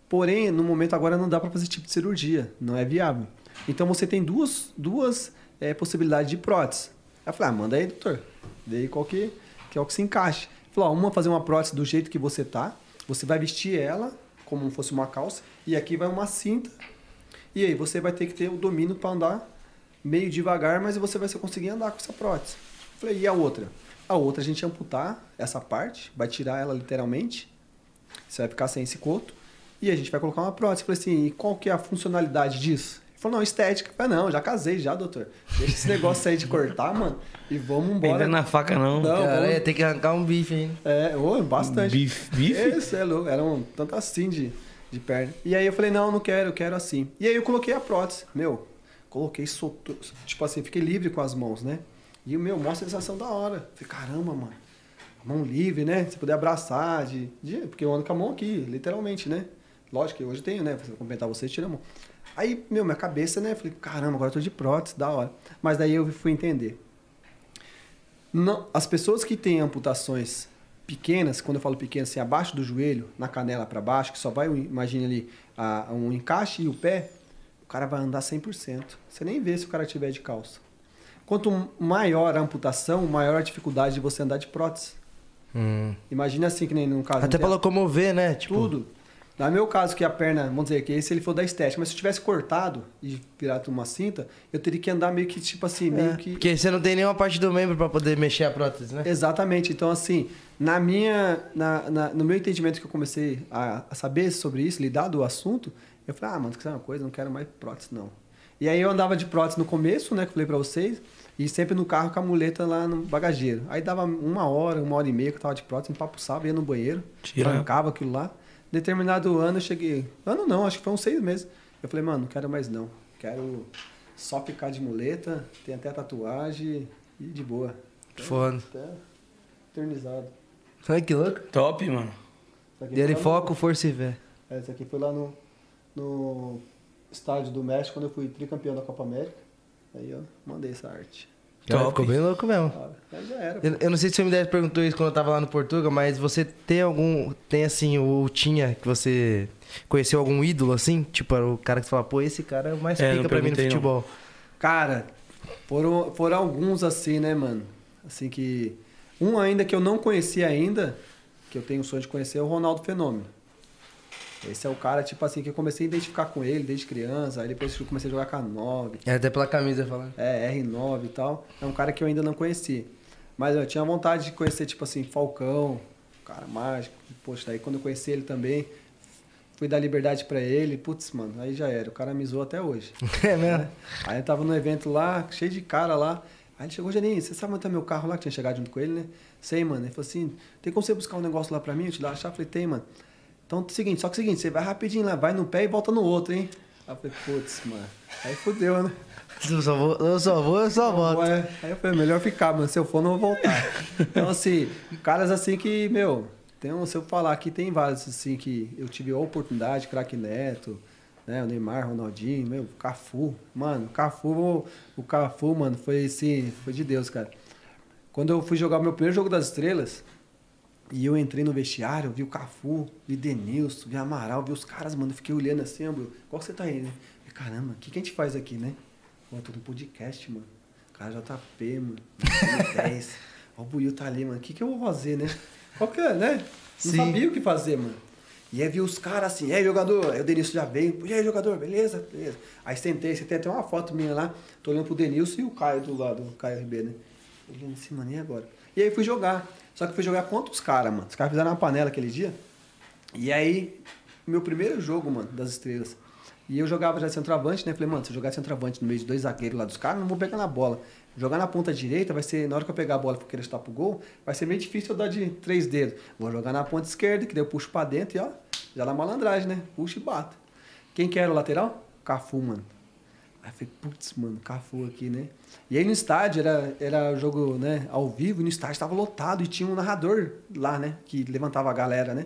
Porém, no momento agora não dá para fazer tipo de cirurgia, não é viável. Então você tem duas, duas eh, possibilidades de prótese. Aí eu falei, ah, manda aí, doutor. Vê aí qual que, que é o que se encaixa. Ele Falou, uma fazer uma prótese do jeito que você tá, você vai vestir ela como fosse uma calça, e aqui vai uma cinta. E aí você vai ter que ter o domínio para andar meio devagar, mas você vai conseguir andar com essa prótese. Eu Falei, e a outra? A outra a gente amputar essa parte, vai tirar ela literalmente, você vai ficar sem esse coto. E a gente vai colocar uma prótese. Eu falei assim, e qual que é a funcionalidade disso? Ele falou, não, estética. Eu falei, não, já casei já, doutor. Deixa esse negócio aí de cortar, mano, e vamos embora. Entra na faca, não. Não, Cara, vamos- ia ter que arrancar um bife ainda. É, ô, bastante. Bife? Bife? Isso, é louco. Era um tanto assim de, de perna. E aí eu falei, não, não quero, eu quero assim. E aí eu coloquei a prótese. Meu, coloquei, soltou. Tipo assim, fiquei livre com as mãos, né? E o meu, maior sensação da hora. Falei, caramba, mano. Mão livre, né? Se puder abraçar, de, de- porque eu ando com a mão aqui, literalmente, né? Lógico que hoje tenho, né? Se eu complementar você, tira a mão. Aí, meu, minha cabeça, né? Falei, caramba, agora eu tô de prótese, da hora. Mas daí eu fui entender. Não, as pessoas que têm amputações pequenas, quando eu falo pequenas, assim, abaixo do joelho, na canela para baixo, que só vai, imagine ali, a- um encaixe e o pé, cara vai andar 100%. Você nem vê se o cara tiver de calça. Quanto maior a amputação, maior a dificuldade de você andar de prótese. Imagina assim, que nem no caso... Hum. Até pra locomover, né? Tipo, tudo. No meu caso, que a perna, vamos dizer que esse ele for da estética, mas se eu tivesse cortado e virado uma cinta, eu teria que andar meio que, tipo assim, meio É, que. Porque você não tem nenhuma parte do membro pra poder mexer a prótese, né? Exatamente. Então, assim, na minha, na, na- no meu entendimento que eu comecei a, a saber sobre isso, lidar do assunto, eu falei, ah, mano, que é uma coisa, não quero mais prótese, não. E aí eu andava de prótese no começo, né, que eu falei pra vocês, e sempre no carro com a muleta lá no bagageiro. Aí dava uma hora, uma hora e meia que eu tava de prótese, empapuçava, ia no banheiro, Tira. trancava aquilo lá. Determinado ano eu cheguei, ano não, acho que foi uns seis meses. Eu falei, mano, não quero mais não. Quero só ficar de muleta, tem até tatuagem e de boa. Foda. Até eternizado. Ai, que louco. Top, mano. Isso Dele foco, força e fé. No, é, aqui foi lá no, no estádio do México, quando eu fui tricampeão da Copa América. Aí eu mandei essa arte. Cara, ficou bem louco mesmo. Ah, já era. Eu, eu não sei se o M10 perguntou isso quando eu tava lá no Portugal, mas você tem algum. Tem assim, ou tinha que você conheceu algum ídolo assim? Tipo, era o cara que você fala, pô, esse cara é o mais É, pica pra mim no perguntei, não. futebol. Cara, foram, foram alguns assim, né, mano? Assim que. Um ainda que eu não conhecia ainda, que eu tenho o sonho de conhecer, é o Ronaldo Fenômeno. Esse é o cara, tipo assim, que eu comecei a identificar com ele desde criança, aí depois eu comecei a jogar com a 9. É até pela camisa falando. É, R9 e tal. É um cara que eu ainda não conhecia. Mas eu tinha vontade de conhecer, tipo assim, Falcão, cara mágico. Poxa, aí quando eu conheci ele também, fui dar liberdade pra ele. Putz, mano, aí já era. O cara me zoou até hoje. É mesmo? Aí eu tava no evento lá, cheio de cara lá. Aí ele chegou, Janinho, você sabe onde tá meu carro lá, que tinha chegado junto com ele, né? Sei, mano. Ele falou assim, tem como você buscar um negócio lá pra mim? Eu te dar a chave? Eu falei, tem, mano. Então, é o seguinte, só que é o seguinte, você vai rapidinho lá, vai no pé e volta no outro, hein? Aí eu falei, putz, mano. Aí fudeu, né? Eu só vou, eu só vou, eu só volto. Aí eu falei, melhor ficar, mano. Se eu for, não vou voltar. Então, assim, caras assim que, meu, tem um, se eu falar aqui, tem vários assim que eu tive a oportunidade, craque Neto, né? O Neymar, Ronaldinho, meu, Cafu. Mano, o Cafu, o Cafu, mano, foi assim, foi de Deus, cara. Quando eu fui jogar o meu primeiro jogo das estrelas, e eu entrei no vestiário, vi o Cafu, vi Denilson, vi Amaral, vi os caras, mano. Eu fiquei olhando assim, ó, Bruno, qual que você tá aí, né? Falei, caramba, o que, que a gente faz aqui, né? Pô, tô no podcast, mano. Cara JP, mano. 10. Ó, o Buiu tá ali, mano. O que, que eu vou fazer, né? Qual que é, né? Não Sim. sabia o que fazer, mano. E aí vi os caras assim, e aí, jogador? Aí o Denilson já veio, e aí, jogador, beleza? Beleza. Aí sentei, você tem até uma foto minha lá, tô olhando pro Denilson e o Caio do lado, o Caio RB, né? Olhando assim, mano, e agora? E aí fui jogar. Só que fui jogar contra os caras, mano. Os caras fizeram uma panela aquele dia. E aí, meu primeiro jogo, mano, das estrelas. E eu jogava já de centroavante, né? Falei, mano, se eu jogar de centroavante no meio de dois zagueiros lá dos caras, não vou pegar na bola. Jogar na ponta direita vai ser, na hora que eu pegar a bola e querer chutar pro gol, vai ser meio difícil eu dar de três dedos. Vou jogar na ponta esquerda, que daí eu puxo pra dentro e ó, já na malandragem, né? Puxo e bato. Quem que era o lateral? Cafu, mano. Aí eu falei, putz, mano, Cafu aqui, né? E aí no estádio, era, era jogo né, ao vivo, e no estádio tava lotado e tinha um narrador lá, né? Que levantava a galera, né?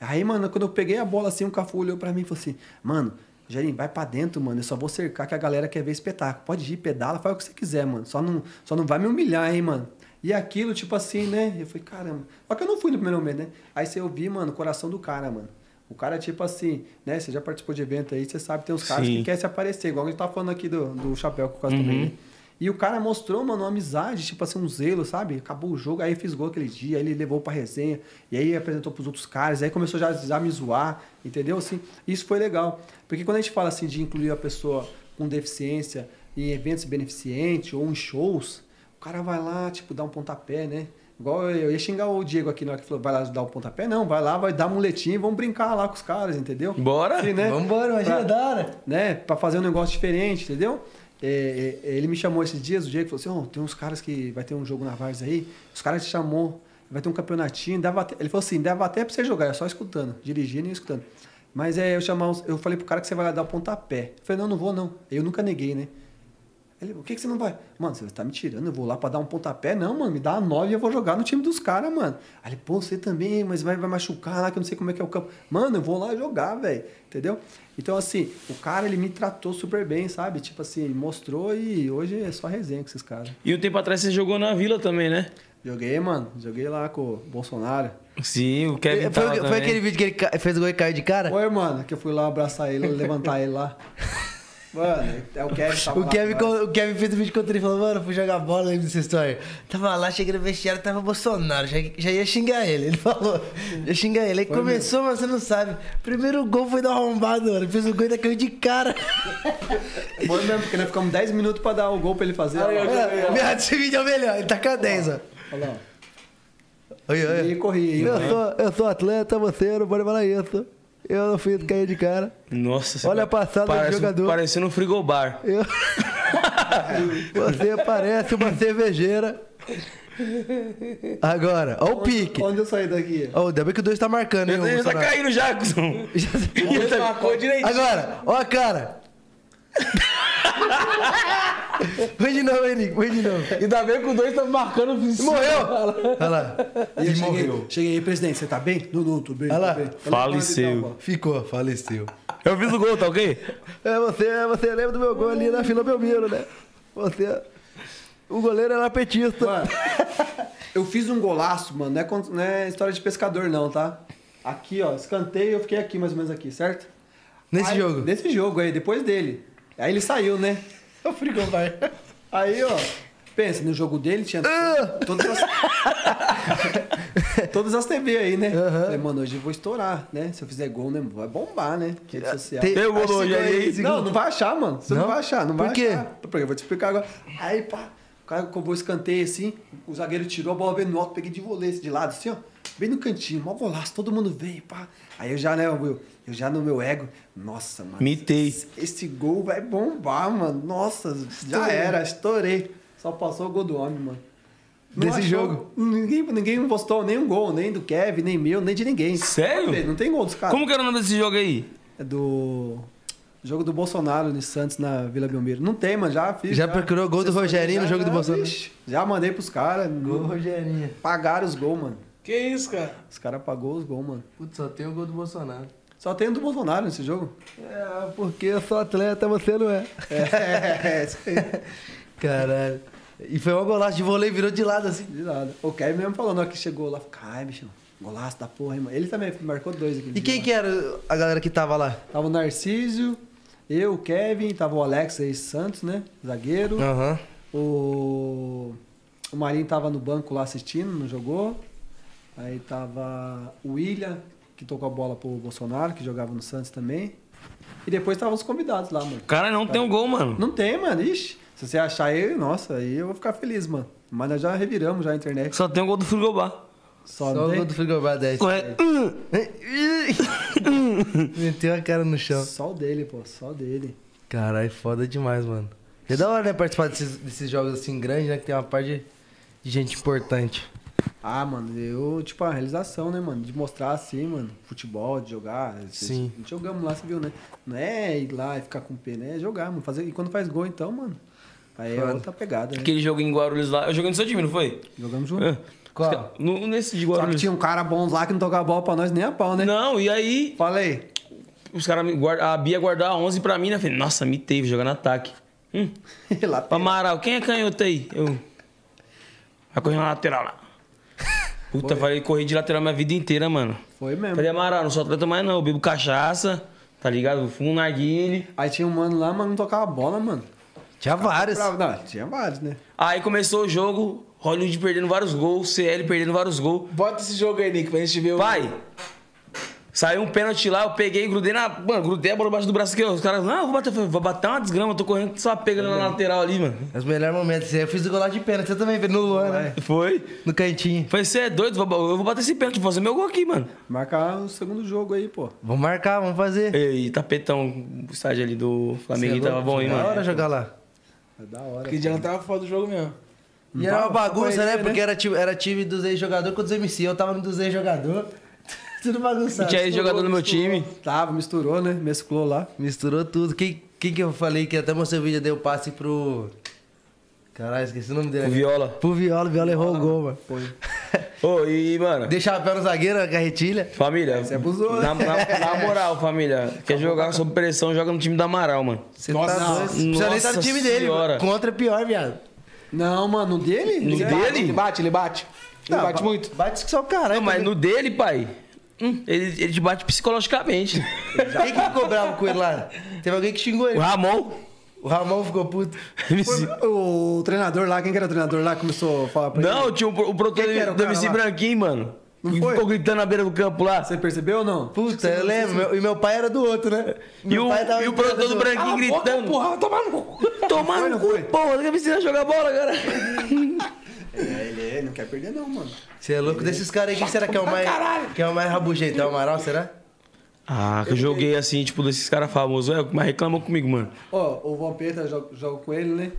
Aí, mano, quando eu peguei a bola assim, o Cafu olhou pra mim e falou assim, mano, Jairinho, vai pra dentro, mano. Eu só vou cercar que a galera quer ver espetáculo. Pode ir, pedala, faz o que você quiser, mano. Só não, só não vai me humilhar, hein, mano. E aquilo, tipo assim, né? Eu falei, caramba. Só que eu não fui no primeiro momento, né? Aí você ouvi, mano, o coração do cara, mano. O cara, tipo assim, né? Você já participou de evento aí, você sabe, tem uns caras Sim. que querem se aparecer, igual a gente tá falando aqui do, do chapéu com o Costa também, né? E o cara mostrou, mano, uma amizade, tipo assim, um zelo, sabe? Acabou o jogo, aí fiz gol aquele dia, aí ele levou pra resenha, e aí apresentou pros outros caras, aí começou já, já a me zoar, entendeu? Assim, isso foi legal. Porque quando a gente fala assim de incluir a pessoa com deficiência em eventos beneficentes ou em shows, o cara vai lá, tipo, dar um pontapé, né? Igual eu ia xingar o Diego aqui na hora que falou, vai lá dar um pontapé. Não, vai lá, vai dar muletinho e vamos brincar lá com os caras, entendeu? Bora? Sim, né? Vambora, imagina, Pra- da hora. né, para fazer um negócio diferente, entendeu? É, é, ele me chamou esses dias, o Diego falou assim, "Ô, tem uns caras que vai ter um jogo na Vars aí, os caras te chamou, vai ter um campeonatinho, dava até- ele falou assim, dava até pra você jogar, é só escutando, dirigindo e escutando. Mas é, eu chamar, eu falei pro cara que você vai lá dar o pontapé. Eu falei, não, não vou não. Eu nunca neguei, né? Ele, o que, que você não vai? Mano, você tá me tirando, eu vou lá pra dar um pontapé? Não, mano, me dá uma nove e eu vou jogar no time dos caras, mano. Aí ele, pô, você também, mas vai, vai machucar lá, que eu não sei como é que é o campo. Mano, eu vou lá jogar, velho, entendeu? Então, assim, o cara, ele me tratou super bem, sabe? Tipo assim, mostrou e hoje é só resenha com esses caras. E um tempo atrás você jogou na Vila também, né? Joguei, mano, joguei lá com o Bolsonaro. Sim, o Kevin Foi, tava foi aquele vídeo que ele fez o gol e caiu de cara? Oi, mano, que eu fui lá abraçar ele, levantar ele lá. Mano, é o Kevin tava O lá Kevin, co- o Kevin fez o vídeo contra ele e falou, mano, fui jogar bola, lembra dessa história. Tava lá, cheguei no vestiário, tava Bolsonaro, já, já ia xingar ele. Ele falou, ia xingar ele. Aí começou, mas você não sabe. Primeiro gol foi do arrombado, mano. Fez o gol e ainda caiu de cara. Foi mesmo, porque nós ficamos 10 minutos pra dar o gol pra ele fazer. Olha. É, meu, esse vídeo é o melhor, ele tá com a 10, ó. Olha lá. Oi, E oi. corri aí, Eu mano. sou, eu sou atleta, você não pode falar isso. Eu não fiz cair de cara. Nossa, Olha a passada do parece, jogador. Parecendo um frigobar. Eu... você parece uma cervejeira. Agora, ó o pique. Onde eu saí daqui? Ó, ainda bem que o 2 tá marcando, hein, Ele o já tá caindo já, cuzão. Já- Ele tá- Marcou direitinho. Agora, ó a cara. Vem de novo, Henrique, vem de novo. Ainda bem que o dois tá marcando o Morreu! Olha lá. E eu E cheguei, morreu. cheguei aí, presidente, você tá bem? Não, não, tô bem, Olha lá. bem. Faleceu. Então, Ficou, faleceu. Eu fiz o gol, tá ok? É, você, você lembra do meu gol ali na fila Belmiro, né? Você. O goleiro era petista. Mano, eu fiz um golaço, mano. Não é, não é história de pescador, não, tá? Aqui, ó, escanteio, eu fiquei aqui, mais ou menos aqui, certo? Nesse Aí- jogo. Nesse jogo aí, depois dele. Aí ele saiu, né? O frigobar. Aí, ó, pensa, no jogo dele tinha Ah! todas as... todas as TV aí, né? Falei, mano, hoje eu vou estourar, né? Se eu fizer gol, né? Vai bombar, né? Rede social. Tem- gol Rogério aí? Não, não vai achar, mano. Você não, Não? vai achar, não vai Por quê? achar. Porque eu vou te explicar agora. Aí, pá, o cara cobrou escanteio assim, o zagueiro tirou, a bola veio no alto, peguei de volê de lado, assim, ó. Bem no cantinho, mó golaço, todo mundo veio, pá. Aí eu já, né, eu, eu já no meu ego, nossa, mano. Mitei. Esse, esse gol vai bombar, mano. Nossa, já era, estourei. Só passou o gol do homem, mano. Desse jogo? Ninguém, ninguém postou nenhum gol, nem do Kevin, nem meu, nem de ninguém. Sério? Não tem gol dos caras. Como que era o nome desse jogo aí? É do jogo do Bolsonaro de Santos na Vila Belmiro. Não tem, mano. Já fiz. Já procurou gol do Rogerinho no já- jogo do já, Bolsonaro? vixe, já mandei pros caras. Rogerinho. Pagaram os gols, mano. Que isso, cara? Os caras pagou os gols, mano. Putz, só tem o gol do Bolsonaro. Só tem o do Bolsonaro nesse jogo. É, porque eu sou atleta, você não é. É, é isso aí. Caralho. E foi um golaço de vôlei, virou de lado assim. De nada. O Kevin mesmo falou, na hora que chegou lá, ai, bichão, golaço da porra, hein, mano. Ele também marcou dois aqui. E quem que era a galera que tava lá? Tava o Narciso, eu, o Kevin, tava o Alex aí Santos, né? Zagueiro. Aham. O, o Marinho tava no banco lá assistindo, não jogou. Aí tava o William, que tocou a bola pro Bolsonaro, que jogava no Santos também. E depois tava os convidados lá, mano. Cara, não tem um gol, mano. Não tem, mano. Ixi, se você achar ele, nossa, aí eu vou ficar feliz, mano. Mas nós já reviramos já a internet. Só tem um gol do Frigobar. Só, Só o gol do Frigobar 10. Ué, Meteu a cara no chão. Só o dele, pô, só o dele. Caralho, foda demais, mano. É da hora, né, participar desses, desses jogos assim grandes, né? Que tem uma parte de gente importante. Ah, mano, eu, tipo, a realização, né, mano? De mostrar assim, mano, futebol, de jogar. Sim. A gente jogamos lá, você viu, né? Não é ir lá e ficar com pena, é jogar, mano. Fazer... E quando faz gol, então, mano, aí é Foda. outra pegada, né? aquele jogo em Guarulhos lá. Eu joguei no seu time, não foi? Jogamos junto. É. Qual? No, nesse de Só que Guarulhos. tinha um cara bom lá que não tocava bola pra nós nem a pau, né? Não, e aí Fala aí. os caras a Bia guardou a 11 pra mim, né? Falei, nossa, me teve, jogar no ataque. Hum. Amaral, quem é canhoto aí? Eu. Vai correr na lateral lá. Puta, falei, corri de lateral minha vida inteira, mano. Foi mesmo. Falei, Amaral, não sou atleta mais não, eu bebo cachaça, tá ligado? Fumo narguile. Aí tinha um mano lá, mas não tocava bola, mano. Tinha vários. Não, tinha vários, né? Aí começou o jogo, Hollywood perdendo vários gols, CL perdendo vários gols. Bota esse jogo aí, Nick, pra gente ver o. Pai, saiu um pênalti lá, eu peguei, grudei na. Mano, grudei a bola embaixo do braço aqui, ó. Os caras, não, eu vou bater, vou bater uma desgrama, eu tô correndo só pegando na lateral ali, mano. Os melhores momentos. Eu fiz o golaço de pênalti. Você também fez no Luan, né? Foi. No cantinho. Falei, você é doido? Eu vou bater esse pênalti, vou fazer meu gol aqui, mano. Marcar o segundo jogo aí, pô. Vamos marcar, vamos fazer. E tapetão, o estádio ali do Flamengo Cê é tava bom, hein, Da hora mano. jogar lá. É da hora. Que dia não tava fora do jogo mesmo. E era uma bagunça, né? né? Porque era time, era time dos ex-jogadores com os MC. Eu tava no dos ex-jogadores. Tudo bagunçado. tinha aí jogador no meu time. Tava, misturou, né? Mesclou lá. Misturou tudo. Quem, quem que eu falei que até mostrei o vídeo deu passe pro. Caralho, esqueci o nome dele. O Viola. Pro Viola, o Viola errou o gol, mano. Foi. Ô, e, mano, Deixa a pé no zagueiro, a carretilha. família. Você abusou, né? na, na, na moral, família. Quer jogar sob pressão, joga no time do Amaral, mano. Você Nossa, tá não. doido. Precisa nem estar no Nossa time dele. senhora. Contra é pior, viado. Não, mano, no dele? No Ele dele? bate, Ele bate, ele bate. Ele Não, bate ba- muito. Bate que só o caralho. Não, mas no dele, pai, hum, ele, ele te bate psicologicamente. Quem que ficou bravo com ele lá? Teve alguém que xingou ele. o Ramon. O Ramon ficou puto. Foi o treinador lá, quem que era o treinador lá, começou a falar pra ele? Não, tinha o, pro- o produtor Quem que era o do MC lá? Branquinho, mano. Não que foi? ficou gritando na beira do campo lá. Você percebeu ou não? Puta, eu lembro. Meu- e meu pai era do outro, né? E Meu o, pai tava e o produtor do. Branquinho a boca, gritando. porra, tomar no cu. Tomar no não cu, porra, quer me ensinar a jogar bola, cara? É, ele, ele não quer perder não, mano. Você é louco desses caras aí, quem será que é o mais. Que é o mais rabugento? É o Amaral, será? Ah, que eu joguei assim, tipo, desses caras famosos. É, mas reclamou comigo, mano. Ó, o Vampeta joga, joga com ele, né?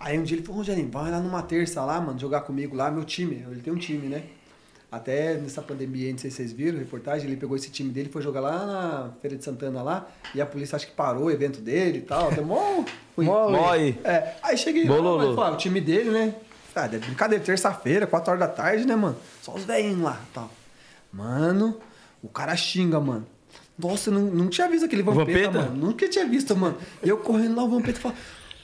Aí um dia ele falou, Rogerinho, vai lá numa terça lá, mano, jogar comigo lá, meu time. Ele tem um time, né? Até nessa pandemia, não sei se vocês viram, reportagem, ele pegou esse time dele, foi jogar lá na Feira de Santana lá, e a polícia acho que parou o evento dele e tal. Deu mó... Foi, Mole. É, aí cheguei lá, mano, falei, ah, o time dele, né? Ah, é brincadeira, terça-feira, 4 horas da tarde, né, mano? Só os velhinhos lá tal. Mano, o cara xinga, mano. Nossa, eu não, não tinha visto aquele Vampeta, Vampeta? mano. Nunca tinha visto, mano. E eu correndo lá, o Vampeta fala,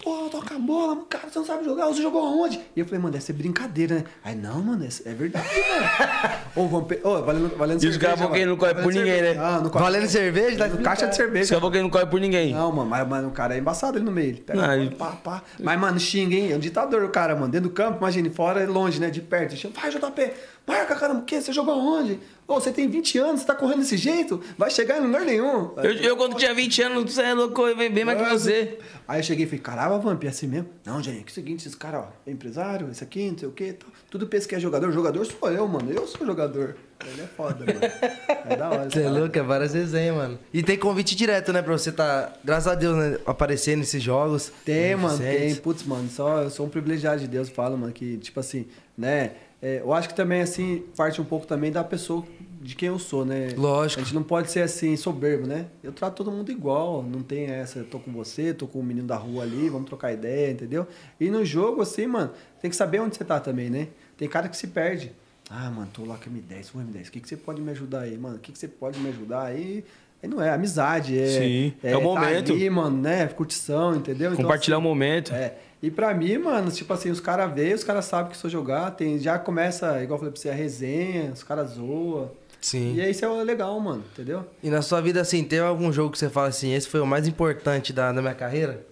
pô, toca a bola, mano, cara, você não sabe jogar, você jogou aonde? E eu falei, mano, deve ser brincadeira, né? Aí, não, mano, é, é verdade, mano. Ô, Vampeta, ô, valendo, valendo E os caras que não corre por ninguém, cerveja. né? Ah, não corre. Valendo cerveja? Tá No caixa de Os cerveja. caras que ele não corre por ninguém. Não, mano, mas, mas o cara é embaçado ali no meio. Ele pega Não, ele- pá, pá. Mas, mano, xinga, hein? É um ditador o cara, mano. Dentro do campo, imagine, fora é longe, né? De perto. Vai, JP, marca, caramba, o quê? Você jogou aonde? Ô, você tem 20 anos, você tá correndo desse jeito? Vai chegar em lugar nenhum. Eu, eu, quando tinha 20 anos, você é louco, eu venho bem mais que você. Aí eu cheguei e falei, caramba, Vamp, é assim mesmo? Não, gente, é o seguinte, esse cara, ó, é empresário, esse aqui, não sei o quê, tal. tudo pensa que é jogador. Jogador sou eu, mano. Eu sou jogador. Ele é foda, mano. É da hora. Você é louco, é várias resenhas, mano. E tem convite direto, né? Pra você tá, graças a Deus, né? Aparecer nesses jogos. Tem, mano, tem. Putz, mano, só, eu sou um privilegiado de Deus, falo, mano, que, tipo assim, né? É, eu acho que também, assim, parte um pouco também da pessoa de quem eu sou, né? Lógico. A gente não pode ser, assim, soberbo, né? Eu trato todo mundo igual, não tem essa, eu tô com você, tô com o menino da rua ali, vamos trocar ideia, entendeu? E no jogo, assim, mano, tem que saber onde você tá também, né? Tem cara que se perde. Ah, mano, tô lá com M10, o M10, o que, que você pode me ajudar aí, mano? O que, que você pode me ajudar aí? Aí não é amizade, é. Sim, é o tá momento. ali, mano, né? Curtição, entendeu? Então, Compartilhar o assim, momento. É. E pra mim, mano, tipo assim, os caras veem, os caras sabem que se eu jogar, tem, já começa, igual eu falei pra você, a resenha, os caras zoam. Sim. E aí isso é legal, mano, entendeu? E na sua vida, assim, teve algum jogo que você fala assim, esse foi o mais importante da, da minha carreira?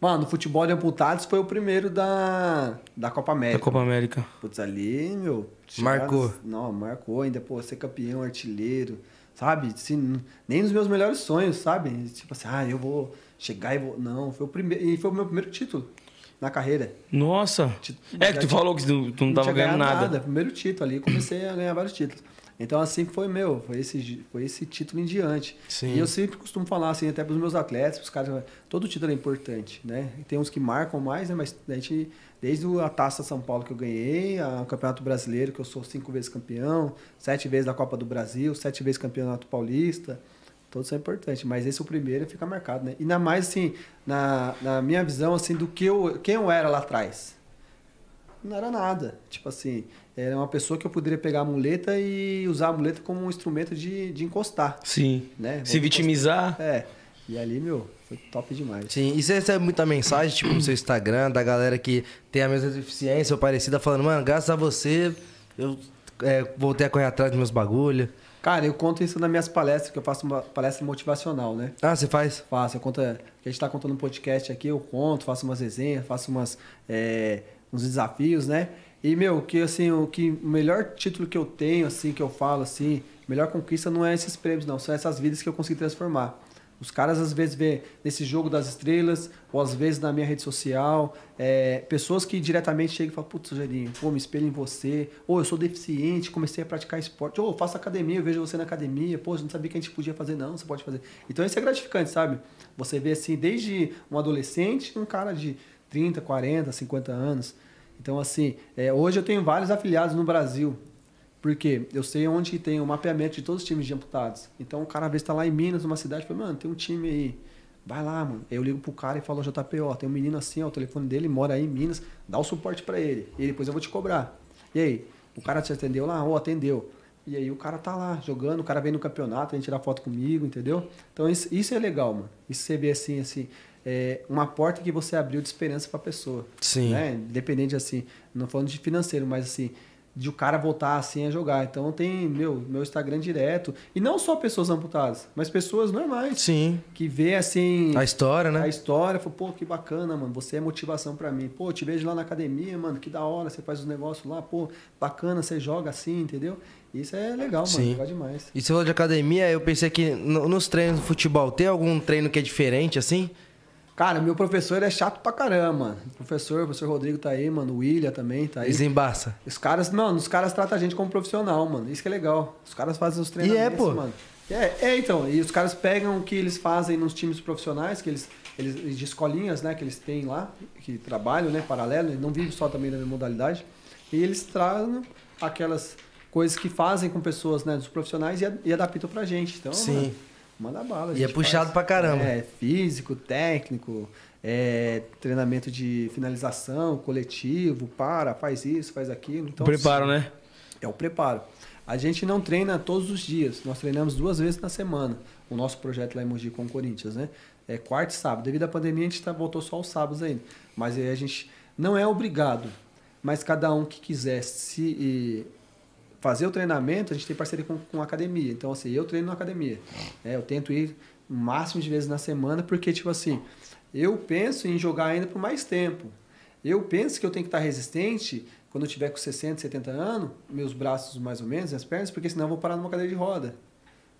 Mano, o futebol de amputados foi o primeiro da, da Copa América. Da Copa América. Putz, ali, meu. Marcou. chegadas- Não, marcou ainda, pô, ser campeão, artilheiro, sabe? Assim, nem nos meus melhores sonhos, sabe? Tipo assim, ah, eu vou chegar e vou. Não, foi o primeiro. E foi o meu primeiro título na carreira. Nossa. É que tu falou que tu, tu não tava tinha ganhando ganhado nada. Primeiro título ali, comecei a ganhar vários títulos. Então, assim foi meu, foi esse, foi esse título em diante. Sim. E eu sempre costumo falar assim, até para os meus atletas, os caras, todo título é importante, né? E tem uns que marcam mais, né? Mas a gente, desde a Taça São Paulo que eu ganhei, o Campeonato Brasileiro, que eu sou cinco vezes campeão, sete vezes da Copa do Brasil, sete vezes Campeonato Paulista, todos são importantes. Mas esse é o primeiro e fica marcado, né? E ainda mais, assim, na, na minha visão, assim, do que eu, quem eu era lá atrás não era nada. Tipo assim, era uma pessoa que eu poderia pegar a muleta e usar a muleta como um instrumento de, de encostar, Sim. né? Se vitimizar. encostar. É. E ali, meu, foi top demais. Sim, e você recebe muita mensagem, tipo, no seu Instagram, da galera que tem a mesma deficiência ou parecida, falando, mano, graças a você, eu é, voltei a correr atrás dos meus bagulho. Cara, eu conto isso nas minhas palestras, que eu faço uma palestra motivacional, né? Ah, você faz? Faço, eu conto, que a gente está contando um podcast aqui, eu conto, faço umas resenhas, faço umas, é, uns desafios, né? E, meu, que assim, o que o melhor título que eu tenho, assim, que eu falo, assim, melhor conquista não é esses prêmios, não, são essas vidas que eu consegui transformar. Os caras às vezes vê nesse jogo das estrelas, ou às vezes na minha rede social, é, pessoas que diretamente chegam e falam, putz, Rogerinho, pô, me espelho em você, ou eu sou deficiente, comecei a praticar esporte, ou eu faço academia, eu vejo você na academia, pô, eu não sabia que a gente podia fazer, não, você pode fazer. Então isso é gratificante, sabe? Você vê assim, desde um adolescente, um cara de 30, 40, 50 anos. Então, assim, é, hoje eu tenho vários afiliados no Brasil. Porque eu sei onde tem o mapeamento de todos os times de amputados. Então o cara às vezes tá lá em Minas, numa cidade, fala, mano, tem um time aí. Vai lá, mano. Aí eu ligo pro cara e falo, JP, ó, tem um menino assim, ó, o telefone dele mora aí em Minas, dá o suporte pra ele. E depois eu vou te cobrar. E aí, o cara te atendeu lá? Ó, atendeu. E aí o cara tá lá jogando, o cara vem no campeonato, vem tirar foto comigo, entendeu? Então isso, isso é legal, mano. Isso você vê assim, assim, é uma porta que você abriu de esperança pra pessoa. Sim. Né? Independente assim, não falando de financeiro, mas assim, de o cara voltar assim a jogar. Então tem meu, meu Instagram direto. E não só pessoas amputadas, mas pessoas normais. Sim. Que vê assim. A história, né? A história, fala, pô, que bacana, mano. Você é motivação pra mim. Pô, te vejo lá na academia, mano, que da hora, você faz os negócios lá, pô, bacana, você joga assim, entendeu? Isso é legal, mano. Sim. Legal demais. E você falou de academia, eu pensei que no- nos treinos de futebol, tem algum treino que é diferente, assim? Cara, meu professor é chato pra caramba. O professor, o professor Rodrigo tá aí, mano. O William também tá aí. Desembaça. Os caras, mano, os caras tratam a gente como profissional, mano. Isso que é legal. Os caras fazem os treinamentos, pô. mano. É, é, então. E os caras pegam o que eles fazem nos times profissionais, que eles, eles de escolinhas, né, que eles têm lá, que trabalham, né, paralelo, eles não vivem só também na mesma modalidade. E eles trazem aquelas coisas que fazem com pessoas, né, dos profissionais e, e adaptam pra gente. Então, Sim. mano, manda bala. E é puxado pra caramba. É, físico, técnico, é, treinamento de finalização, coletivo, para, faz isso, faz aquilo. Então, Preparo, né? é o preparo. A gente não treina todos os dias, nós treinamos duas vezes na semana. O nosso projeto lá em Mogi com o Corinthians, né? É quarta e sábado. Devido à pandemia, a gente tá, voltou só aos sábados ainda. Mas aí a gente não é obrigado. Mas cada um que quiser se e, fazer o treinamento, a gente tem parceria com, com a academia. Então, assim, eu treino na academia. né? eu tento ir o máximo de vezes na semana, porque, tipo assim, eu penso em jogar ainda por mais tempo. Eu penso que eu tenho que estar resistente quando eu tiver com 60, 70 anos, meus braços mais ou menos, as pernas, porque senão eu vou parar numa cadeira de roda.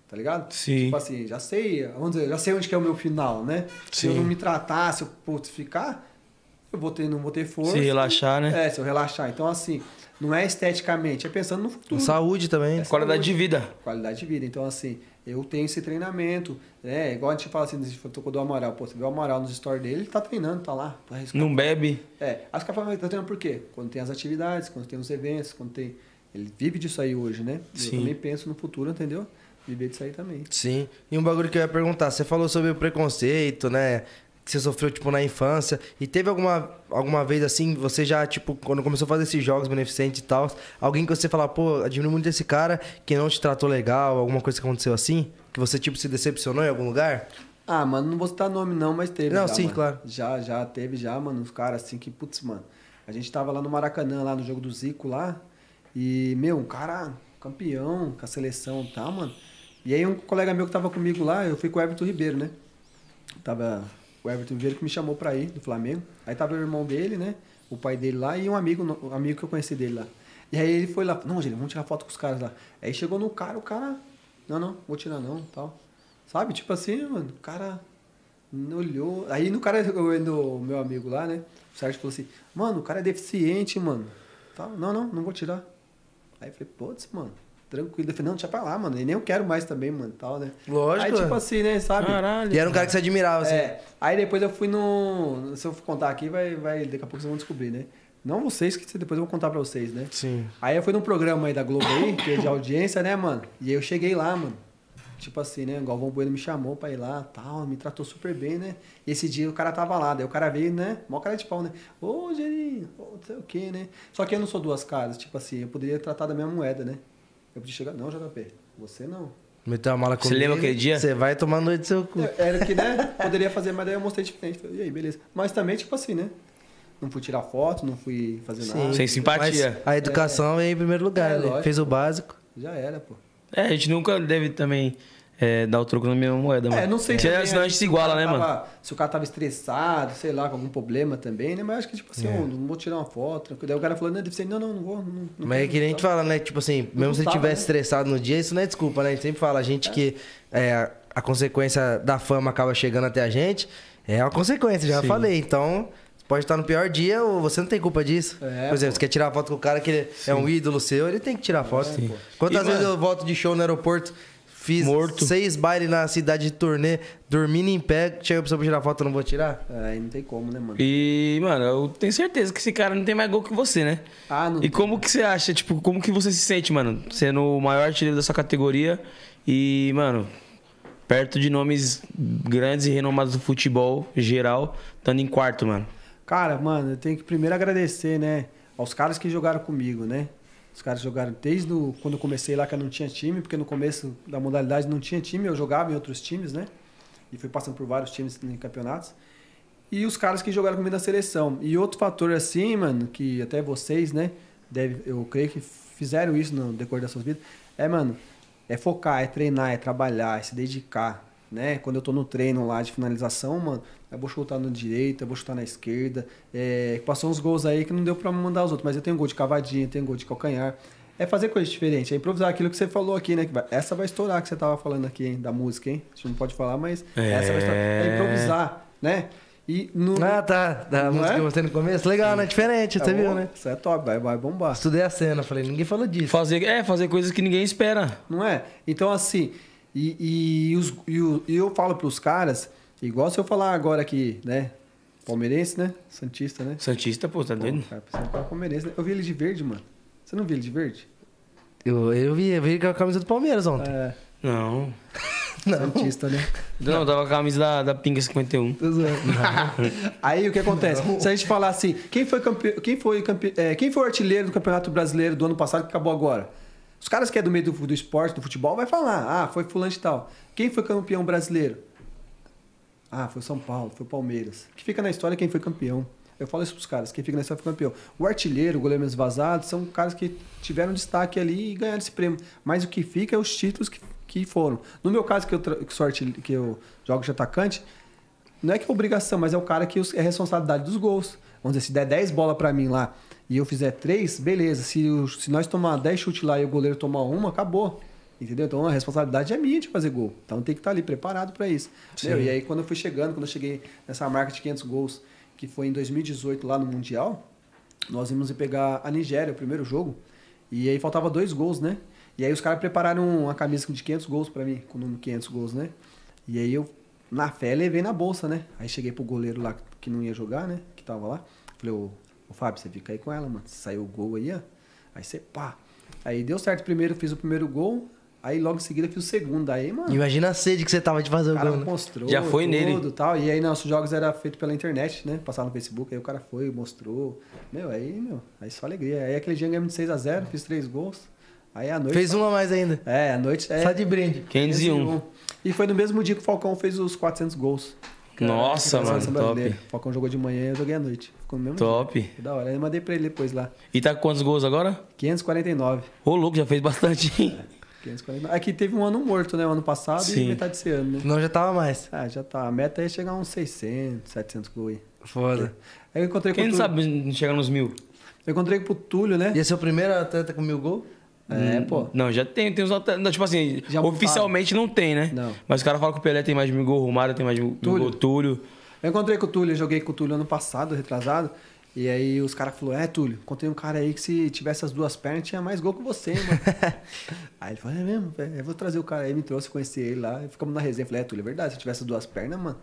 Tá ligado? Sim. Tipo assim, já sei, vamos dizer, já sei onde que é o meu final, né? Se eu Sim. não me tratar, se eu putz, ficar, eu vou ter, não vou ter força. Se relaxar, né? É, se eu relaxar. Então, assim, não é esteticamente, é pensando no futuro. Saúde também. É Qualidade de vida. Qualidade de vida. Então, assim, eu tenho esse treinamento, né? Igual a gente fala assim, a gente tocou do Amaral. Pô, você vê o Amaral nos stories dele, ele tá treinando, tá lá. Tá. Não bebe. É, as caras falam, tá treinando por quê? Quando tem as atividades, quando tem os eventos, quando tem... Ele vive disso aí hoje, né? Sim. Eu também penso no futuro, entendeu? Viver disso aí também. Sim. E um bagulho que eu ia perguntar, você falou sobre o preconceito, né? Que você sofreu, tipo, na infância. E teve alguma, alguma vez, assim, você já, tipo, quando começou a fazer esses jogos beneficentes e tal, alguém que você fala, pô, admiro muito esse cara que não te tratou legal, alguma coisa que aconteceu assim? que você, tipo, se decepcionou em algum lugar? Ah, mano, não vou citar nome não, mas teve. Não, já, sim, mano. claro. Já, já teve, já, mano, uns caras assim que, putz, mano. A gente tava lá no Maracanã, lá no jogo do Zico lá. E, meu, um cara campeão com a seleção e tal, mano. E aí um colega meu que tava comigo lá, eu fui com o Everton Ribeiro, né? Tava o Everton Ribeiro que me chamou pra ir, do Flamengo. Aí tava o irmão dele, né? O pai dele lá e um amigo, um amigo que eu conheci dele lá. E aí ele foi lá, não, gente, vamos tirar foto com os caras lá. Aí chegou no cara, o cara, não, não, vou tirar não, tal. Sabe? Tipo assim, mano, o cara olhou. Aí no cara, no meu amigo lá, né? O Sérgio falou assim, mano, o cara é deficiente, mano. Tal. Não, não, não vou tirar. Aí eu falei, putz, mano, tranquilo. Eu falei, não, deixa pra lá, mano. E nem eu quero mais também, mano, tal, né? Lógico, Aí, tipo é. assim, né, sabe? Caralho. E era um cara que você admirava, assim. É, aí depois eu fui no. Se eu contar aqui, vai, vai, daqui a pouco vocês vão descobrir, né? Não vocês, que depois eu vou contar pra vocês, né? Sim. Aí eu fui num programa aí da Globo aí, que é de audiência, né, mano? E aí eu cheguei lá, mano. Tipo assim, né? O Galvão Bueno me chamou pra ir lá tal, me tratou super bem, né? E esse dia o cara tava lá, daí o cara veio, né? Mó cara de pau, né? Ô, Gerinho, ô, não sei o quê, né? Só que eu não sou duas caras, tipo assim, eu poderia tratar da minha moeda, né? Eu podia chegar, não, JP, você não. Meteu a mala Você comigo. lembra aquele dia? Você vai tomar noite do seu cu. Era que, né? Poderia fazer, mas daí eu mostrei diferente. E aí, beleza. Mas também, tipo assim, né? Não fui tirar foto, não fui fazer nada. Sem simpatia. Mas a educação é em primeiro lugar, É, né? lógico. Fez o básico. Já era, pô. É, a gente nunca deve também é, dar o troco na mesma moeda, mano. É, não sei Senão também, senão a né, gente se se iguala, né, mano? tava- Se o cara tava estressado, sei lá, com algum problema também, né? Mas acho que, tipo assim, É. eu não vou tirar uma foto. tranquilo. Daí o cara falou, não, deve ser, não, não, não vou. Não, não Mas é que nem a gente fala, né? Tipo assim, mesmo se ele tivesse né? estressado no dia, isso não é desculpa, né? A gente sempre fala, a gente que é, a- a consequência da fama acaba chegando até a gente, é uma consequência, já falei. Então, pode estar no pior dia ou você não tem culpa disso. É, Por exemplo, pô. você quer tirar foto com o cara que ele é um ídolo seu, ele tem que tirar foto. pô. Quantas E, vezes mano- eu volto de show no aeroporto, fiz Morto. seis bailes na cidade de turnê, dormindo em pé, chega pra tirar foto, eu não vou tirar? É, aí não tem como, né, mano? E, mano, eu tenho certeza que esse cara não tem mais gol que você, né? Ah, não E como que você acha, tipo, como que você se sente, mano? Sendo o maior artilheiro da sua categoria e, mano, perto de nomes grandes e renomados do futebol geral, estando em quarto, mano. Cara, mano, eu tenho que primeiro agradecer, né, aos caras que jogaram comigo, né? Os caras jogaram desde quando eu comecei lá que eu não tinha time, porque no começo da modalidade não tinha time, eu jogava em outros times, né? E fui passando por vários times em campeonatos. E os caras que jogaram comigo na seleção. E outro fator assim, mano, que até vocês, né, deve, eu creio que fizeram isso no decorrer das suas vidas, é, mano, é focar, é treinar, é trabalhar, é se dedicar, né? Quando eu tô no treino lá de finalização, mano, eu vou chutar na direita, eu vou chutar na esquerda. É, passou uns gols aí que não deu pra mandar os outros, mas eu tenho gol de cavadinha, tenho gol de calcanhar. É fazer coisa diferente, é improvisar aquilo que você falou aqui, né? vai- essa vai estourar que você tava falando aqui, hein, da música, hein? A gente não pode falar, mas essa vai estourar. É improvisar, né? E no. Ah, tá. Da Não música é? que você no começo. Legal, né? Diferente, você É, viu, né? Isso é top, vai, vai bombar. Estudei a cena, falei, ninguém falou disso. Fazer, é, fazer coisas que ninguém espera. Não é? Então, assim, e, e, os- e o- e eu falo pros caras, igual se eu falar agora aqui, né? Palmeirense, né? Santista, né? Santista, pô, tá doido? cara, palmeirense, né? Eu vi ele de verde, mano. Você não viu ele de verde? Eu, eu vi, eu vi com a camisa do Palmeiras ontem. É, Não. Santista, né? Não, tava com a camisa da, da Pinga 51. Tô zoando. Aí o que acontece? Se a gente falar assim, quem foi, campe... quem, foi campe... é, quem foi o artilheiro do Campeonato Brasileiro do ano passado que acabou agora? Os caras que é do meio do, do esporte, do futebol, vai falar, ah, foi fulano de tal. Quem foi campeão brasileiro? Ah, foi São Paulo, foi Palmeiras. Que fica na história quem foi campeão. Eu falo isso pros caras, quem fica na história foi campeão. O artilheiro, o goleiro menos vazado, são caras que tiveram destaque ali e ganharam esse prêmio. Mas o que fica é os títulos que, que foram. No meu caso, que eu, que, sou que eu jogo de atacante, não é que é obrigação, mas é o cara que é responsabilidade dos gols. Vamos dizer, se der 10 bolas pra mim lá e eu fizer 3, beleza. Se, o- se nós tomar 10 chutes lá e o goleiro tomar uma, acabou. Entendeu? Então a responsabilidade é minha de fazer gol. Então tem que estar ali preparado pra isso. E aí quando eu fui chegando, quando eu cheguei nessa marca de 500 gols, que foi em 2018 lá no Mundial, nós íamos pegar a Nigéria, o primeiro jogo, e aí faltava dois gols, né? E aí os caras prepararam uma camisa de 500 gols pra mim, com o número 500 gols, né? E aí eu, na fé, levei na bolsa, né? Aí cheguei pro goleiro lá que não ia jogar, né? Que tava lá. Falei, ô, ô Fábio, você fica aí com ela, mano. Saiu o gol aí, ó. Aí você, pá. Aí deu certo primeiro, fiz o primeiro gol. Aí logo em seguida fiz o segundo. Aí, mano, Imagina a sede que você tava de fazer o o cara gol. né? mostrou. Já foi tudo, nele. tal. E aí nossos jogos eram feitos pela internet, né? Passava no Facebook, aí o cara foi, mostrou. Meu, aí, meu, aí só alegria. Aí aquele dia ganhamos de 6x0, fiz três gols. Aí à noite. Fez uma a mais ainda. É, à noite. É, Só de brinde. 501. E foi no mesmo dia que o Falcão fez os 400 gols. Nossa, mano, top. brasileira. O Falcão jogou de manhã e eu joguei à noite. Ficou no mesmo Top. dia. Da hora. Aí eu mandei pra ele depois lá. E tá com quantos gols agora? 549. Ô, louco, já fez bastante, hein? 549. Aqui teve um ano morto, né? O ano passado Sim. e metade desse ano, né? Não já tava mais. Ah, já tá. A meta é chegar a uns 600, 700 gols aí. Foda. Aí eu encontrei Quem com o não sabe chegar nos mil? Eu encontrei com o Túlio, né? E esse é o primeiro atleta com mil gols? É, pô. Não, já tem, tem uns atletas. Tipo assim, Já oficialmente não tem, né? Não. Mas os caras falam que o Pelé tem mais de mil gols, o Romário tem mais de mil Túlio. gols, Túlio. Eu encontrei com o Túlio, joguei com o Túlio ano passado, retrasado. E aí os caras falaram, é, Túlio, encontrei um cara aí que se tivesse as duas pernas tinha mais gol que você, mano. aí ele falou, é mesmo, velho, eu vou trazer o cara aí, me trouxe, conheci ele lá, e ficamos na resenha. Falei, é, Túlio, é verdade, se eu tivesse as duas pernas, mano.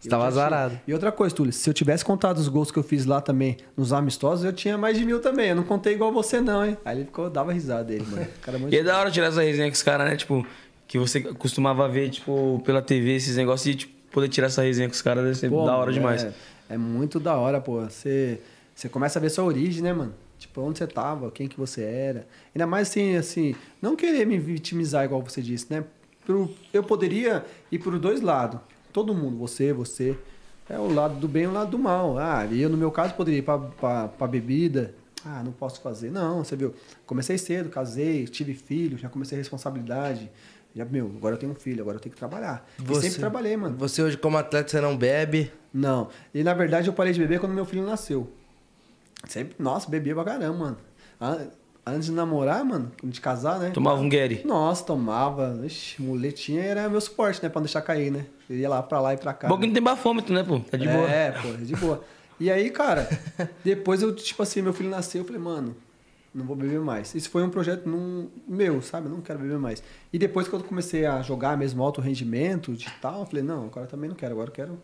Você tava já tinha." azarado. E outra coisa, Túlio, se eu tivesse contado os gols que eu fiz lá também, nos amistosos, eu tinha mais de mil também. Eu não contei igual você, não, hein? Aí ele ficou, dava risada dele, mano. Cara é E é da hora tirar essa resenha com os caras, né? Tipo, que você costumava ver, tipo, pela TV, esses negócios, e tipo, poder tirar essa resenha com os caras deve ser Pô, da hora é- demais. É muito da hora, pô. Você, você começa a ver sua origem, né, mano? Tipo, onde você tava, quem que você era. Ainda mais assim, assim, não querer me vitimizar, igual você disse, né? Pro, eu poderia ir por dois lados. Todo mundo, você, você. É o lado do bem e o lado do mal. Ah, e eu, no meu caso, poderia ir pra, pra, pra bebida. Ah, não posso fazer. Não, você viu. Comecei cedo, casei, tive filho, já comecei a responsabilidade. Já, meu, agora eu tenho um filho, agora eu tenho que trabalhar. E sempre trabalhei, mano. Você hoje, como atleta, você não bebe. Não. E na verdade eu parei de beber quando meu filho nasceu. Sempre, nossa, bebia pra caramba, mano. An- Antes de namorar, mano, de casar, né? Tomava um Gary. Nossa, tomava. Ixi, muletinha era meu suporte, né? Pra não deixar cair, né? Eu ia lá pra lá e pra cá. Bom que não tem bafômetro, né, pô? Tá de boa. É, pô, é de boa. E aí, cara, depois eu, tipo assim, meu filho nasceu, eu falei, mano, não vou beber mais. Isso foi um projeto num, meu, sabe? Eu não quero beber mais. E depois, quando eu comecei a jogar mesmo alto rendimento de tal, eu falei, não, agora eu também não quero, agora eu quero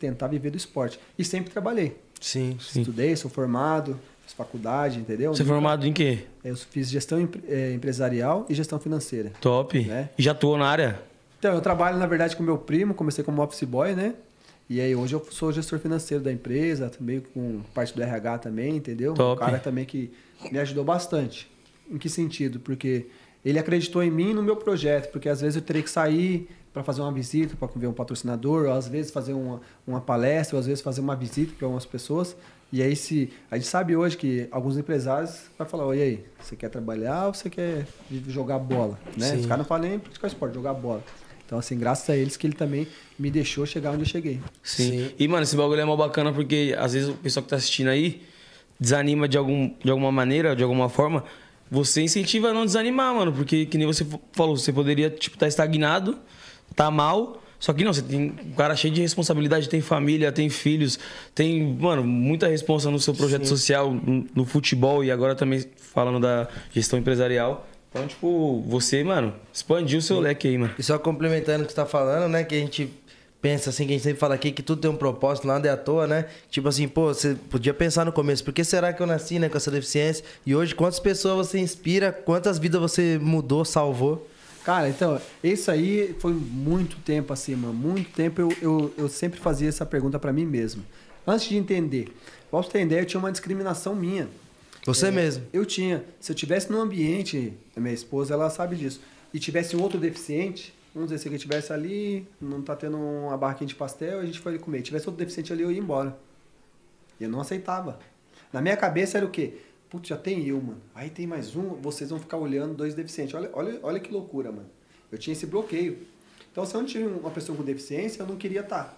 tentar viver do esporte. E sempre trabalhei. Sim. Estudei, sou formado, fiz faculdade, entendeu? Você é formado em quê? Eu fiz gestão eh, empresarial e gestão financeira. Top. Né? E já atuou na área? Então, eu trabalho, na verdade, com meu primo, comecei como office boy, né? E aí hoje eu sou gestor financeiro da empresa, também com parte do RH também, entendeu? Top. Um cara também que me ajudou bastante. Em que sentido? Porque ele acreditou em mim e no meu projeto, porque às vezes eu teria que sair para fazer uma visita, para ver um patrocinador, ou às vezes fazer uma, uma palestra, ou às vezes fazer uma visita para algumas pessoas. E aí se a gente sabe hoje que alguns empresários vai falar, oi aí, você quer trabalhar ou você quer jogar bola, né? Os caras não falam nem praticar esporte, jogar bola. Então assim, graças a eles que ele também me deixou chegar onde eu cheguei. Sim. E, mano, esse bagulho é mó bacana porque às vezes o pessoal que tá assistindo aí desanima de, algum, de alguma maneira, de alguma forma. Você incentiva a não desanimar, mano. Porque, que nem você falou, você poderia, tipo, estar estagnado, tá mal. Só que não, você tem um cara cheio de responsabilidade, tem família, tem filhos, tem, mano, muita responsa no seu projeto social, no, futebol e agora também falando da gestão empresarial. Então, tipo, você, mano, expandiu o seu leque aí, mano. E só complementando o que você tá falando, né? Que a gente pensa assim, que a gente sempre fala aqui, que tudo tem um propósito, nada é à toa, né? Tipo assim, pô, você podia pensar no começo, por que será que eu nasci, né, com essa deficiência? E hoje, quantas pessoas você inspira, quantas vidas você mudou, salvou? Cara, então, isso aí foi muito tempo assim, mano. Muito tempo eu, eu, eu sempre fazia essa pergunta pra mim mesmo. Antes de entender. Você ter ideia, eu tinha uma discriminação minha. Você É, mesmo. Eu tinha. Se eu tivesse num ambiente, a minha esposa, ela sabe disso, e tivesse outro deficiente, vamos dizer, se ele tivesse ali, não tá tendo uma barraquinha de pastel, a gente foi ali comer. Tivesse outro deficiente ali, eu ia embora. E eu não aceitava. Na minha cabeça era o quê? Putz, já tem eu, mano. Aí tem mais um, vocês vão ficar olhando dois deficientes. Olha, olha, olha que loucura, mano. Eu tinha esse bloqueio. Então, se eu não tinha uma pessoa com deficiência, eu não queria estar.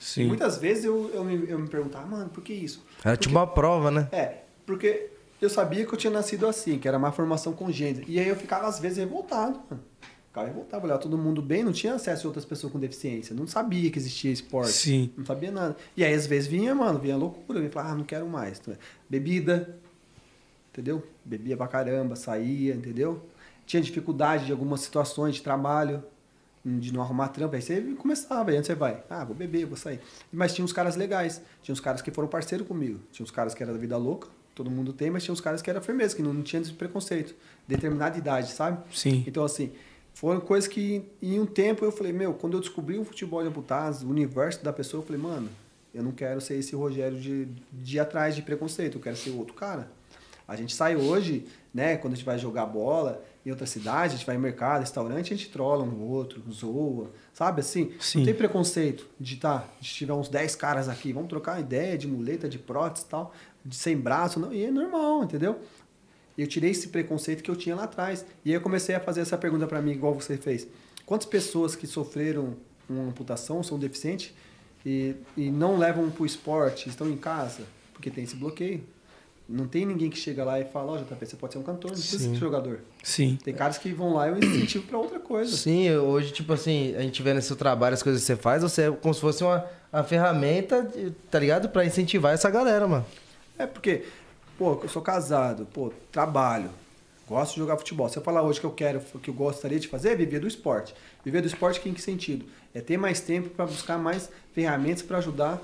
Sim. Muitas vezes eu, eu, me, eu me perguntava, mano, por que isso? Era tipo uma prova, né? É, porque eu sabia que eu tinha nascido assim, que era má formação congênita. E aí eu ficava, às vezes, revoltado, mano. Ficava revoltado, olhava todo mundo bem, não tinha acesso a outras pessoas com deficiência. Não sabia que existia esporte. Sim. Não sabia nada. E aí, às vezes, vinha, mano, vinha loucura. Vinha falar, ah, não quero mais. Bebida, entendeu? Bebia pra caramba, saía, entendeu? Tinha dificuldade de algumas situações de trabalho, de não arrumar trampo. Aí você começava, aí você vai, ah, vou beber, vou sair. Mas tinha uns caras legais, tinha uns caras que foram parceiro comigo, tinha uns caras que era da vida louca, todo mundo tem, mas tinha uns caras que era firmeza, que não, não tinha preconceito, determinada idade, sabe? Sim. Então, assim, foram coisas que em um tempo eu falei, meu, quando eu descobri o futebol de amputados, o universo da pessoa, eu falei, mano, eu não quero ser esse Rogério de, de atrás de preconceito, eu quero ser outro cara. A gente sai hoje, né, quando a gente vai jogar bola em outra cidade, a gente vai em mercado, restaurante, a gente trola um outro, zoa, sabe assim? Sim. Não tem preconceito de tá, de tiver uns 10 caras aqui, vamos trocar uma ideia de muleta, de prótese e tal, de sem braço, não, e é normal, entendeu? Eu tirei esse preconceito que eu tinha lá atrás. E aí eu comecei a fazer essa pergunta para mim, igual você fez. Quantas pessoas que sofreram uma amputação, são deficientes e, e não levam para o esporte, estão em casa? Porque tem esse bloqueio. Não tem ninguém que chega lá e fala, ó, JP, você pode ser um cantor, não precisa ser jogador. Sim. Tem caras que vão lá e eu incentivo para outra coisa. Sim, hoje, tipo assim, a gente vê no seu trabalho as coisas que você faz, você é como se fosse uma, uma ferramenta, tá ligado? Pra incentivar essa galera, mano. É porque, pô, eu sou casado, pô, trabalho, gosto de jogar futebol. Se eu falar hoje que eu quero, que eu gostaria de fazer, é viver do esporte. Viver do esporte em que sentido? É ter mais tempo para buscar mais ferramentas para ajudar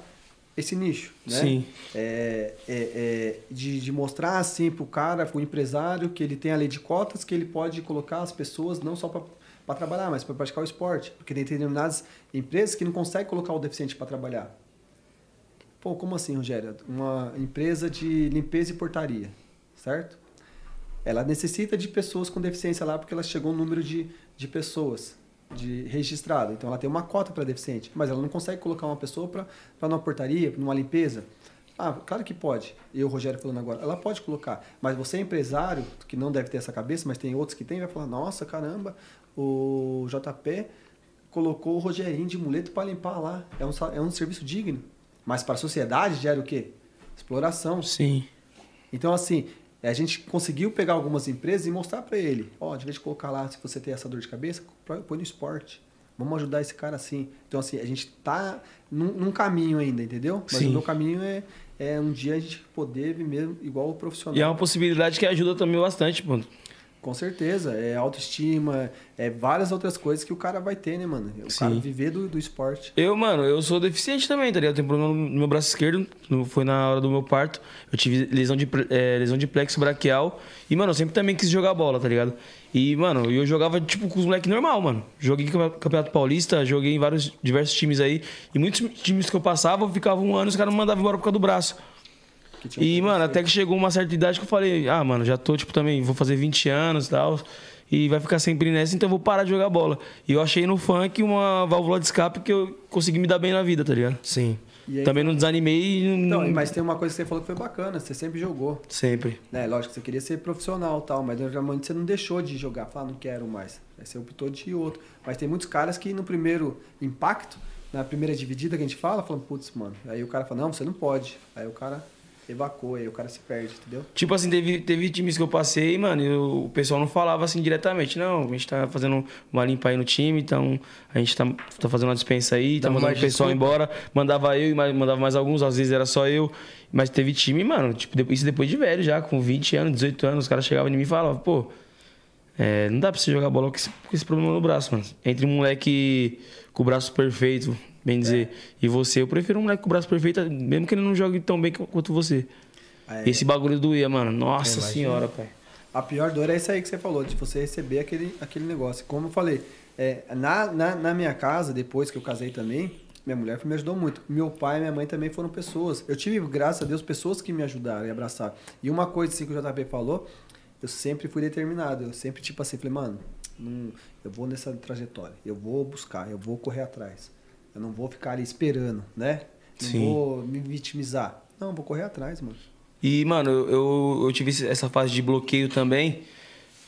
esse nicho, né? Sim. É, é, é, de, de mostrar assim pro cara, pro empresário, que ele tem a lei de cotas, que ele pode colocar as pessoas não só para trabalhar, mas para praticar o esporte. Porque tem determinadas empresas que não conseguem colocar o deficiente para trabalhar. Pô, como assim, Rogério? Uma empresa de limpeza e portaria, certo? Ela necessita de pessoas com deficiência lá porque ela chegou no número de, de pessoas de registrado. Então ela tem uma cota para deficiente, mas ela não consegue colocar uma pessoa para numa portaria, numa limpeza. Ah, claro que pode. Eu, Rogério, falando agora, ela pode colocar. Mas você é empresário, que não deve ter essa cabeça, mas tem outros que tem, vai falar: nossa, caramba, o JP colocou o Rogerinho de muleto para limpar lá. É um, é um serviço digno. Mas para a sociedade gera o quê? Exploração. Sim. Então, assim, a gente conseguiu pegar algumas empresas e mostrar para ele: ó, de vez de colocar lá, se você tem essa dor de cabeça, põe no esporte. Vamos ajudar esse cara assim. Então, assim, a gente tá num, num caminho ainda, entendeu? Mas Sim. o meu caminho é, é um dia a gente poder vir mesmo igual o profissional. E é uma possibilidade que ajuda também bastante, pô. Com certeza. É autoestima, é várias outras coisas que o cara vai ter, né, mano? O cara Sim. viver do, do esporte. Eu, mano, eu sou deficiente também, tá ligado? Eu tenho problema no meu braço esquerdo, no- foi na hora do meu parto. Eu tive lesão de, é, lesão de plexo braquial. E, mano, eu sempre também quis jogar bola, tá ligado? E, mano, eu jogava, tipo, com os moleques normal, mano. Joguei Campeonato Paulista, joguei em vários, diversos times aí. E muitos times que eu passava, eu ficava um ano e os caras me mandavam embora por causa do braço. Que tinha E, mano, até que chegou uma certa idade que eu falei, ah, mano, já tô, tipo, também, vou fazer 20 anos e tal. E vai ficar sempre nessa, então eu vou parar de jogar bola. E eu achei no funk uma válvula de escape que eu consegui me dar bem na vida, tá ligado? Sim. E aí- Também não desanimei e não... Não, mas tem uma coisa que você falou que foi bacana, você sempre jogou. Sempre. Né? Lógico que você queria ser profissional e tal, mas normalmente você não deixou de jogar, falar, não quero mais. Aí você optou de ir outro. Mas tem muitos caras que no primeiro impacto, na primeira dividida que a gente fala, falam, putz, mano. Aí o cara fala, não, você não pode. Aí o cara evacua, aí o cara se perde, entendeu? Tipo assim, teve, teve times que eu passei, mano, e o o pessoal não falava assim diretamente. Não, a gente tá fazendo uma limpa aí no time, então a gente tá, tá fazendo uma dispensa aí, tá Dava mandando o pessoal desculpa. embora. Mandava eu e mandava mais alguns, às vezes era só eu. Mas teve time, mano, tipo, isso depois de velho já, com 20 anos, 18 anos, os caras chegavam em mim e falavam, pô, é, não dá pra você jogar bola com esse, com esse problema no braço, mano. Entre um moleque com o braço perfeito, bem dizer, e você, eu prefiro um moleque com o braço perfeito, mesmo que ele não jogue tão bem quanto você. É. Esse bagulho doía, mano. Nossa senhora, pai. A pior dor é isso aí que você falou, de você receber aquele, aquele negócio. Como eu falei, é, na, na, na minha casa, depois que eu casei também, minha mulher me ajudou muito. Meu pai e minha mãe também foram pessoas. Eu tive, graças a Deus, pessoas que me ajudaram e abraçaram. E uma coisa assim que o JP falou, eu sempre fui determinado. Eu sempre, tipo assim, falei, mano, não- eu vou nessa trajetória. Eu vou buscar, eu vou correr atrás. Eu não vou ficar ali esperando, né? Não Sim. vou me vitimizar. Não, vou correr atrás, mano. E, mano, eu, eu, tive essa fase de bloqueio também,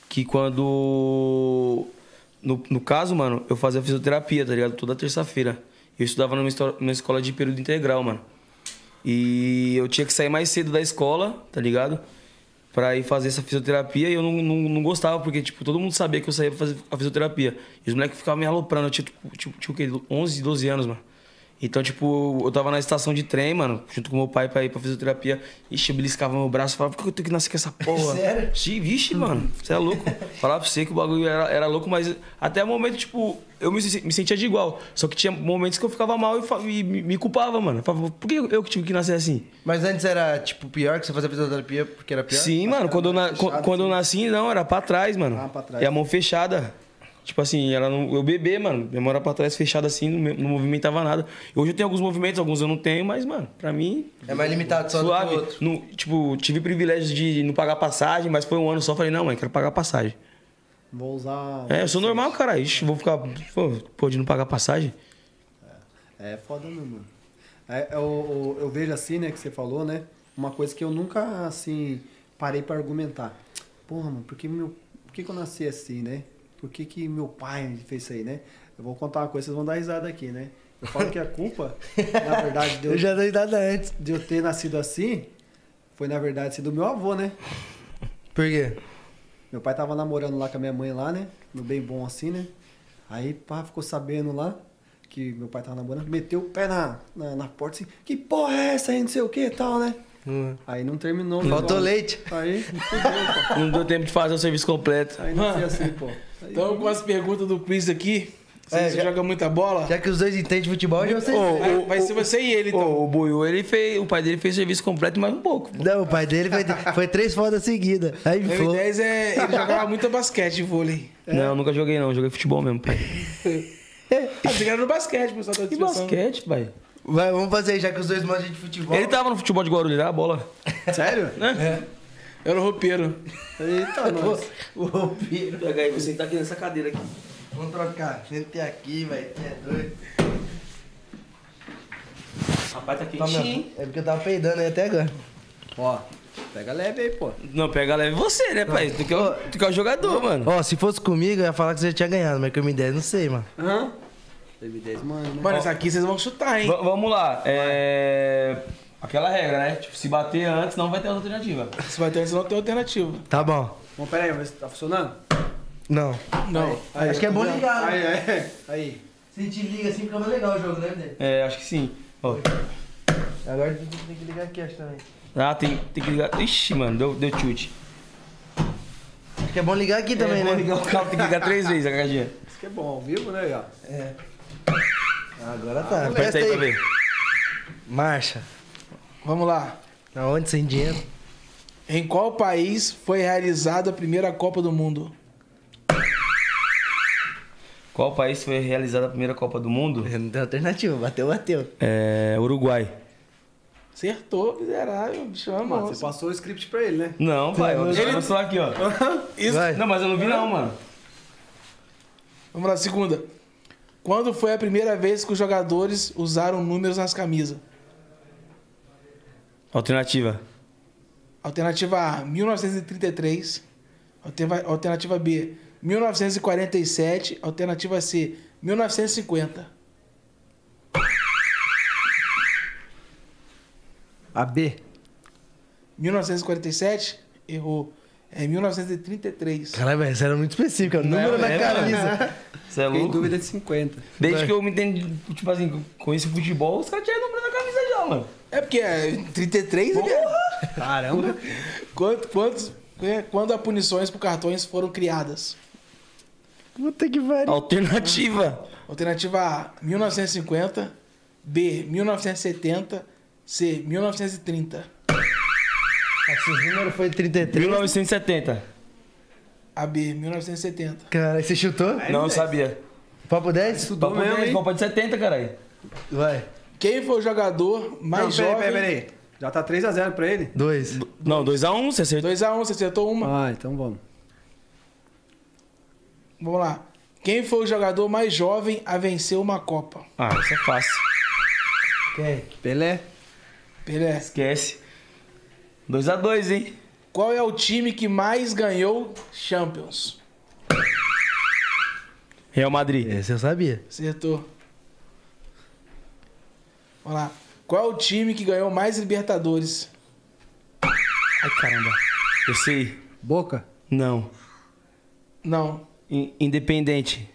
que quando. No, no caso, mano, eu fazia fisioterapia, tá ligado? Toda terça-feira. Eu estudava numa, numa escola de período integral, mano. E eu tinha que sair mais cedo da escola, tá ligado? Pra ir fazer essa fisioterapia e eu não, não, não gostava, porque, tipo, todo mundo sabia que eu saía pra fazer a fisioterapia. E os moleques ficavam me aloprando. Eu tinha, tipo, tipo, tinha o quê? 11, 12 anos, mano. Então, tipo, eu tava na estação de trem, mano, junto com meu pai pra ir pra fisioterapia. Ixi, eu beliscava meu braço e falava, por que eu tenho que nascer com essa porra? Sério? Vixe, mano, você é louco. Falava pra você que o bagulho era, era louco, mas até o momento, tipo, eu me, me sentia de igual. Só que tinha momentos que eu ficava mal e, e me, me culpava, mano. Eu Falava, por que eu que tive que nascer assim? Mas antes era, tipo, pior que você fazia fisioterapia porque era pior? Sim, mano, quando eu, na- fechado, quando eu assim. nasci, não, era pra trás, mano. Ah, pra trás. E a mão fechada. Tipo assim, ela não, eu bebê, mano, memória pra trás fechada assim, não, não movimentava nada. Hoje eu tenho alguns movimentos, alguns eu não tenho, mas, mano, pra mim, É mais limitado só do que o suave. outro. Não, tipo, tive privilégio de não pagar passagem, mas foi um ano só, falei, não, mãe, quero pagar passagem. Vou usar. É, eu sou normal, cara. Ixi, vou ficar, pô, pô, de não pagar passagem. É foda mesmo, mano. É, eu, eu, eu vejo assim, né, que você falou, né? Uma coisa que eu nunca, assim, parei pra argumentar. Porra, mano, por que, meu, por que, que eu nasci assim, né? Por que, que meu pai fez isso aí, né? Eu vou contar uma coisa, vocês vão dar risada aqui, né? Eu falo que a culpa, na verdade, de eu, Eu já dei antes. de eu ter nascido assim, foi, na verdade, assim, do meu avô, né? Por quê? Meu pai tava namorando lá com a minha mãe lá, né? No bem bom assim, né? Aí, pá, ficou sabendo lá que meu pai tava namorando, meteu o pé na, na, na porta assim, que porra é essa aí, não sei o que e tal, né? Hum. Aí não terminou. Faltou negócio. leite. Aí, fudeu, pô. Não deu tempo de fazer o serviço completo. Aí nasci assim, pô. Então, com as perguntas do quiz aqui, você, É, você já- joga muita bola? Já que os dois entendem de futebol, já sei. Ô, Vai, vai ser você e ele, então. Ô, o Buiu, ele fez, o pai dele fez serviço completo mais um pouco. Não, o pai dele foi, foi três fodas seguidas. Aí O falou. M10 é. Ele jogava muito basquete e vôlei. Não, nunca joguei não, joguei futebol mesmo, pai. Ah, você era no basquete, pessoal tá Que basquete, pai? Vai, vamos fazer aí, já que os dois manjam de futebol. Ele tava no futebol de Guarulhos, a bola. Sério? Né? Eu era o roupeiro. Eita, nós. O roupeiro. Pega aí, você tá aqui nessa cadeira aqui. Vamos trocar. Senta aqui, velho. É doido. Rapaz, tá Toma, É porque eu tava peidando aí até agora. Ó, pega leve aí, pô. Não, pega leve você, né, pai? Tu que é o, tu que é o jogador, mano. Ó, se fosse comigo, eu ia falar que você tinha ganhado, mas que eu me der, não sei, mano. Aham. Teve 10 mano? Mano, essa aqui vocês vão chutar, hein? V- vamos lá, é... Aquela regra, né? Tipo, se bater antes, não vai ter alternativa. Se vai ter, você não tem alternativa. Tá bom. Bom, pera aí, se tá funcionando. Não. Não. Acho que é bom ligar, Aí, né? aí, aí. Se te liga assim, fica mais legal o jogo, né, Dê? É, acho que sim. Ó. Agora tem que- tem que ligar aqui, acho também. Ah, tem, tem que ligar. Ixi, mano, deu, deu chute. Acho que é bom ligar aqui também, é, né? vou ligar o carro, tem que ligar três vezes a caixinha. Isso que é bom, ao vivo, né, ó? É. Agora tá. Aperta Presta aí aí. pra ver. Marcha. Vamos lá. Aonde sem dinheiro? Em qual país foi realizada a primeira Copa do Mundo? Qual país foi realizada a primeira Copa do Mundo? Não tem alternativa. Bateu, bateu. É. Uruguai. Acertou, miserável. Bicho, Mano, mano. você passou o script pra ele, né? Não, pai, eu Ele- ele... celular aqui, ó. Isso. Vai. Não, mas eu não vi não, mano. Vamos lá, segunda. Quando foi a primeira vez que os jogadores usaram números nas camisas? Alternativa. Alternativa A, 1933. Alternativa- B, 1947. Alternativa C, 1950. A B. 1947? Errou. É 1933. Caralho, velho, isso era muito específico. é o Número na é, camisa. Você é Fiquei em louco? dúvida de 50. Desde Vai. que eu me entendo, tipo assim, com esse futebol, os caras tinham número na camisa já, mano. É porque é 33 é Caramba. Quanto, quantos, é, quando as punições por cartões foram criadas? Puta que pariu. Alternativa. Alternativa A, 1950. B, 1970. C, 1930. Esse número foi 33. 1970. A B, 1970. Caralho, você chutou? Não, eu sabia. Papo 10? Estudou Papo mesmo, 10, hein? Copa de 70, caralho. Vai. Quem foi o jogador mais Não, jovem? peraí, peraí, peraí. Já tá 3x0 pra ele? Dois. Não, 2x1, você acertou. 2x1, você acertou uma. Ah, então vamos. Vamos lá. Quem foi o jogador mais jovem a vencer uma Copa? Ah, isso é fácil. Quem? Pelé. Pelé. Esquece. 2x2, hein? Qual é o time que mais ganhou Champions? Real Madrid. Esse eu sabia. Acertou. Vamos lá. Qual é o time que ganhou mais Libertadores? Ai, caramba. Eu sei. Boca. Não. Não. In- Independente.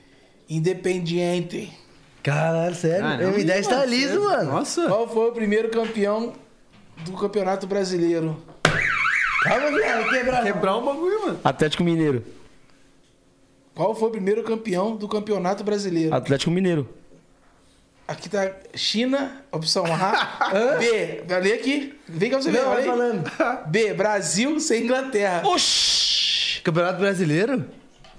Independiente. Caralho, sério? Caramba, M10 tá liso, mano. Nossa. Qual foi o primeiro campeão do Campeonato Brasileiro? Calma, viado, quebrar. Quebrar o bagulho, mano. Atlético Mineiro. Qual foi o primeiro campeão do Campeonato Brasileiro? Atlético Mineiro. Aqui tá China, opção A. B, ler aqui. Vem cá pra você ver, Não, falando. B, Brasil sem Inglaterra. Oxi! Campeonato Brasileiro?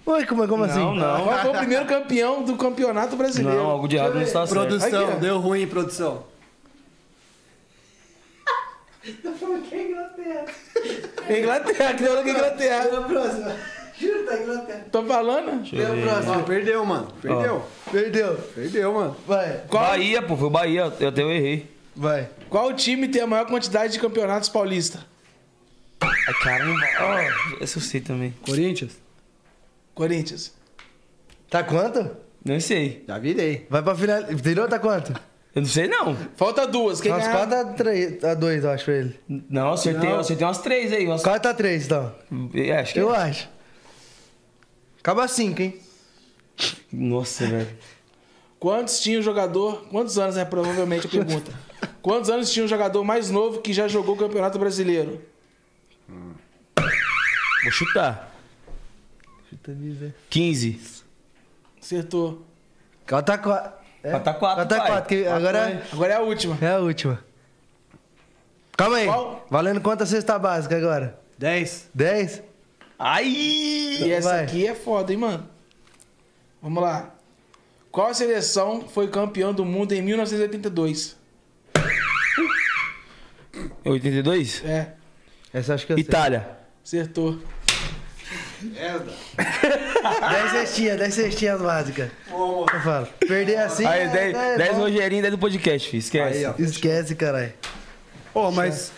Oi, como, como assim? Não, não. Qual foi o primeiro campeão do campeonato brasileiro? Não, algo de errado não está certo. Produção, Aqui, deu ruim, produção. Inglaterra, que deu na Inglaterra. próxima. Tá Inglaterra. Tô falando? Deixa eu ver. Ó, perdeu, mano. Perdeu. Perdeu. Perdeu, mano. Vai, Bahia, pô, foi o Bahia. Eu até eu errei. vai. Qual time tem a maior quantidade de campeonatos paulistas? Ai, caramba. Ó, essa eu sei também. Corinthians? Corinthians. Tá quanto? Não sei. Já virei. Vai pra final. Virou, tá quanto? Eu não sei, não. Falta duas. Quem Umas ganhar? 4 a 3, a 2, eu acho, pra ele. Não, acertei, Não. acertei umas três aí. Umas... 4 a 3, então. É, acho que Eu é. acho. Acaba 5, hein? Nossa, velho. Quantos tinha o jogador... Quantos anos, é provavelmente a pergunta. Quantos anos tinha o jogador mais novo que já jogou o Campeonato Brasileiro? Vou chutar. Chuta dizer. 15. Acertou. 4 a 4. É? 4 a 4, 4 a pai. 4, que agora Agora é a última. é a última. Calma aí. Qual? Valendo quanto a cesta básica agora? 10. 10? Ai! E essa Vai. aqui é foda, hein, mano? Vamos lá. Qual seleção foi campeão do mundo em 1982? 82? É, Essa acho que eu sei. Itália. acertou. 10 cestinhas, 10 cestinhas básicas. Eu falo. Perder assim. Aí, é- 10, é 10 bom. Rogerinho, 10 do podcast, filho. Esquece. Aí, ó. Esquece, caralho. Pô, mas.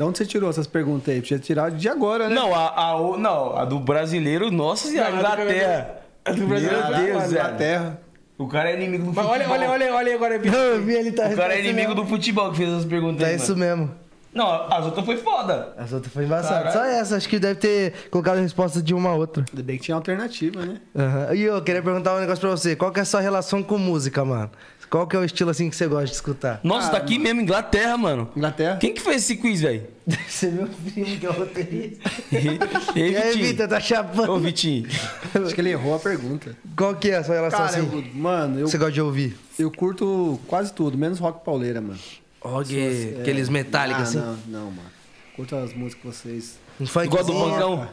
De onde você tirou essas perguntas aí? Podia tirar de agora, né? Não, a, a, o- não, a do brasileiro, nossa senhora, Não, a do Inglaterra. A do brasileiro Meu Deus, velho. Terra. O cara é inimigo do Mas futebol. olha, olha, olha, olha agora, Vitor. Eu vi ele tá O cara é inimigo mesmo. do futebol que fez essas perguntas Tá aí, isso mano. mesmo. Não, as outras foi foda. As outras foi embaçado. Caralho. Só essa, acho que deve ter colocado a resposta de uma a outra. Ainda bem que tinha alternativa, né? Aham. E eu queria perguntar um negócio pra você. Qual que é a sua relação com música, mano? Qual que é o estilo assim que você gosta de escutar? Nossa, tá aqui mesmo, Inglaterra, mano. Inglaterra? Quem que fez esse quiz, velho? Deve ser meu primo, que é o roteirista. Ei, E aí, Vitinho. Vitor, tá chapando? Ô, Vitinho. Acho que ele errou a pergunta. Qual que é a sua relação Cara, assim? eu, mano, eu, Você gosta de ouvir? eu curto quase tudo, menos rock pauleira, mano. Ok, aqueles metálicos ah, assim. Não, não, mano. Curto as músicas que vocês. Um Igual do Pancão.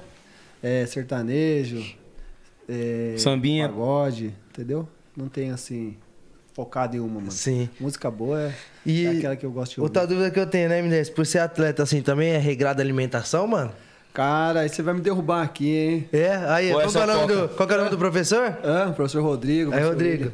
É, sertanejo. É, Sambinha. Pagode, entendeu? Não tem assim. Focado em uma, mano. Sim. Música boa é, E é aquela que eu gosto de ouvir. Outra dúvida que eu tenho, né, MDS? Por ser atleta assim, também é regrada alimentação, mano? Cara, aí você vai me derrubar aqui, hein? É? Aí, Ou qual, é o nome do, qual que é o nome do professor? Ah, professor Rodrigo. Professor Rodrigo. William.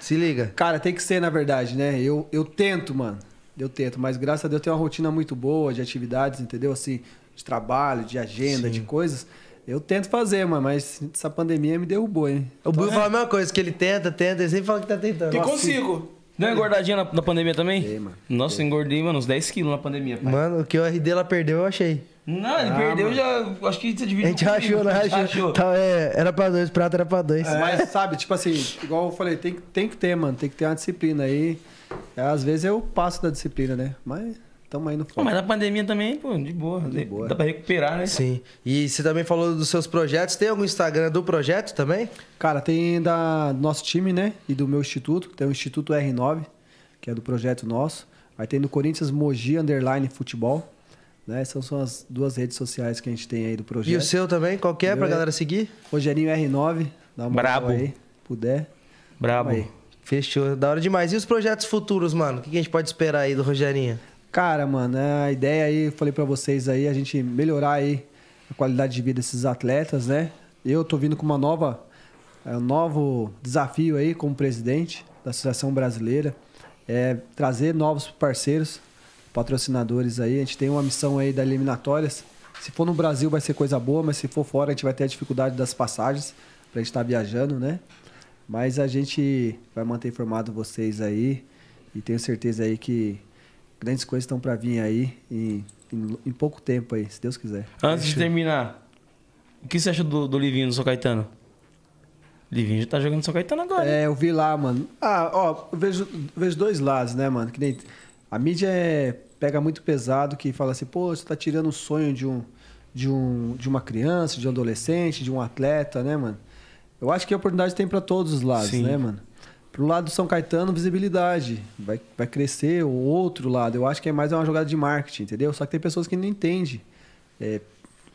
Se liga. Cara, tem que ser, na verdade, né? Eu, eu tento, mano. Eu tento, mas graças a Deus eu tenho uma rotina muito boa de atividades, entendeu? Assim, de trabalho, de agenda, de coisas. Eu tento fazer, mano, mas essa pandemia me derrubou, hein? O Buio fala a mesma coisa, que ele tenta, tenta, ele sempre fala que tá tentando. Que consigo. Deu uma engordadinha na, na pandemia também? Dei, mano. Nossa, eu engordei, mano, uns 10 quilos na pandemia, pai. Mano, o que o RD lá perdeu, eu achei. Não, ele perdeu já. Acho que você A dividiu. gente comigo. rachou, né? A gente Rachou. Tá, é, era pra dois, prato era pra dois. Mas, sabe, tipo assim, igual eu falei, tem, tem que ter, mano. Tem que ter uma disciplina aí. É, Às vezes eu passo da disciplina, né? Mas tamo aí no foco. mas na pandemia também, pô, de boa. De boa. Dá pra recuperar, né? Sim. E você também falou dos seus projetos. Tem algum Instagram do projeto também? Cara, tem da do nosso time, né? E do meu instituto. Tem o Instituto R9, que é do projeto nosso. Aí tem do Corinthians Mogi Underline Futebol. Né? Essas são as duas redes sociais que a gente tem aí do projeto. E o seu também? Qual que é pra é- galera seguir? Rogerinho R9. Dá uma Brabo. aí, puder. Brabo. Aí. Fechou. Da hora demais. E os projetos futuros, mano? O que a gente pode esperar aí do Rogerinho? Cara, mano, a ideia aí, falei pra vocês aí, a gente melhorar aí a qualidade de vida desses atletas, né? Eu tô vindo com uma nova, é, um novo desafio aí como presidente da Associação Brasileira, é trazer novos parceiros, patrocinadores aí. A gente tem uma missão aí da eliminatórias. Se for no Brasil vai ser coisa boa, mas se for fora a gente vai ter a dificuldade das passagens pra gente estar viajando, né? Mas a gente vai manter informado vocês aí e tenho certeza aí que grandes coisas estão para vir aí em, em, em pouco tempo aí, se Deus quiser. Antes de terminar, o que você acha do, do Livinho do São Caetano? Livinho já tá jogando no São Caetano agora. É, eu vi lá, mano. Ah, ó, eu vejo, eu vejo dois lados, né, mano? Que nem a mídia é, pega muito pesado que fala assim, pô, você tá tirando o sonho de um de um de uma criança, de um adolescente, de um atleta, né, mano? Eu acho que a oportunidade tem para todos os lados, Sim. né, mano? Pro lado do São Caetano, visibilidade. Vai, vai crescer. O outro lado, eu acho que é mais uma jogada de marketing, entendeu? Só que tem pessoas que não entendem. É,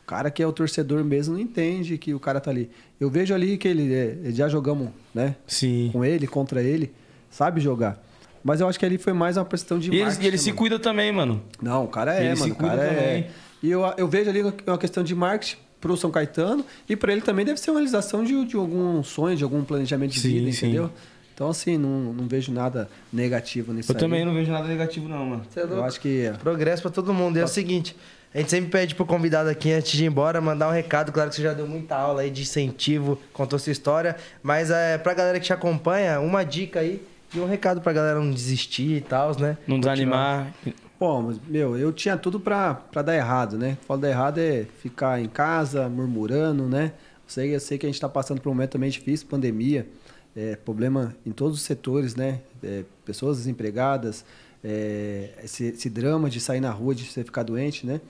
cara que é o torcedor mesmo não entende que o cara tá ali. Eu vejo ali que ele, é, já jogamos, né? Sim. Com ele, contra ele, sabe jogar. Mas eu acho que ali foi mais uma questão de E ele, marketing, e ele se cuida também, mano. Não, o cara é, Ele se mano. O cuida cara é. também. E eu, eu vejo ali uma questão de marketing pro São Caetano e para ele também deve ser uma realização de, de algum sonho, de algum planejamento de Sim, vida, sim. entendeu? Então, assim, não, não vejo nada negativo nisso Eu aí. também não vejo nada negativo, não, mano. Você é Eu louco? acho que Progresso pra todo mundo. E é o seguinte, a gente sempre pede pro convidado aqui, antes de ir embora, mandar um recado. Claro que você já deu muita aula aí de incentivo, contou sua história. Mas é, pra galera que te acompanha, uma dica aí e um recado pra galera não desistir e tal, né? Não desanimar. Bom, mas, meu, eu tinha tudo pra, pra dar errado, né? Fala dar errado é ficar em casa, murmurando, né? Eu sei, eu sei que a gente tá passando por um momento também difícil, pandemia, é, problema em todos os setores, né? É, pessoas desempregadas, é, esse, esse drama de sair na rua, de você ficar doente, né?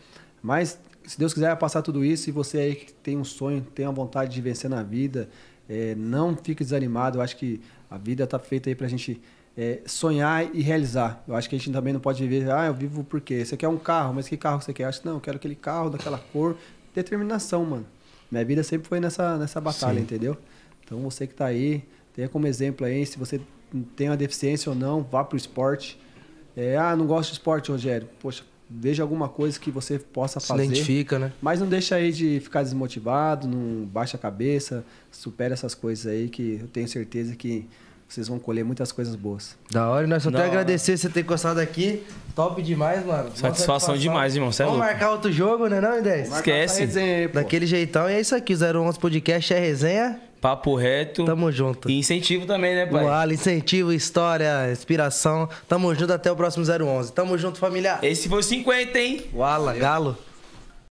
Mas, se Deus quiser vai passar tudo isso e você aí que tem um sonho, tem uma vontade de vencer na vida, é, não fique desanimado. Eu acho que a vida tá feita aí pra gente é, sonhar e realizar. Eu acho que a gente também não pode viver, ah, eu vivo por quê? Você quer um carro, mas que carro você quer? Eu acho, não, eu quero aquele carro daquela cor. Determinação, mano. Minha vida sempre foi nessa, nessa batalha, Sim. entendeu? Então você que tá aí, tenha como exemplo aí, se você tem uma deficiência ou não, vá pro esporte. É, ah, não gosto de esporte, Rogério. Poxa, veja alguma coisa que você possa Se fazer. identifica, né? Mas não deixa aí de ficar desmotivado, não baixa a cabeça, supera essas coisas aí que eu tenho certeza que vocês vão colher muitas coisas boas. Da hora, e nós só Da tenho hora. agradecer você ter gostado aqui. Top demais, mano. Boa Satisfação demais, irmão. Cê é Vamos louco. marcar outro jogo, né não? Marca- Esquece. Aí. Daquele jeitão. E é isso aqui, o 011 Podcast é resenha. Papo reto. Tamo junto. E incentivo também, né, pai? O Ala, incentivo, história, inspiração. Tamo junto até o próximo 011. Tamo junto, família. Esse foi o 50, hein? O Ala, Galo.